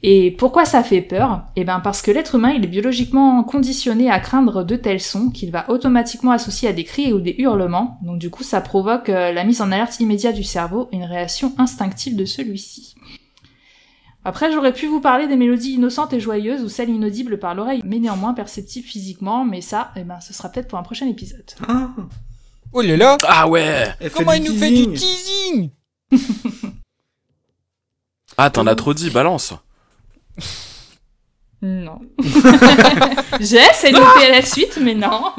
Et pourquoi ça fait peur? Eh ben parce que l'être humain il est biologiquement conditionné à craindre de tels sons qu'il va automatiquement associer à des cris ou des hurlements. Donc du coup ça provoque euh, la mise en alerte immédiate du cerveau et une réaction instinctive de celui-ci. Après j'aurais pu vous parler des mélodies innocentes et joyeuses ou celles inaudibles par l'oreille mais néanmoins perceptibles physiquement, mais ça, eh ben ce sera peut-être pour un prochain épisode. Ah, Oh là là Ah ouais elle fait Comment du il nous fait du teasing. Ah, t'en as trop dit, balance. Non. J'ai essayé de noter la suite, mais non.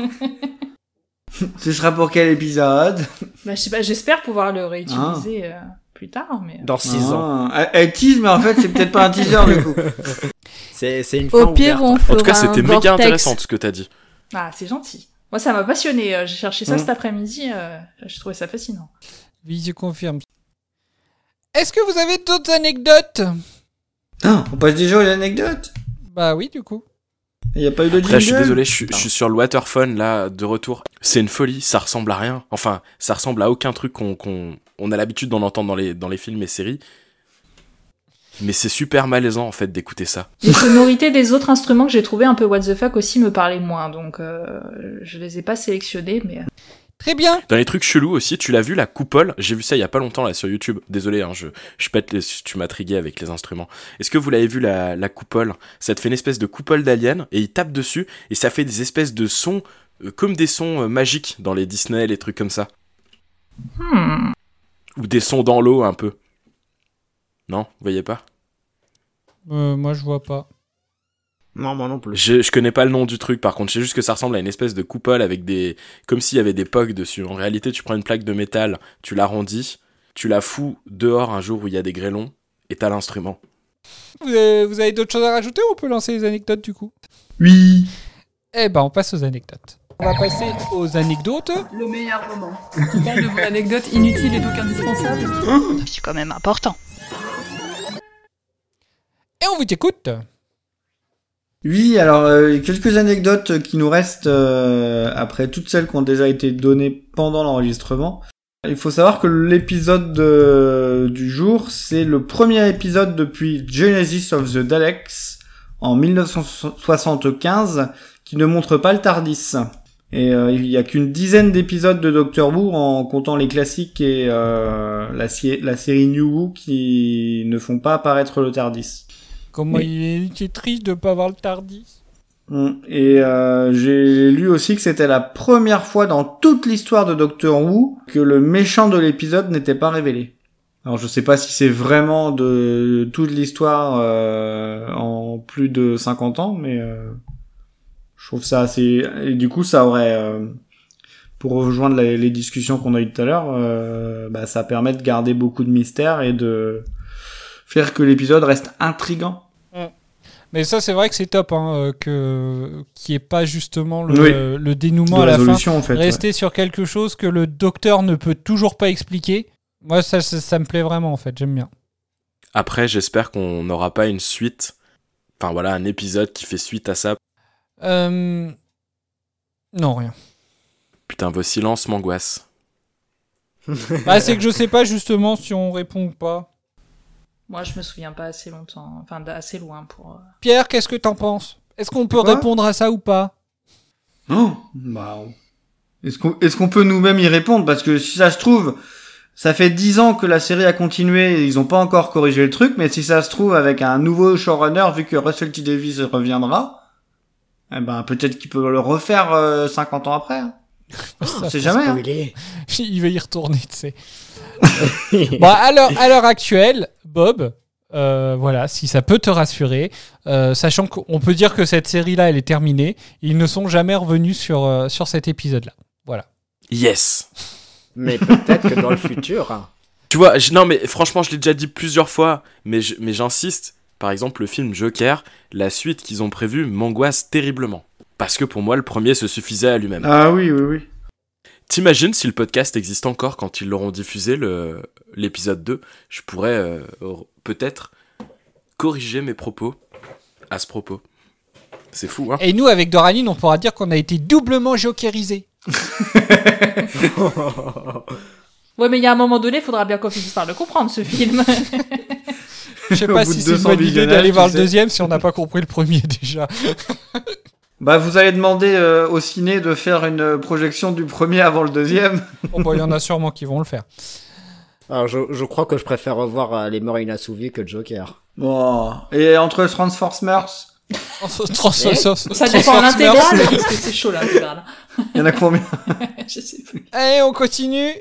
Ce sera pour quel épisode? Bah, je sais pas, j'espère pouvoir le réutiliser euh, plus tard, mais. Dans 6 ans. Ah, Elle, elle tease, mais en fait, c'est peut-être pas un teaser du coup. C'est c'est une fin Au pire, on fera En tout cas, c'était un méga vortex. intéressant ce que t'as dit. Ah, c'est gentil. Moi, ça m'a passionné. euh, J'ai cherché ça Mm. cet après-midi. euh, J'ai trouvé ça fascinant. Oui, je confirme. Est-ce que vous avez d'autres anecdotes? Ah, on passe déjà aux anecdotes. Bah oui, du coup. Il n'y a pas eu de Après, je suis désolé, je suis, je suis sur le waterphone là, de retour. C'est une folie, ça ressemble à rien. Enfin, ça ressemble à aucun truc qu'on qu'on on a l'habitude d'en entendre dans les, dans les films et séries. Mais c'est super malaisant en fait d'écouter ça. Les sonorités des autres instruments que j'ai trouvé un peu what the fuck aussi me parlaient moins, donc euh, je les ai pas sélectionnés, mais. Très bien. Dans les trucs chelous aussi, tu l'as vu la coupole? J'ai vu ça il y a pas longtemps là sur YouTube. Désolé, hein, je, je pète les, tu m'as trigué avec les instruments. Est-ce que vous l'avez vu la, la coupole? Ça te fait une espèce de coupole d'alien et il tape dessus et ça fait des espèces de sons euh, comme des sons euh, magiques dans les Disney, les trucs comme ça. Hmm. Ou des sons dans l'eau un peu. Non, vous voyez pas? Euh, moi, je vois pas. Non, moi non plus. je, je connais pas le nom du truc par contre, je sais juste que ça ressemble à une espèce de coupole avec des. comme s'il y avait des pogs dessus. En réalité, tu prends une plaque de métal, tu l'arrondis, tu la fous dehors un jour où il y a des grêlons et t'as l'instrument. Vous avez, vous avez d'autres choses à rajouter ou on peut lancer les anecdotes du coup? Oui. Eh ben, on passe aux anecdotes. On va passer aux anecdotes. Le meilleur moment. Tu parles de vos anecdotes inutiles et donc indispensables C'est quand même important. Et on vous écoute. Oui, alors euh, quelques anecdotes qui nous restent euh, après toutes celles qui ont déjà été données pendant l'enregistrement. Il faut savoir que l'épisode de- du jour, c'est le premier épisode depuis Genesis of the Daleks en 1975 qui ne montre pas le Tardis. Et euh, il y a qu'une dizaine d'épisodes de Doctor Who en comptant les classiques et euh, la, la série New Who qui ne font pas apparaître le Tardis. Comment il, est, triste de pas avoir le Tardis. Mm. Et euh, j'ai lu aussi que c'était la première fois dans toute l'histoire de Doctor Who que le méchant de l'épisode n'était pas révélé. Alors je sais pas si c'est vraiment de toute l'histoire euh, en plus de 50 ans, mais euh, je trouve ça assez... Et du coup ça aurait... euh, pour rejoindre les discussions qu'on a eues tout à l'heure, euh, bah, ça permet de garder beaucoup de mystère et de faire que l'épisode reste intrigant. Mais ça, c'est vrai que c'est top, hein, euh, que qu'il n'y ait pas justement le, Oui. le dénouement De à la fin. résolution, en fait, Rester sur quelque chose que le docteur ne peut toujours pas expliquer. Moi, ça, ça, ça me plaît vraiment, en fait. J'aime bien. Après, j'espère qu'on n'aura pas une suite. Enfin voilà, un épisode qui fait suite à ça. Euh... Non, rien. Putain, vos silences m'angoissent. Bah, c'est que je sais pas justement si on répond ou pas. Moi, je me souviens pas assez longtemps, enfin assez loin pour. euh, Pierre, qu'est-ce que t'en penses? Est-ce qu'on peut Quoi? répondre à ça ou pas? Oh, bah, est-ce qu'on est-ce qu'on peut nous-mêmes y répondre? Parce que si ça se trouve, ça fait dix ans que la série a continué, et ils ont pas encore corrigé le truc, mais si ça se trouve avec un nouveau showrunner, vu que Russell T Davis reviendra, eh ben peut-être qu'il peut le refaire euh, 50 ans après. hein. On sait jamais. hein. Il va y retourner, tu sais. bon, à l'heure, actuelle, Bob, euh, voilà, si ça peut te rassurer, euh, sachant qu'on peut dire que cette série-là, elle est terminée, ils ne sont jamais revenus sur, euh, sur cet épisode-là. Voilà. Yes Mais peut-être que dans le futur. hein. Tu vois, je- non mais franchement, je l'ai déjà dit plusieurs fois, mais j'insiste. Par exemple, le film Joker, la suite qu'ils ont prévue m'angoisse terriblement. Parce que pour moi, le premier se suffisait à lui-même. Ah oui, oui, oui. T'imagines si le podcast existe encore quand ils l'auront diffusé, l'épisode 2 Je pourrais euh, peut-être corriger mes propos à ce propos. C'est fou, hein? Et nous, avec Doraline, on pourra dire qu'on a été doublement jokerisés. Ouais, mais il y a un moment donné, il faudra bien qu'on finisse par le comprendre, ce film. Je sais pas si c'est une 200 bonne idée d'aller voir le deuxième si on n'a pas compris le premier déjà. Bah, vous allez demander euh, au ciné de faire une euh, projection du premier avant le deuxième. Bon, bah, il y en a sûrement qui vont le faire. Alors, je, je crois que je préfère revoir euh, Les Morts Inassouvis que Joker. Bon. Et entre Transformers, Trans- Ça dépend l'intégrale, parce que c'est chaud l'intégrale. il y en a combien? Je sais plus. Allez, on continue.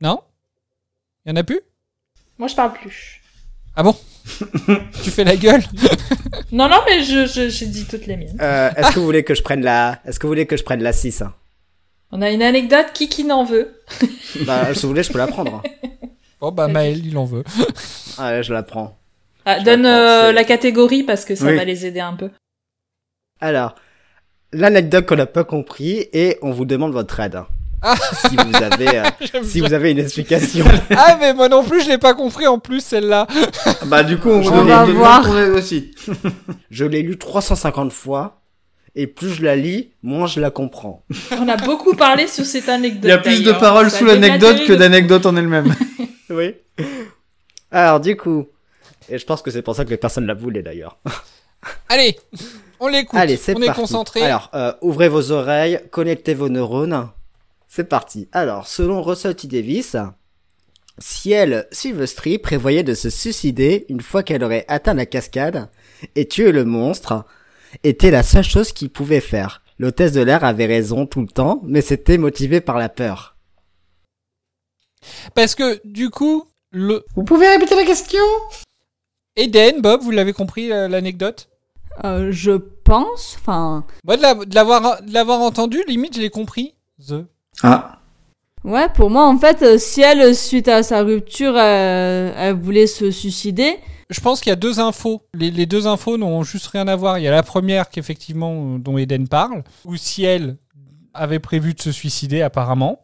Non? Il y en a plus? Moi, je parle plus. Ah bon Tu fais la gueule Non, non, mais je, je- j'ai dit toutes les miennes. Euh, est-ce que vous voulez que je prenne la, est-ce que vous voulez que je prenne la 6 hein On a une anecdote, qui qui n'en veut Bah, si vous voulez, je peux la prendre. Bon, bah, Maël, il en veut. Allez, je la prends. Ah, Je Donne la prends, euh, la catégorie, parce que ça Oui. va les aider un peu. Alors, l'anecdote qu'on n'a pas compris et on vous demande votre aide. Ah. Si vous avez, euh, si vous avez une explication. Ah, mais moi non plus, je l'ai pas compris en plus, celle-là. Bah, du coup, on, On vous va voir. aussi. Je l'ai lu 350 fois et plus je la lis, moins je la comprends. On a beaucoup parlé sur cette anecdote. Il y a plus de paroles sous l'anecdote que d'anecdotes en elle-même. Oui. Alors, du coup, et je pense que c'est pour ça que les personnes la voulaient d'ailleurs. Allez, on l'écoute. Allez, c'est on parti. est concentré. Alors, euh, ouvrez vos oreilles, connectez vos neurones. C'est parti. Alors, selon Russell T. Davis, Ciel Silvestri prévoyait de se suicider une fois qu'elle aurait atteint la cascade et tuer le monstre était la seule chose qu'il pouvait faire. L'hôtesse de l'air avait raison tout le temps, mais c'était motivé par la peur. Parce que, du coup, le. Vous pouvez répéter la question? Eden, Bob, vous l'avez compris, euh, l'anecdote? Euh, je pense, enfin, Moi, de la- de l'avoir de l'avoir entendu, limite, je l'ai compris. The. Ah. ouais, pour moi, en fait, euh, si elle, suite à sa rupture, euh, elle voulait se suicider, Je pense qu'il y a deux infos. Les, les deux infos n'ont juste rien à voir. Il y a la première, qu'effectivement, euh, dont Eden parle, où si elle avait prévu de se suicider, apparemment.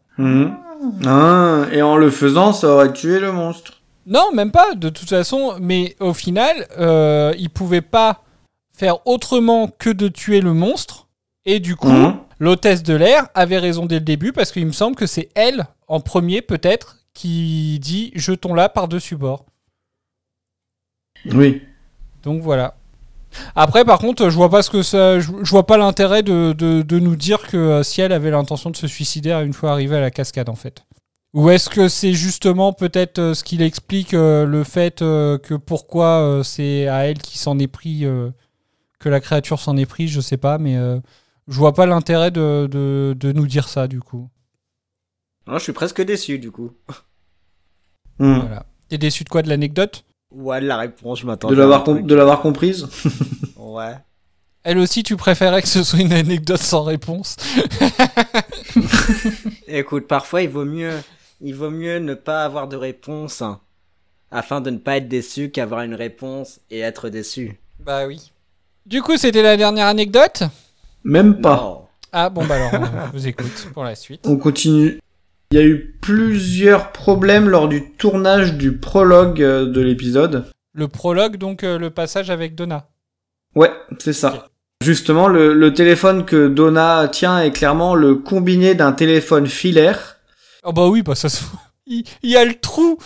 Ah, et en le faisant, ça aurait tué le monstre. Non, même pas, de toute façon. Mais au final, euh, il pouvait pas faire autrement que de tuer le monstre. Et du coup, Mhm. L'hôtesse de l'air avait raison dès le début, parce qu'il me semble que c'est elle, en premier peut-être, qui dit jetons-la par-dessus bord. Oui. Donc voilà. Après, par contre, je vois pas ce que ça, je, vois pas l'intérêt de, de, de nous dire que euh, Ciel avait l'intention de se suicider une fois arrivé à la cascade, en fait. Ou est-ce que c'est justement peut-être euh, ce qu'il explique euh, le fait euh, que pourquoi euh, c'est à elle qui s'en est pris, que la créature s'en est pris, je sais pas, mais je vois pas l'intérêt de, de, de nous dire ça du coup. Non, je suis presque déçu du coup. Mhm. Voilà. T'es déçu de quoi de l'anecdote? Ouais, la réponse, je m'attendais. De l'avoir com- de l'avoir comprise? Ouais. Elle aussi, tu préférais que ce soit une anecdote sans réponse? Écoute, parfois il vaut mieux, il vaut mieux ne pas avoir de réponse hein, afin de ne pas être déçu qu'avoir une réponse et être déçu. Bah oui. Du coup, c'était la dernière anecdote? Même pas. Non. Ah bon bah alors on vous écoute pour la suite. On continue. Il y a eu plusieurs problèmes lors du tournage du prologue euh, de l'épisode. Le prologue donc euh, le passage avec Donna. Ouais, c'est ça. Justement, le, le téléphone que Donna tient est clairement le combiné d'un téléphone filaire. Oh bah oui, bah ça se voit. Il, il y a le trou.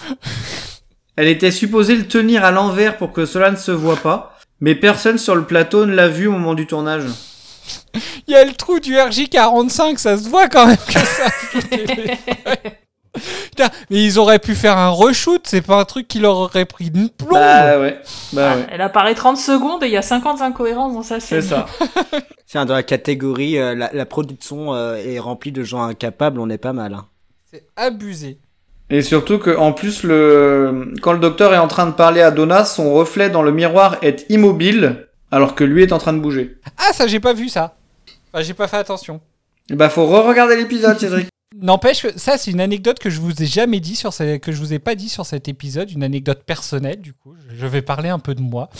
Elle était supposée le tenir à l'envers pour que cela ne se voit pas, mais personne sur le plateau ne l'a vu au moment du tournage. Il y a le trou du RJ45, ça se voit quand même que ça. Putain, mais ils auraient pu faire un reshoot, c'est pas un truc qui leur aurait pris une plombe. Bah ouais, bah ouais. Elle apparaît 30 secondes et il y a 50 incohérences dans sa scène. C'est ça. Tiens, dans la catégorie, euh, la, la production euh, est remplie de gens incapables, on est pas mal. Hein. C'est abusé. Et surtout que, en plus, le, quand le docteur est en train de parler à Donna, son reflet dans le miroir est immobile, alors que lui est en train de bouger. Ah ça j'ai pas vu ça. Enfin, j'ai pas fait attention. Et bah, faut re-regarder l'épisode, Cédric. N'empêche que ça, c'est une anecdote que je vous ai jamais dit sur ce- que je vous ai pas dit sur cet épisode, une anecdote personnelle. Du coup, je vais parler un peu de moi.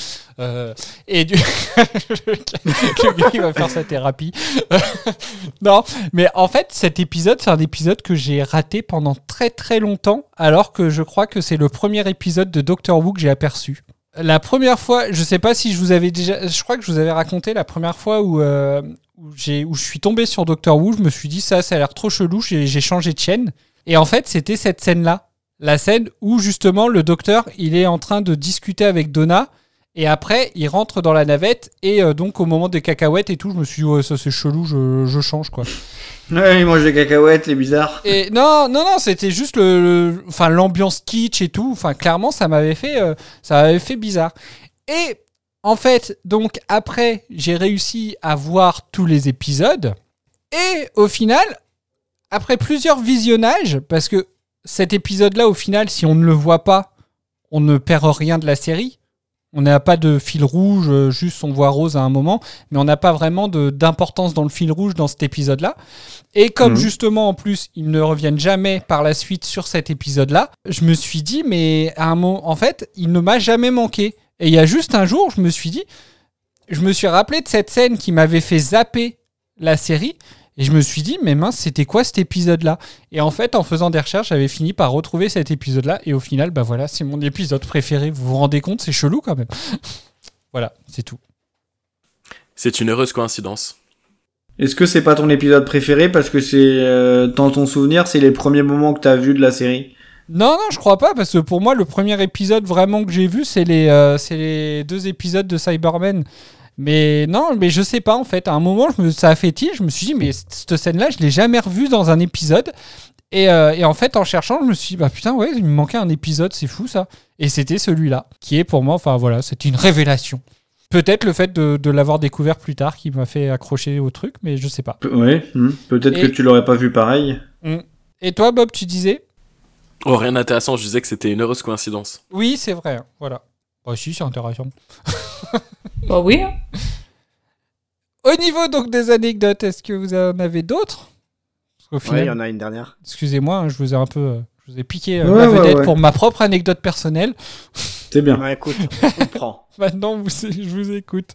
Euh, et du le gars, il va faire sa thérapie. non, mais en fait, cet épisode, c'est un épisode que j'ai raté pendant très très longtemps, alors que je crois que c'est le premier épisode de Doctor Who que j'ai aperçu. La première fois, je sais pas si je vous avais déjà, je crois que je vous avais raconté la première fois où, euh, où, j'ai, où je suis tombé sur Doctor Who, je me suis dit ça, ça a l'air trop chelou, j'ai, j'ai changé de chaîne. Et en fait, c'était cette scène-là. La scène où justement le docteur, il est en train de discuter avec Donna. Et après, il rentre dans la navette. Et euh, donc, au moment des cacahuètes et tout, je me suis dit, ouais, ça c'est chelou, je, je change quoi. Ouais, il mange des cacahuètes, c'est bizarre. Et non, non, non, c'était juste le, le- enfin l'ambiance kitsch et tout. Enfin, clairement, ça m'avait fait, euh, ça m'avait fait bizarre. Et en fait, donc après, j'ai réussi à voir tous les épisodes. Et au final, après plusieurs visionnages, parce que cet épisode-là, au final, si on ne le voit pas, on ne perd rien de la série. On n'a pas de fil rouge, euh, juste on voit Rose à un moment, mais on n'a pas vraiment d'importance dans le fil rouge dans cet épisode-là. Et comme Mhm. justement en plus ils ne reviennent jamais par la suite sur cet épisode-là, je me suis dit mais à un moment, en fait, il ne m'a jamais manqué. Et il y a juste un jour, je me suis dit, je me suis rappelé de cette scène qui m'avait fait zapper la série. Et je me suis dit, mais mince, c'était quoi cet épisode-là? Et en fait, en faisant des recherches, j'avais fini par retrouver cet épisode-là. Et au final, bah voilà, c'est mon épisode préféré. Vous vous rendez compte C'est chelou quand même. voilà, c'est tout. C'est une heureuse coïncidence. Est-ce que c'est pas ton épisode préféré parce que c'est euh, dans ton souvenir, c'est les premiers moments que t'as vu de la série? Non, non, je crois pas, parce que pour moi, le premier épisode vraiment que j'ai vu, c'est les, euh, c'est les deux épisodes de Cybermen. Mais non, mais je sais pas en fait. À un moment, je me, ça a fait tilt. Je me suis dit, mais cette scène-là, je l'ai jamais revue dans un épisode. Et, euh, et en fait, en cherchant, je me suis dit, bah putain, ouais, il me manquait un épisode, c'est fou ça. Et c'était celui-là, qui est pour moi, enfin voilà, c'était une révélation. Peut-être le fait de, de l'avoir découvert plus tard qui m'a fait accrocher au truc, mais je sais pas. Pe- Ouais, hmm, peut-être Et- que tu l'aurais pas vu pareil. Mm. Et toi, Bob, tu disais? Oh, rien d'intéressant, je disais que c'était une heureuse coïncidence. Oui, c'est vrai, hein, voilà. Bah si, c'est intéressant. Bah oui. Au niveau donc des anecdotes, est-ce que vous en avez d'autres? Parce qu'au Ouais, final, il y en a une dernière. excusez-moi, hein, je vous ai un peu, euh, je vous ai piqué euh, Ouais, la ouais, vedette ouais. pour ma propre anecdote personnelle. C'est bien. Ouais, écoute, on prend. Maintenant, vous, je vous écoute.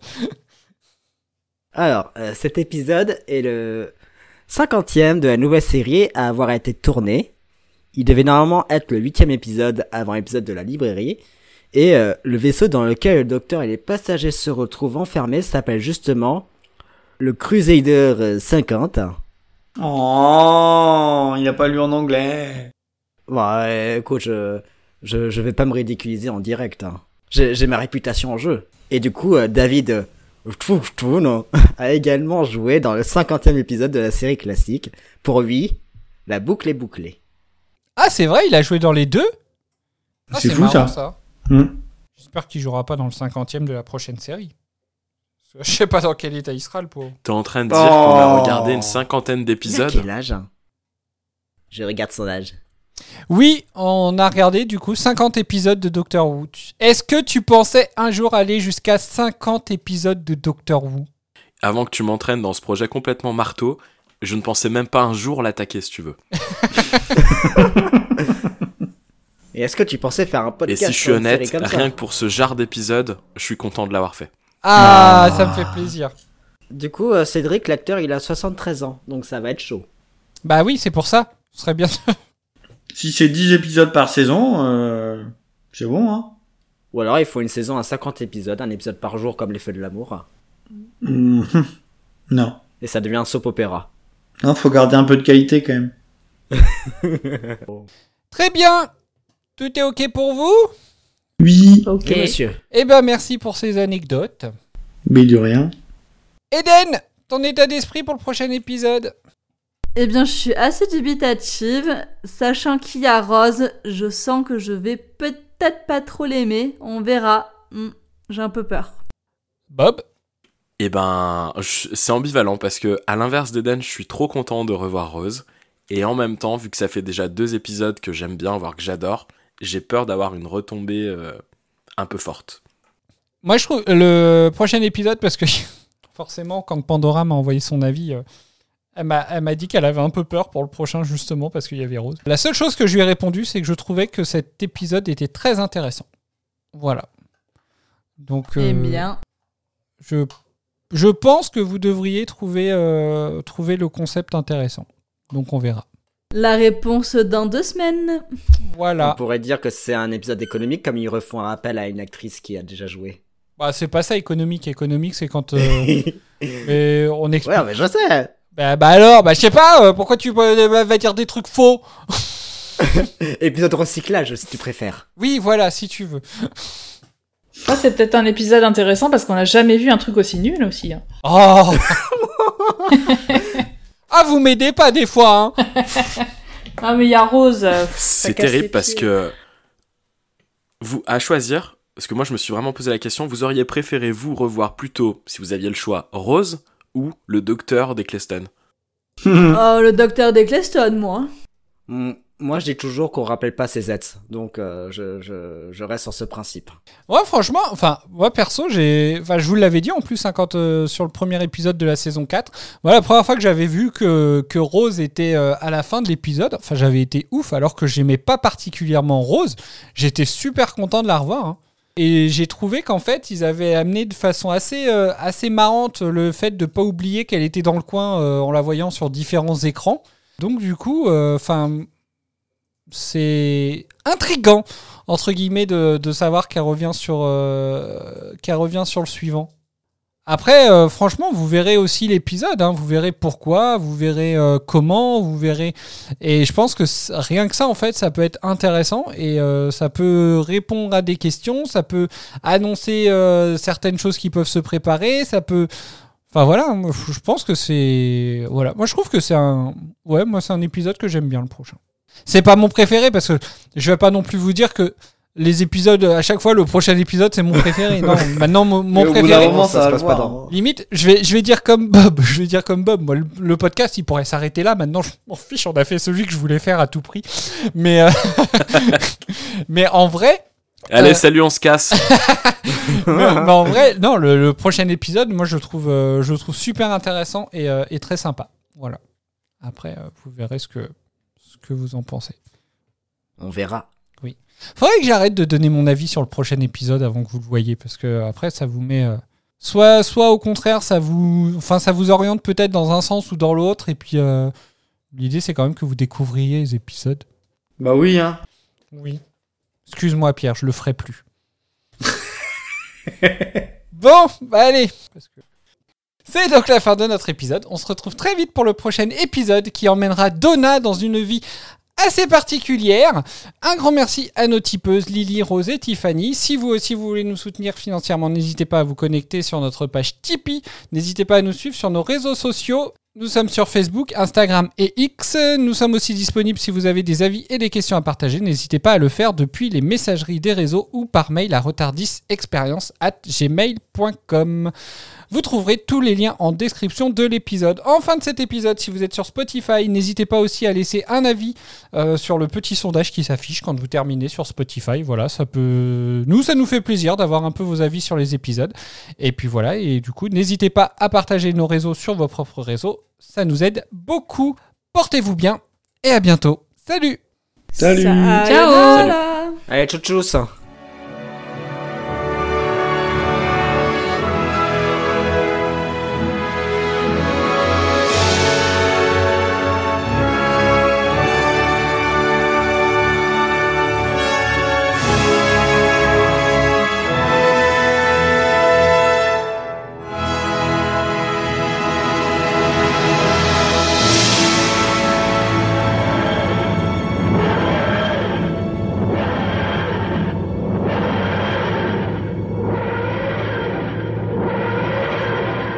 Alors, euh, cet épisode est le cinquantième de la nouvelle série à avoir été tourné. Il devait normalement être le huitième épisode avant l'épisode de la librairie. Et euh, le vaisseau dans lequel le docteur et les passagers se retrouvent enfermés s'appelle justement le Crusader euh, 50. Oh, il a pas lu en anglais. Ouais, écoute, je, je, je vais pas me ridiculiser en direct. hein. J'ai j'ai ma réputation en jeu. Et du coup, euh, David euh, Tchouchtchoun a également joué dans le 50e épisode de la série classique. Pour lui, la boucle est bouclée. Ah, c'est vrai, il a joué dans les deux? Ah, C'est fou, marrant, ça. Hmm. J'espère qu'il jouera pas dans le cinquantième de la prochaine série. Je sais pas dans quel état il sera, le pauvre. T'es en train de dire qu'on a Oh. regardé une cinquantaine d'épisodes quel âge hein? Je regarde son âge. Oui, on a regardé du coup 50 épisodes de Doctor Who. Est-ce que tu pensais un jour aller jusqu'à 50 épisodes de Doctor Who? Avant que tu m'entraînes dans ce projet complètement marteau, je ne pensais même pas un jour l'attaquer si tu veux. Et est-ce que tu pensais faire un Et podcast si je suis honnête, rien que pour ce genre d'épisode, je suis content de l'avoir fait. ah, Ah. ça me fait plaisir. Du coup, euh, Cédric, l'acteur, il a 73 ans, donc ça va être chaud. Bah oui, c'est pour ça. Ce serait bien. Si c'est 10 épisodes par saison, euh, c'est bon, hein. Ou alors il faut une saison à 50 épisodes, un épisode par jour comme les feux de l'amour. Hmm, Non. Et ça devient un soap opéra. Non, faut garder un peu de qualité quand même. Très bien. Tout est ok pour vous? Oui, Ok. Oui, monsieur. Eh ben merci pour ces anecdotes. mais de rien. Eden, ton état d'esprit pour le prochain épisode? Eh bien, je suis assez dubitative. Sachant qu'il y a Rose, je sens que je vais peut-être pas trop l'aimer. On verra. Hmm, J'ai un peu peur. Bob? Eh ben, c'est ambivalent parce que, à l'inverse d'Eden, je suis trop content de revoir Rose. Et en même temps, vu que ça fait déjà deux épisodes que j'aime bien, voire que j'adore, j'ai peur d'avoir une retombée euh, un peu forte. Moi, je trouve le prochain épisode, parce que forcément, quand Pandora m'a envoyé son avis, euh, Elle m'a, elle m'a dit qu'elle avait un peu peur pour le prochain, justement, parce qu'il y avait Rose. La seule chose que je lui ai répondu, c'est que je trouvais que cet épisode était très intéressant. Voilà. Donc. Eh euh, bien. Je, je pense que vous devriez trouver, euh, trouver le concept intéressant. Donc on verra. La réponse dans deux semaines. Voilà. On pourrait dire que c'est un épisode économique comme ils refont un rappel à une actrice qui a déjà joué. Bah, c'est pas ça économique. Économique, c'est quand euh, mais on explique. Ouais, mais je sais. Bah, bah alors, bah je sais pas. euh, pourquoi tu euh, vas dire des trucs faux? Épisode recyclage, si tu préfères. Oui, voilà, si tu veux. Ça, c'est peut-être un épisode intéressant parce qu'on n'a jamais vu un truc aussi nul aussi. hein. Oh Ah, vous m'aidez pas des fois, hein Ah, mais il y a Rose. euh, C'est terrible parce que vous, à choisir, parce que moi je me suis vraiment posé la question, vous auriez préféré vous revoir plutôt, si vous aviez le choix, Rose ou le docteur d'Eccleston? Oh, le docteur d'Eccleston, moi. Mm, Moi, je dis toujours qu'on rappelle pas ses aides, donc euh, je, reste sur ce principe. Ouais, franchement, enfin, moi perso, j'ai, je vous l'avais dit en plus hein, quand euh, sur le premier épisode de la saison 4. Voilà, la première fois que j'avais vu que, que Rose était euh, à la fin de l'épisode, enfin, j'avais été ouf, alors que j'aimais pas particulièrement Rose. J'étais super content de la revoir. hein. Et j'ai trouvé qu'en fait, ils avaient amené de façon assez, euh, assez marrante le fait de pas oublier qu'elle était dans le coin en la voyant sur différents écrans. Donc du coup, enfin, c'est intrigant entre guillemets de, de savoir qu'elle revient sur euh, qu'elle revient sur le suivant. Après, euh, franchement, vous verrez aussi l'épisode. hein. vous verrez pourquoi, vous verrez euh, comment, vous verrez. Et je pense que rien que ça, en fait, ça peut être intéressant et ça peut répondre à des questions, ça peut annoncer certaines choses qui peuvent se préparer, ça peut. Enfin voilà, moi, je pense que c'est voilà. Moi, je trouve que c'est un ouais, moi c'est un épisode que j'aime bien le prochain. C'est pas mon préféré parce que je vais pas non plus vous dire que les épisodes à chaque fois le prochain épisode c'est mon préféré. Non, maintenant mon, préféré. moment, ça, ça se passe pas dans- hein. Limite, je vais, je vais dire comme Bob. Je vais dire comme Bob. Moi, le, le podcast, il pourrait s'arrêter là. Maintenant, je m'en fiche. On a fait celui que je voulais faire à tout prix. Mais, euh, mais en vrai, Allez, Euh. salut, on se casse mais, mais en vrai, non, le, le prochain épisode, moi, je le trouve, euh, je le trouve super intéressant et, euh, et très sympa. Voilà. Après, euh, vous verrez ce que, ce que vous en pensez. On verra. Faudrait que j'arrête de donner mon avis sur le prochain épisode avant que vous le voyez, parce que après ça vous met, euh, soit, soit au contraire ça vous, enfin ça vous oriente peut-être dans un sens ou dans l'autre, et puis euh, l'idée c'est quand même que vous découvriez les épisodes. Bah oui, hein. Oui. Excuse-moi Pierre, je le ferai plus. bon, bah allez. Parce que- C'est donc la fin de notre épisode. On se retrouve très vite pour le prochain épisode qui emmènera Donna dans une vie assez particulière. Un grand merci à nos tipeuses Lily, Rose et Tiffany. Si vous aussi vous voulez nous soutenir financièrement, n'hésitez pas à vous connecter sur notre page Tipeee. N'hésitez pas à nous suivre sur nos réseaux sociaux. Nous sommes sur Facebook, Instagram et X. Nous sommes aussi disponibles si vous avez des avis et des questions à partager. N'hésitez pas à le faire depuis les messageries des réseaux ou par mail à retardisexperience at gmail.com. Vous trouverez tous les liens en description de l'épisode. En fin de cet épisode, si vous êtes sur Spotify, n'hésitez pas aussi à laisser un avis euh, sur le petit sondage qui s'affiche quand vous terminez sur Spotify. Voilà, ça peut. Nous, ça nous fait plaisir d'avoir un peu vos avis sur les épisodes. Et puis voilà, et du coup, n'hésitez pas à partager nos réseaux sur vos propres réseaux. Ça nous aide beaucoup. Portez-vous bien et à bientôt. Salut Salut. Ciao Allez, tchou tchous